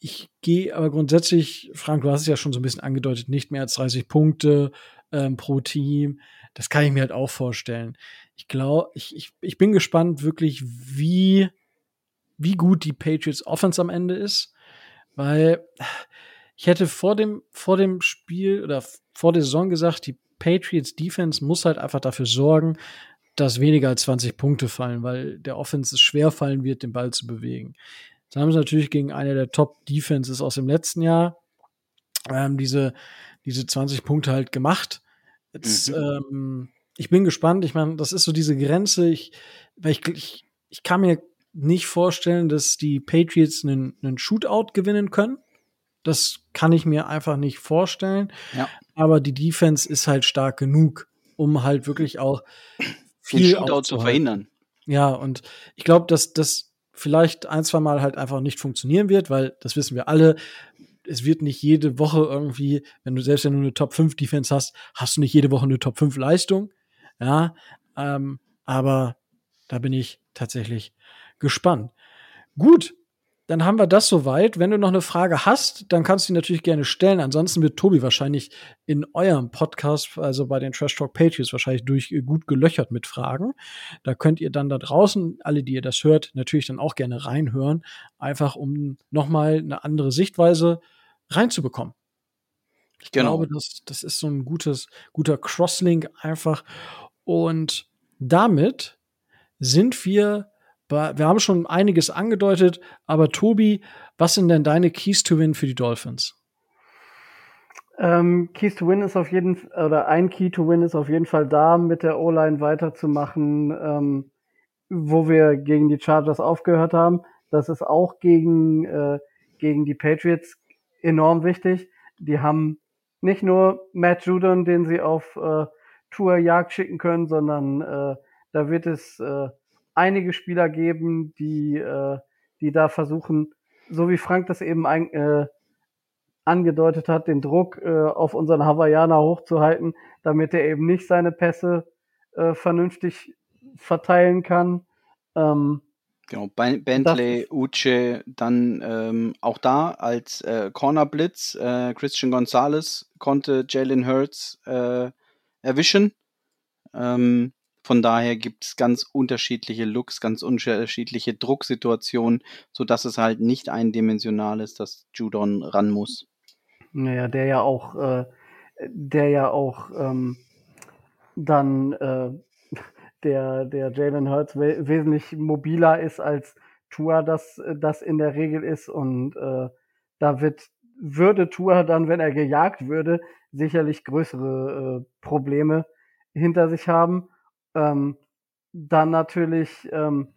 Ich gehe aber grundsätzlich, Frank, du hast es ja schon so ein bisschen angedeutet, nicht mehr als 30 Punkte ähm, pro Team. Das kann ich mir halt auch vorstellen. Ich glaube, ich, ich, ich bin gespannt wirklich, wie, wie gut die Patriots Offense am Ende ist, weil ich hätte vor dem, vor dem Spiel oder vor der Saison gesagt, die Patriots Defense muss halt einfach dafür sorgen, dass weniger als 20 Punkte fallen, weil der Offense es schwer fallen wird, den Ball zu bewegen. Das haben sie natürlich gegen eine der Top-Defenses aus dem letzten Jahr ähm, diese, diese 20 Punkte halt gemacht. Jetzt, mhm. ähm, ich bin gespannt. Ich meine, das ist so diese Grenze. Ich, ich, ich, ich kann mir nicht vorstellen, dass die Patriots einen, einen Shootout gewinnen können. Das kann ich mir einfach nicht vorstellen. Ja. Aber die Defense ist halt stark genug, um halt wirklich auch viel Den Shootout zu verhindern. Ja, und ich glaube, dass das vielleicht ein, zwei Mal halt einfach nicht funktionieren wird, weil das wissen wir alle. Es wird nicht jede Woche irgendwie, wenn du selbst wenn du eine Top 5 Defense hast, hast du nicht jede Woche eine Top 5 Leistung. Ja, ähm, aber da bin ich tatsächlich gespannt. Gut, dann haben wir das soweit. Wenn du noch eine Frage hast, dann kannst du die natürlich gerne stellen. Ansonsten wird Tobi wahrscheinlich in eurem Podcast, also bei den Trash Talk Patriots, wahrscheinlich durch äh, gut gelöchert mit Fragen. Da könnt ihr dann da draußen, alle, die ihr das hört, natürlich dann auch gerne reinhören, einfach um nochmal eine andere Sichtweise reinzubekommen. Ich genau. glaube, das, das ist so ein gutes, guter Crosslink einfach. Und damit sind wir wir haben schon einiges angedeutet, aber Tobi, was sind denn deine Keys to Win für die Dolphins? Ähm, Keys to Win ist auf jeden oder ein Key to Win ist auf jeden Fall da, mit der O-Line weiterzumachen, ähm, wo wir gegen die Chargers aufgehört haben. Das ist auch gegen, äh, gegen die Patriots enorm wichtig. Die haben nicht nur Matt Judon, den sie auf äh, Tourjagd schicken können, sondern äh, da wird es äh, einige Spieler geben, die, äh, die da versuchen, so wie Frank das eben ein, äh, angedeutet hat, den Druck äh, auf unseren Hawaiianer hochzuhalten, damit er eben nicht seine Pässe äh, vernünftig verteilen kann. Ähm, Genau, Bentley, Uche, dann ähm, auch da als äh, Corner Blitz. Äh, Christian Gonzalez konnte Jalen Hurts äh, erwischen. Ähm, von daher gibt es ganz unterschiedliche Looks, ganz unterschiedliche Drucksituationen, sodass es halt nicht eindimensional ist, dass Judon ran muss. Naja, der ja auch, äh, der ja auch ähm, dann äh, der, der Jalen Hurts we wesentlich mobiler ist als Tua das, das in der Regel ist und äh, da wird würde Tua dann, wenn er gejagt würde, sicherlich größere äh, Probleme hinter sich haben. Ähm, dann natürlich, ähm,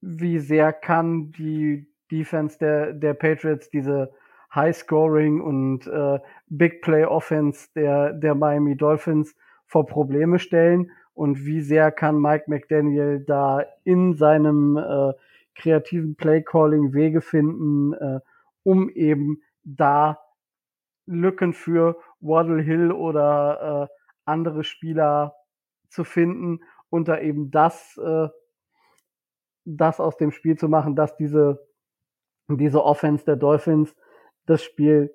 wie sehr kann die Defense der, der Patriots diese High-Scoring und äh, Big-Play-Offense der, der Miami Dolphins vor Probleme stellen? Und wie sehr kann Mike McDaniel da in seinem äh, kreativen Play-Calling Wege finden, äh, um eben da Lücken für Waddle Hill oder äh, andere Spieler zu finden und da eben das, äh, das aus dem Spiel zu machen, dass diese, diese Offense der Dolphins das Spiel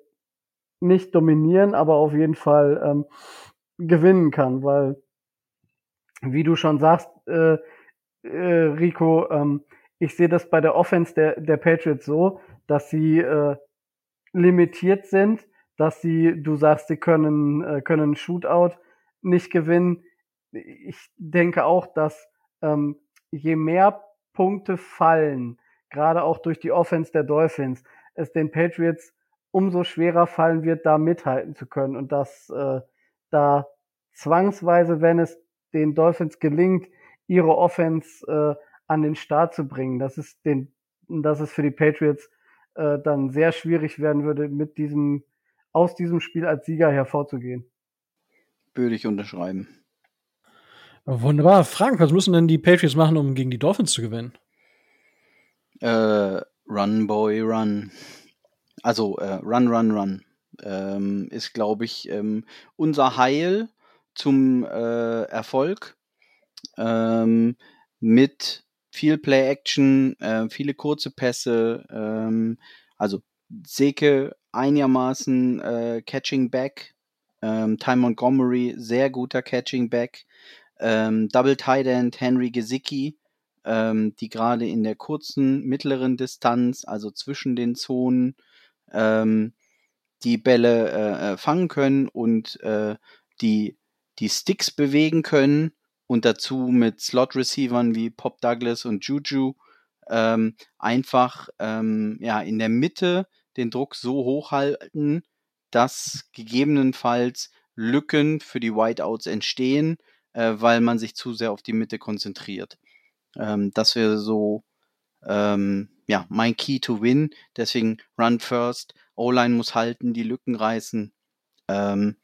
nicht dominieren, aber auf jeden Fall ähm, gewinnen kann, weil, wie du schon sagst, äh, äh, Rico, ähm, ich sehe das bei der Offense der, der Patriots so, dass sie äh, limitiert sind, dass sie, du sagst, sie können, äh, können Shootout nicht gewinnen. Ich denke auch, dass ähm, je mehr Punkte fallen, gerade auch durch die Offense der Dolphins, es den Patriots umso schwerer fallen wird, da mithalten zu können und dass äh, da zwangsweise, wenn es den Dolphins gelingt, ihre Offense äh, an den Start zu bringen, dass es den, dass es für die Patriots äh, dann sehr schwierig werden würde, mit diesem aus diesem Spiel als Sieger hervorzugehen. Würde ich unterschreiben. Wunderbar. Frank, was müssen denn die Patriots machen, um gegen die Dolphins zu gewinnen? Äh, run, Boy, run. Also äh, Run, Run, Run ähm, ist, glaube ich, ähm, unser Heil zum äh, Erfolg. Ähm, mit viel Play-Action, äh, viele kurze Pässe, ähm, also Seke einigermaßen äh, Catching Back, ähm, Ty Montgomery sehr guter Catching Back, ähm, Double Tight End Henry Gesicki, ähm, die gerade in der kurzen, mittleren Distanz, also zwischen den Zonen, ähm, die Bälle äh, äh, fangen können und äh, die, die Sticks bewegen können und dazu mit Slot-Receivern wie Pop Douglas und Juju ähm, einfach ähm, ja, in der Mitte den Druck so hoch halten, dass gegebenenfalls Lücken für die Whiteouts entstehen, äh, weil man sich zu sehr auf die Mitte konzentriert. Ähm, das wäre so ähm, ja, mein Key to Win. Deswegen Run First. O-Line muss halten, die Lücken reißen. Ähm,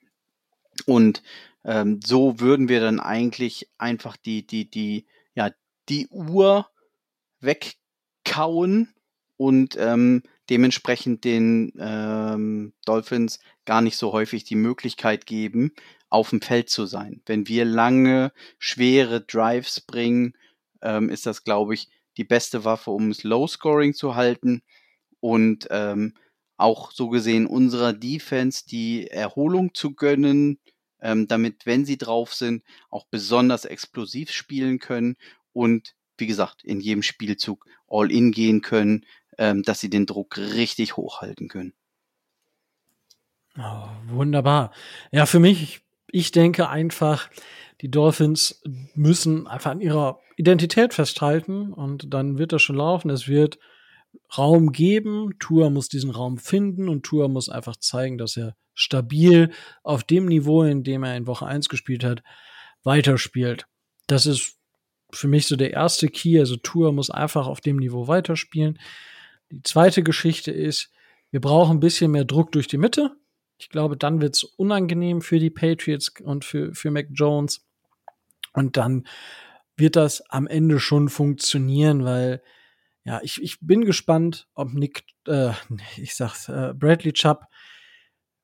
und ähm, so würden wir dann eigentlich einfach die, die, die, ja, die Uhr wegkauen und ähm, dementsprechend den ähm, Dolphins gar nicht so häufig die Möglichkeit geben, auf dem Feld zu sein. Wenn wir lange, schwere Drives bringen, ähm, ist das, glaube ich, die beste Waffe, um es Low Scoring zu halten und ähm, auch so gesehen unserer Defense die Erholung zu gönnen, ähm, damit, wenn sie drauf sind, auch besonders explosiv spielen können und wie gesagt, in jedem Spielzug all in gehen können, ähm, dass sie den Druck richtig hochhalten können. Oh, wunderbar. Ja, für mich, ich denke einfach, die Dolphins müssen einfach an ihrer Identität festhalten und dann wird das schon laufen. Es wird Raum geben. Tour muss diesen Raum finden und Tour muss einfach zeigen, dass er stabil auf dem Niveau, in dem er in Woche 1 gespielt hat, weiterspielt. Das ist für mich so der erste Key. Also Tour muss einfach auf dem Niveau weiterspielen. Die zweite Geschichte ist, wir brauchen ein bisschen mehr Druck durch die Mitte. Ich glaube, dann wird es unangenehm für die Patriots und für, für Mac Jones. Und dann wird das am Ende schon funktionieren, weil ja, ich, ich bin gespannt, ob Nick, äh, ich sag's, äh, Bradley Chubb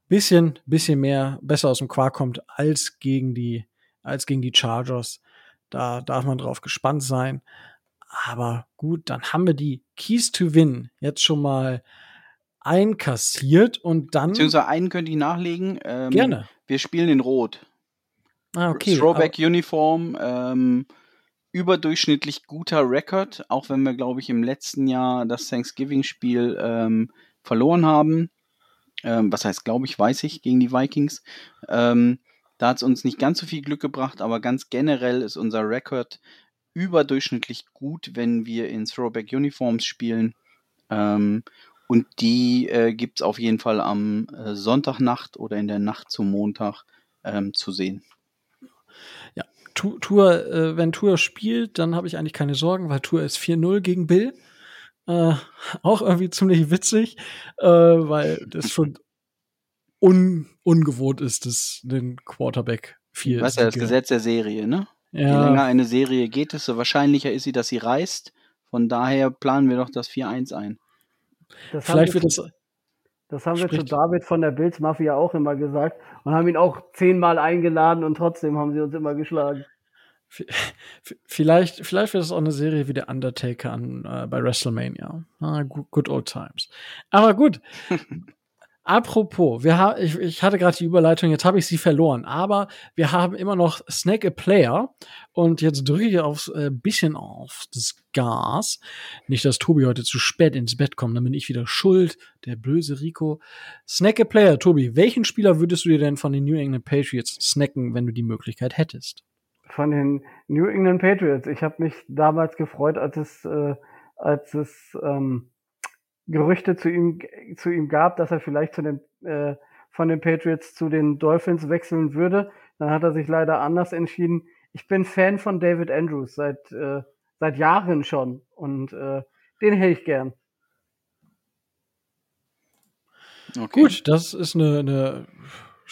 bisschen, bisschen mehr besser aus dem Quark kommt als gegen die, als gegen die Chargers. Da darf man drauf gespannt sein. Aber gut, dann haben wir die Keys to Win jetzt schon mal einkassiert und dann. Beziehungsweise einen könnte ich nachlegen. Ähm, Gerne. Wir spielen in Rot. Ah, okay. Throwback Uniform. Ähm, überdurchschnittlich guter Rekord, auch wenn wir, glaube ich, im letzten Jahr das Thanksgiving-Spiel ähm, verloren haben. Ähm, was heißt, glaube ich, weiß ich, gegen die Vikings. Ähm, da hat es uns nicht ganz so viel Glück gebracht, aber ganz generell ist unser Rekord überdurchschnittlich gut, wenn wir in Throwback-Uniforms spielen. Ähm, und die äh, gibt es auf jeden Fall am äh, Sonntagnacht oder in der Nacht zum Montag ähm, zu sehen. Tour, äh, wenn Tour spielt, dann habe ich eigentlich keine Sorgen, weil Tour ist 4-0 gegen Bill. Äh, auch irgendwie ziemlich witzig, äh, weil das schon un ungewohnt ist, dass den Quarterback viel. Was ja das Gesetz der Serie, ne? Ja. Je länger eine Serie geht, desto wahrscheinlicher ist sie, dass sie reißt. Von daher planen wir doch das 4-1 ein. Das Vielleicht wird es. Das haben wir zu David von der Bills Mafia auch immer gesagt und haben ihn auch zehnmal eingeladen und trotzdem haben sie uns immer geschlagen. Vielleicht, vielleicht wird es auch eine Serie wie der Undertaker an, äh, bei WrestleMania. Ah, good old times. Aber gut. Apropos, wir ha ich, ich hatte gerade die Überleitung, jetzt habe ich sie verloren, aber wir haben immer noch Snack a Player und jetzt drücke ich aufs äh, bisschen auf das Gas. Nicht, dass Tobi heute zu spät ins Bett kommt, dann bin ich wieder schuld, der böse Rico. Snack a Player, Tobi, welchen Spieler würdest du dir denn von den New England Patriots snacken, wenn du die Möglichkeit hättest? Von den New England Patriots. Ich habe mich damals gefreut, als es, äh, als es ähm Gerüchte zu ihm, zu ihm gab, dass er vielleicht zu den, äh, von den Patriots zu den Dolphins wechseln würde. Dann hat er sich leider anders entschieden. Ich bin Fan von David Andrews seit, äh, seit Jahren schon und äh, den hätte ich gern. Okay. Gut, das ist eine, eine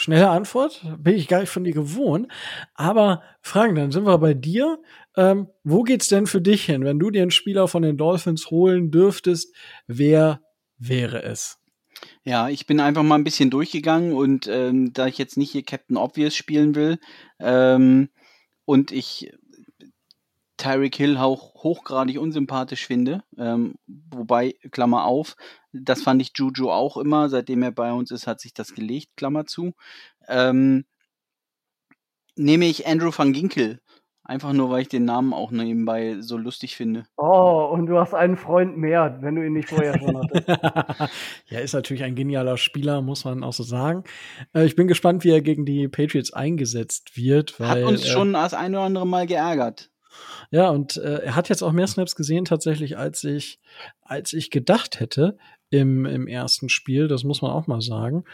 Schnelle Antwort, bin ich gar nicht von dir gewohnt. Aber Frank, dann sind wir bei dir. Ähm, wo geht's denn für dich hin? Wenn du dir einen Spieler von den Dolphins holen dürftest, wer wäre es? Ja, ich bin einfach mal ein bisschen durchgegangen und ähm, da ich jetzt nicht hier Captain Obvious spielen will ähm, und ich Tyreek Hill auch hochgradig unsympathisch finde, ähm, wobei, Klammer auf, das fand ich Juju auch immer, seitdem er bei uns ist, hat sich das gelegt, Klammer zu. Ähm, nehme ich Andrew van Ginkel. Einfach nur, weil ich den Namen auch nebenbei so lustig finde. Oh, und du hast einen Freund mehr, wenn du ihn nicht vorher schon hattest. ja, ist natürlich ein genialer Spieler, muss man auch so sagen. Äh, ich bin gespannt, wie er gegen die Patriots eingesetzt wird. Weil, Hat uns äh, schon das ein oder andere Mal geärgert. Ja, und äh, er hat jetzt auch mehr Snaps gesehen tatsächlich, als ich, als ich gedacht hätte im, im ersten Spiel. Das muss man auch mal sagen.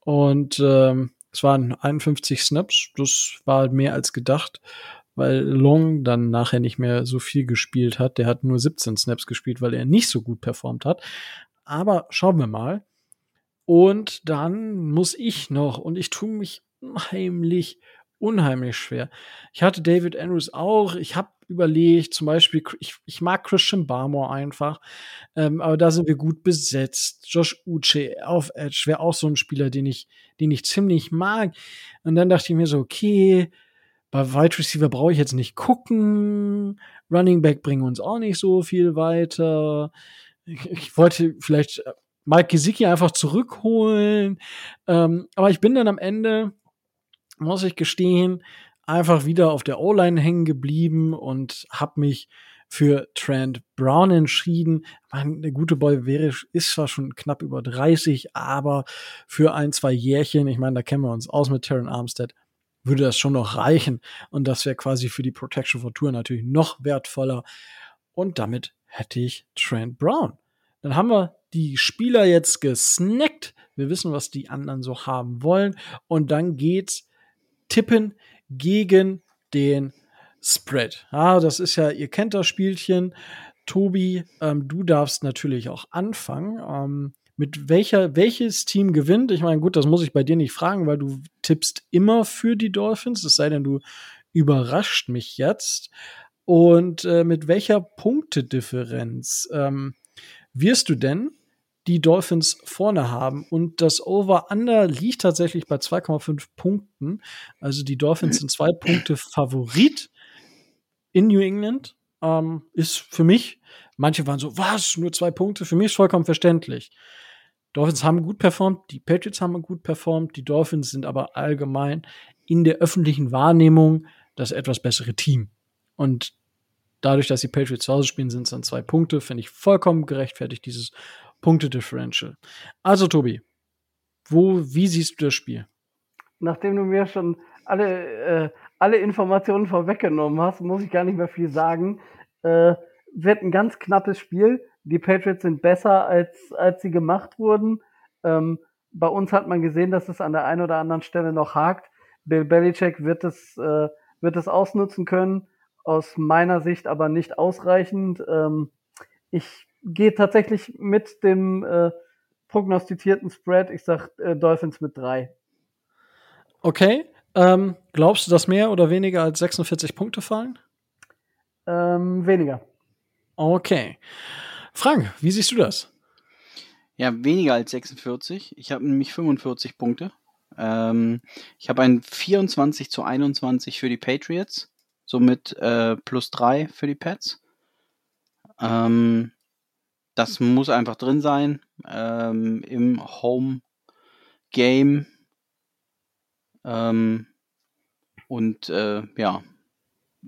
Und ähm, es waren 51 Snaps. Das war mehr als gedacht, weil Long dann nachher nicht mehr so viel gespielt hat. Der hat nur 17 Snaps gespielt, weil er nicht so gut performt hat. Aber schauen wir mal. Und dann muss ich noch, und ich tue mich heimlich unheimlich schwer. Ich hatte David Andrews auch. Ich habe überlegt, zum Beispiel, ich, ich mag Christian Barmore einfach, ähm, aber da sind wir gut besetzt. Josh Uche auf Edge wäre auch so ein Spieler, den ich, den ich ziemlich mag. Und dann dachte ich mir so, okay, bei Wide Receiver brauche ich jetzt nicht gucken. Running Back bringen uns auch nicht so viel weiter. Ich, ich wollte vielleicht Mike Gesicki einfach zurückholen. Ähm, aber ich bin dann am Ende muss ich gestehen, einfach wieder auf der O-Line hängen geblieben und habe mich für Trent Brown entschieden. Man, der gute Boy wäre, ist zwar schon knapp über 30, aber für ein, zwei Jährchen, ich meine, da kennen wir uns aus mit Terran Armstead, würde das schon noch reichen. Und das wäre quasi für die Protection for Tour natürlich noch wertvoller. Und damit hätte ich Trent Brown. Dann haben wir die Spieler jetzt gesnackt. Wir wissen, was die anderen so haben wollen. Und dann geht's tippen gegen den Spread. Ja, das ist ja, ihr kennt das Spielchen. Tobi, ähm, du darfst natürlich auch anfangen. Ähm, mit welcher, welches Team gewinnt? Ich meine, gut, das muss ich bei dir nicht fragen, weil du tippst immer für die Dolphins, es sei denn, du überrascht mich jetzt. Und äh, mit welcher Punktedifferenz ähm, wirst du denn die Dolphins vorne haben. Und das Over-Under liegt tatsächlich bei 2,5 Punkten. Also die Dolphins sind zwei Punkte Favorit in New England. Ähm, ist für mich, manche waren so, was, nur zwei Punkte? Für mich ist vollkommen verständlich. Dolphins haben gut performt, die Patriots haben gut performt, die Dolphins sind aber allgemein in der öffentlichen Wahrnehmung das etwas bessere Team. Und dadurch, dass die Patriots zu Hause spielen, sind es dann zwei Punkte, finde ich vollkommen gerechtfertigt, dieses Punkte-Differential. Also, Tobi, wo, wie siehst du das Spiel? Nachdem du mir schon alle, äh, alle Informationen vorweggenommen hast, muss ich gar nicht mehr viel sagen. Äh, wird ein ganz knappes Spiel. Die Patriots sind besser, als, als sie gemacht wurden. Ähm, bei uns hat man gesehen, dass es an der einen oder anderen Stelle noch hakt. Bill Belichick wird es, äh, wird es ausnutzen können. Aus meiner Sicht aber nicht ausreichend. Ähm, ich gehe tatsächlich mit dem äh, prognostizierten Spread. Ich sag äh, Dolphins mit drei. Okay. Ähm, glaubst du, dass mehr oder weniger als 46 Punkte fallen? Ähm, weniger. Okay. Frank, wie siehst du das? Ja, weniger als 46. Ich habe nämlich 45 Punkte. Ähm, ich habe ein 24 zu 21 für die Patriots, somit äh, plus 3 für die Pets. Ähm, das muss einfach drin sein ähm, im Home Game. Ähm, und äh, ja,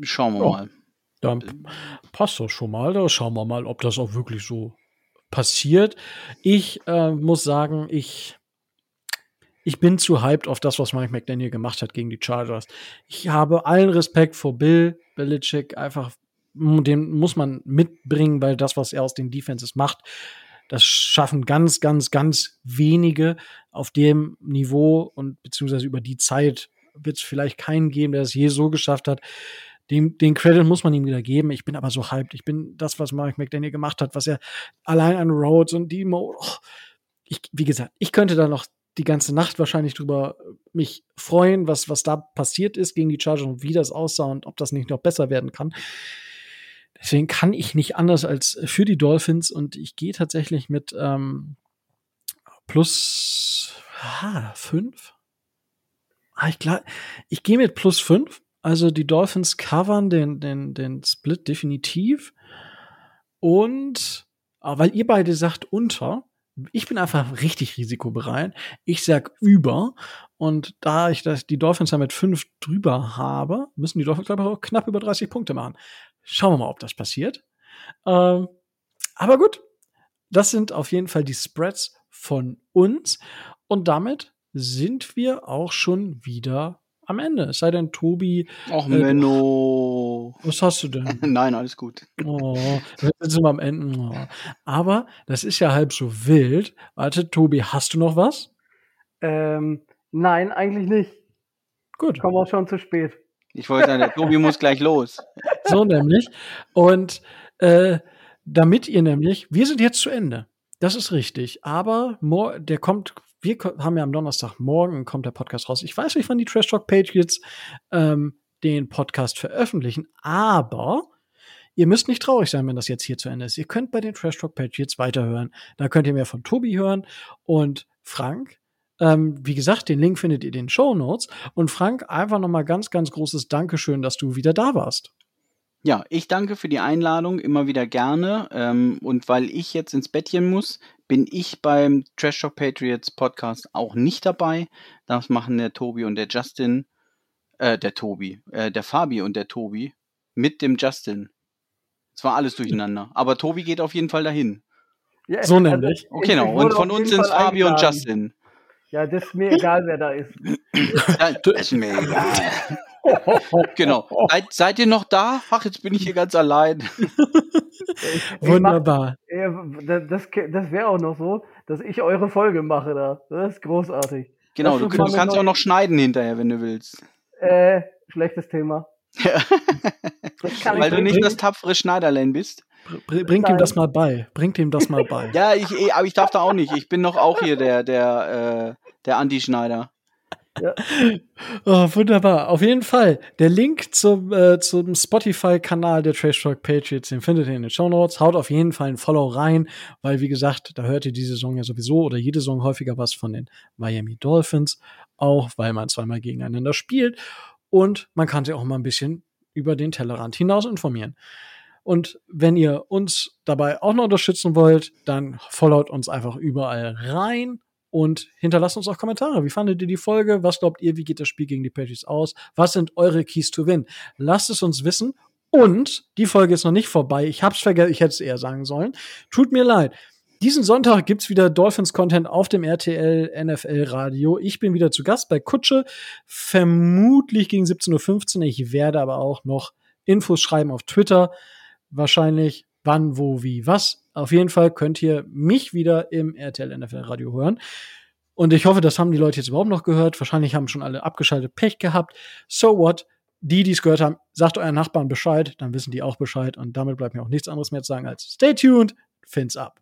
schauen wir Ja. mal. Dann passt das schon mal. Da schauen wir mal, ob das auch wirklich so passiert. Ich äh, muss sagen, ich, ich bin zu hyped auf das, was Mike McDaniel gemacht hat gegen die Chargers. Ich habe allen Respekt vor Bill Belichick. Einfach, den muss man mitbringen, weil das, was er aus den Defenses macht, das schaffen ganz, ganz, ganz wenige auf dem Niveau und beziehungsweise über die Zeit wird es vielleicht keinen geben, der es je so geschafft hat. Den, den Credit muss man ihm wieder geben. Ich bin aber so hyped. Ich bin das, was Mike McDaniel gemacht hat, was er allein an Rhodes und Demo. Oh, ich, wie gesagt, ich könnte da noch die ganze Nacht wahrscheinlich drüber mich freuen, was, was da passiert ist gegen die Chargers und wie das aussah und ob das nicht noch besser werden kann. Deswegen kann ich nicht anders als für die Dolphins und ich gehe tatsächlich mit ähm, plus ah, fünf. Ah, ich glaub, ich gehe mit plus fünf. Also die Dolphins covern den, den, den Split definitiv. Und aber weil ihr beide sagt unter, ich bin einfach richtig risikobereit. Ich sag über. Und da ich das, die Dolphins ja mit fünf drüber habe, müssen die Dolphins, glaube ich, auch knapp über 30 Punkte machen. Schauen wir mal, ob das passiert. Ähm, aber gut, das sind auf jeden Fall die Spreads von uns. Und damit sind wir auch schon wieder am Ende. Es sei denn, Tobi, Och, Äh, Menno. was hast du denn? Nein, alles gut. Oh, jetzt sind wir am Ende. Oh. Aber das ist ja halb so wild. Warte, Tobi, hast du noch was? Ähm, nein, eigentlich nicht. Gut, Kommen auch schon zu spät. Ich wollte sagen, der Tobi muss gleich los. so nämlich. Und äh, damit ihr nämlich, wir sind jetzt zu Ende. Das ist richtig. Aber der kommt, wir haben ja am Donnerstagmorgen kommt der Podcast raus. Ich weiß nicht, wann die Trash Talk Patriots ähm, den Podcast veröffentlichen, aber ihr müsst nicht traurig sein, wenn das jetzt hier zu Ende ist. Ihr könnt bei den Trash Talk Patriots weiterhören. Da könnt ihr mehr von Tobi hören und Frank. Ähm, wie gesagt, den Link findet ihr in den Show Notes. Und Frank, einfach nochmal ganz, ganz großes Dankeschön, dass du wieder da warst. Ja, ich danke für die Einladung, immer wieder gerne. Ähm, und weil ich jetzt ins Bettchen muss, bin ich beim Trash Talk Patriots Podcast auch nicht dabei. Das machen der Tobi und der Justin, äh, der Tobi, äh, der Fabi und der Tobi mit dem Justin. Es war alles durcheinander. Aber Tobi geht auf jeden Fall dahin. Ja, So nämlich. ich- Okay, genau. Und von uns sind Fall Fabi und. Justin. Ja, das ist mir egal, wer da ist. Ja, ist mir egal. Genau. Seid, seid ihr noch da? Ach, jetzt bin ich hier ganz allein. Ich, ich mach, Wunderbar. ja, das das wäre auch noch so, dass ich eure Folge mache da. Das ist großartig. Genau, du, du kannst auch noch schneiden hinterher, wenn du willst. Äh, schlechtes Thema. Ja. Das Weil du nicht das tapfere Schneiderlein bist. Br bringt ihm das mal bei. Bringt ihm das mal bei. Ja, ich, eh, aber ich darf da auch nicht. Ich bin doch auch hier der, der, äh, der Anti-Schneider. Oh, wunderbar. Auf jeden Fall. Der Link zum, äh, zum Spotify-Kanal der Trash Talk Patriots, den findet ihr in den Show Notes. Haut auf jeden Fall ein Follow rein, weil, wie gesagt, da hört ihr diese Saison ja sowieso oder jede Saison häufiger was von den Miami Dolphins. Auch weil man zweimal gegeneinander spielt. Und man kann sich auch mal ein bisschen über den Tellerrand hinaus informieren. Und wenn ihr uns dabei auch noch unterstützen wollt, dann followt uns einfach überall rein und hinterlasst uns auch Kommentare. Wie fandet ihr die Folge? Was glaubt ihr, wie geht das Spiel gegen die Patriots aus? Was sind eure Keys to win? Lasst es uns wissen. Und die Folge ist noch nicht vorbei. Ich hab's vergessen, ich hätte es eher sagen sollen. Tut mir leid. Diesen Sonntag gibt's wieder Dolphins-Content auf dem RTL NFL Radio. Ich bin wieder zu Gast bei Kutsche. Vermutlich gegen 17.15 Uhr. Ich werde aber auch noch Infos schreiben auf Twitter. Wahrscheinlich wann, wo, wie, was. Auf jeden Fall könnt ihr mich wieder im RTL NFL Radio hören. Und ich hoffe, das haben die Leute jetzt überhaupt noch gehört. Wahrscheinlich haben schon alle abgeschaltet Pech gehabt. So what? Die, die es gehört haben, sagt euren Nachbarn Bescheid, dann wissen die auch Bescheid. Und damit bleibt mir auch nichts anderes mehr zu sagen als stay tuned, fins up.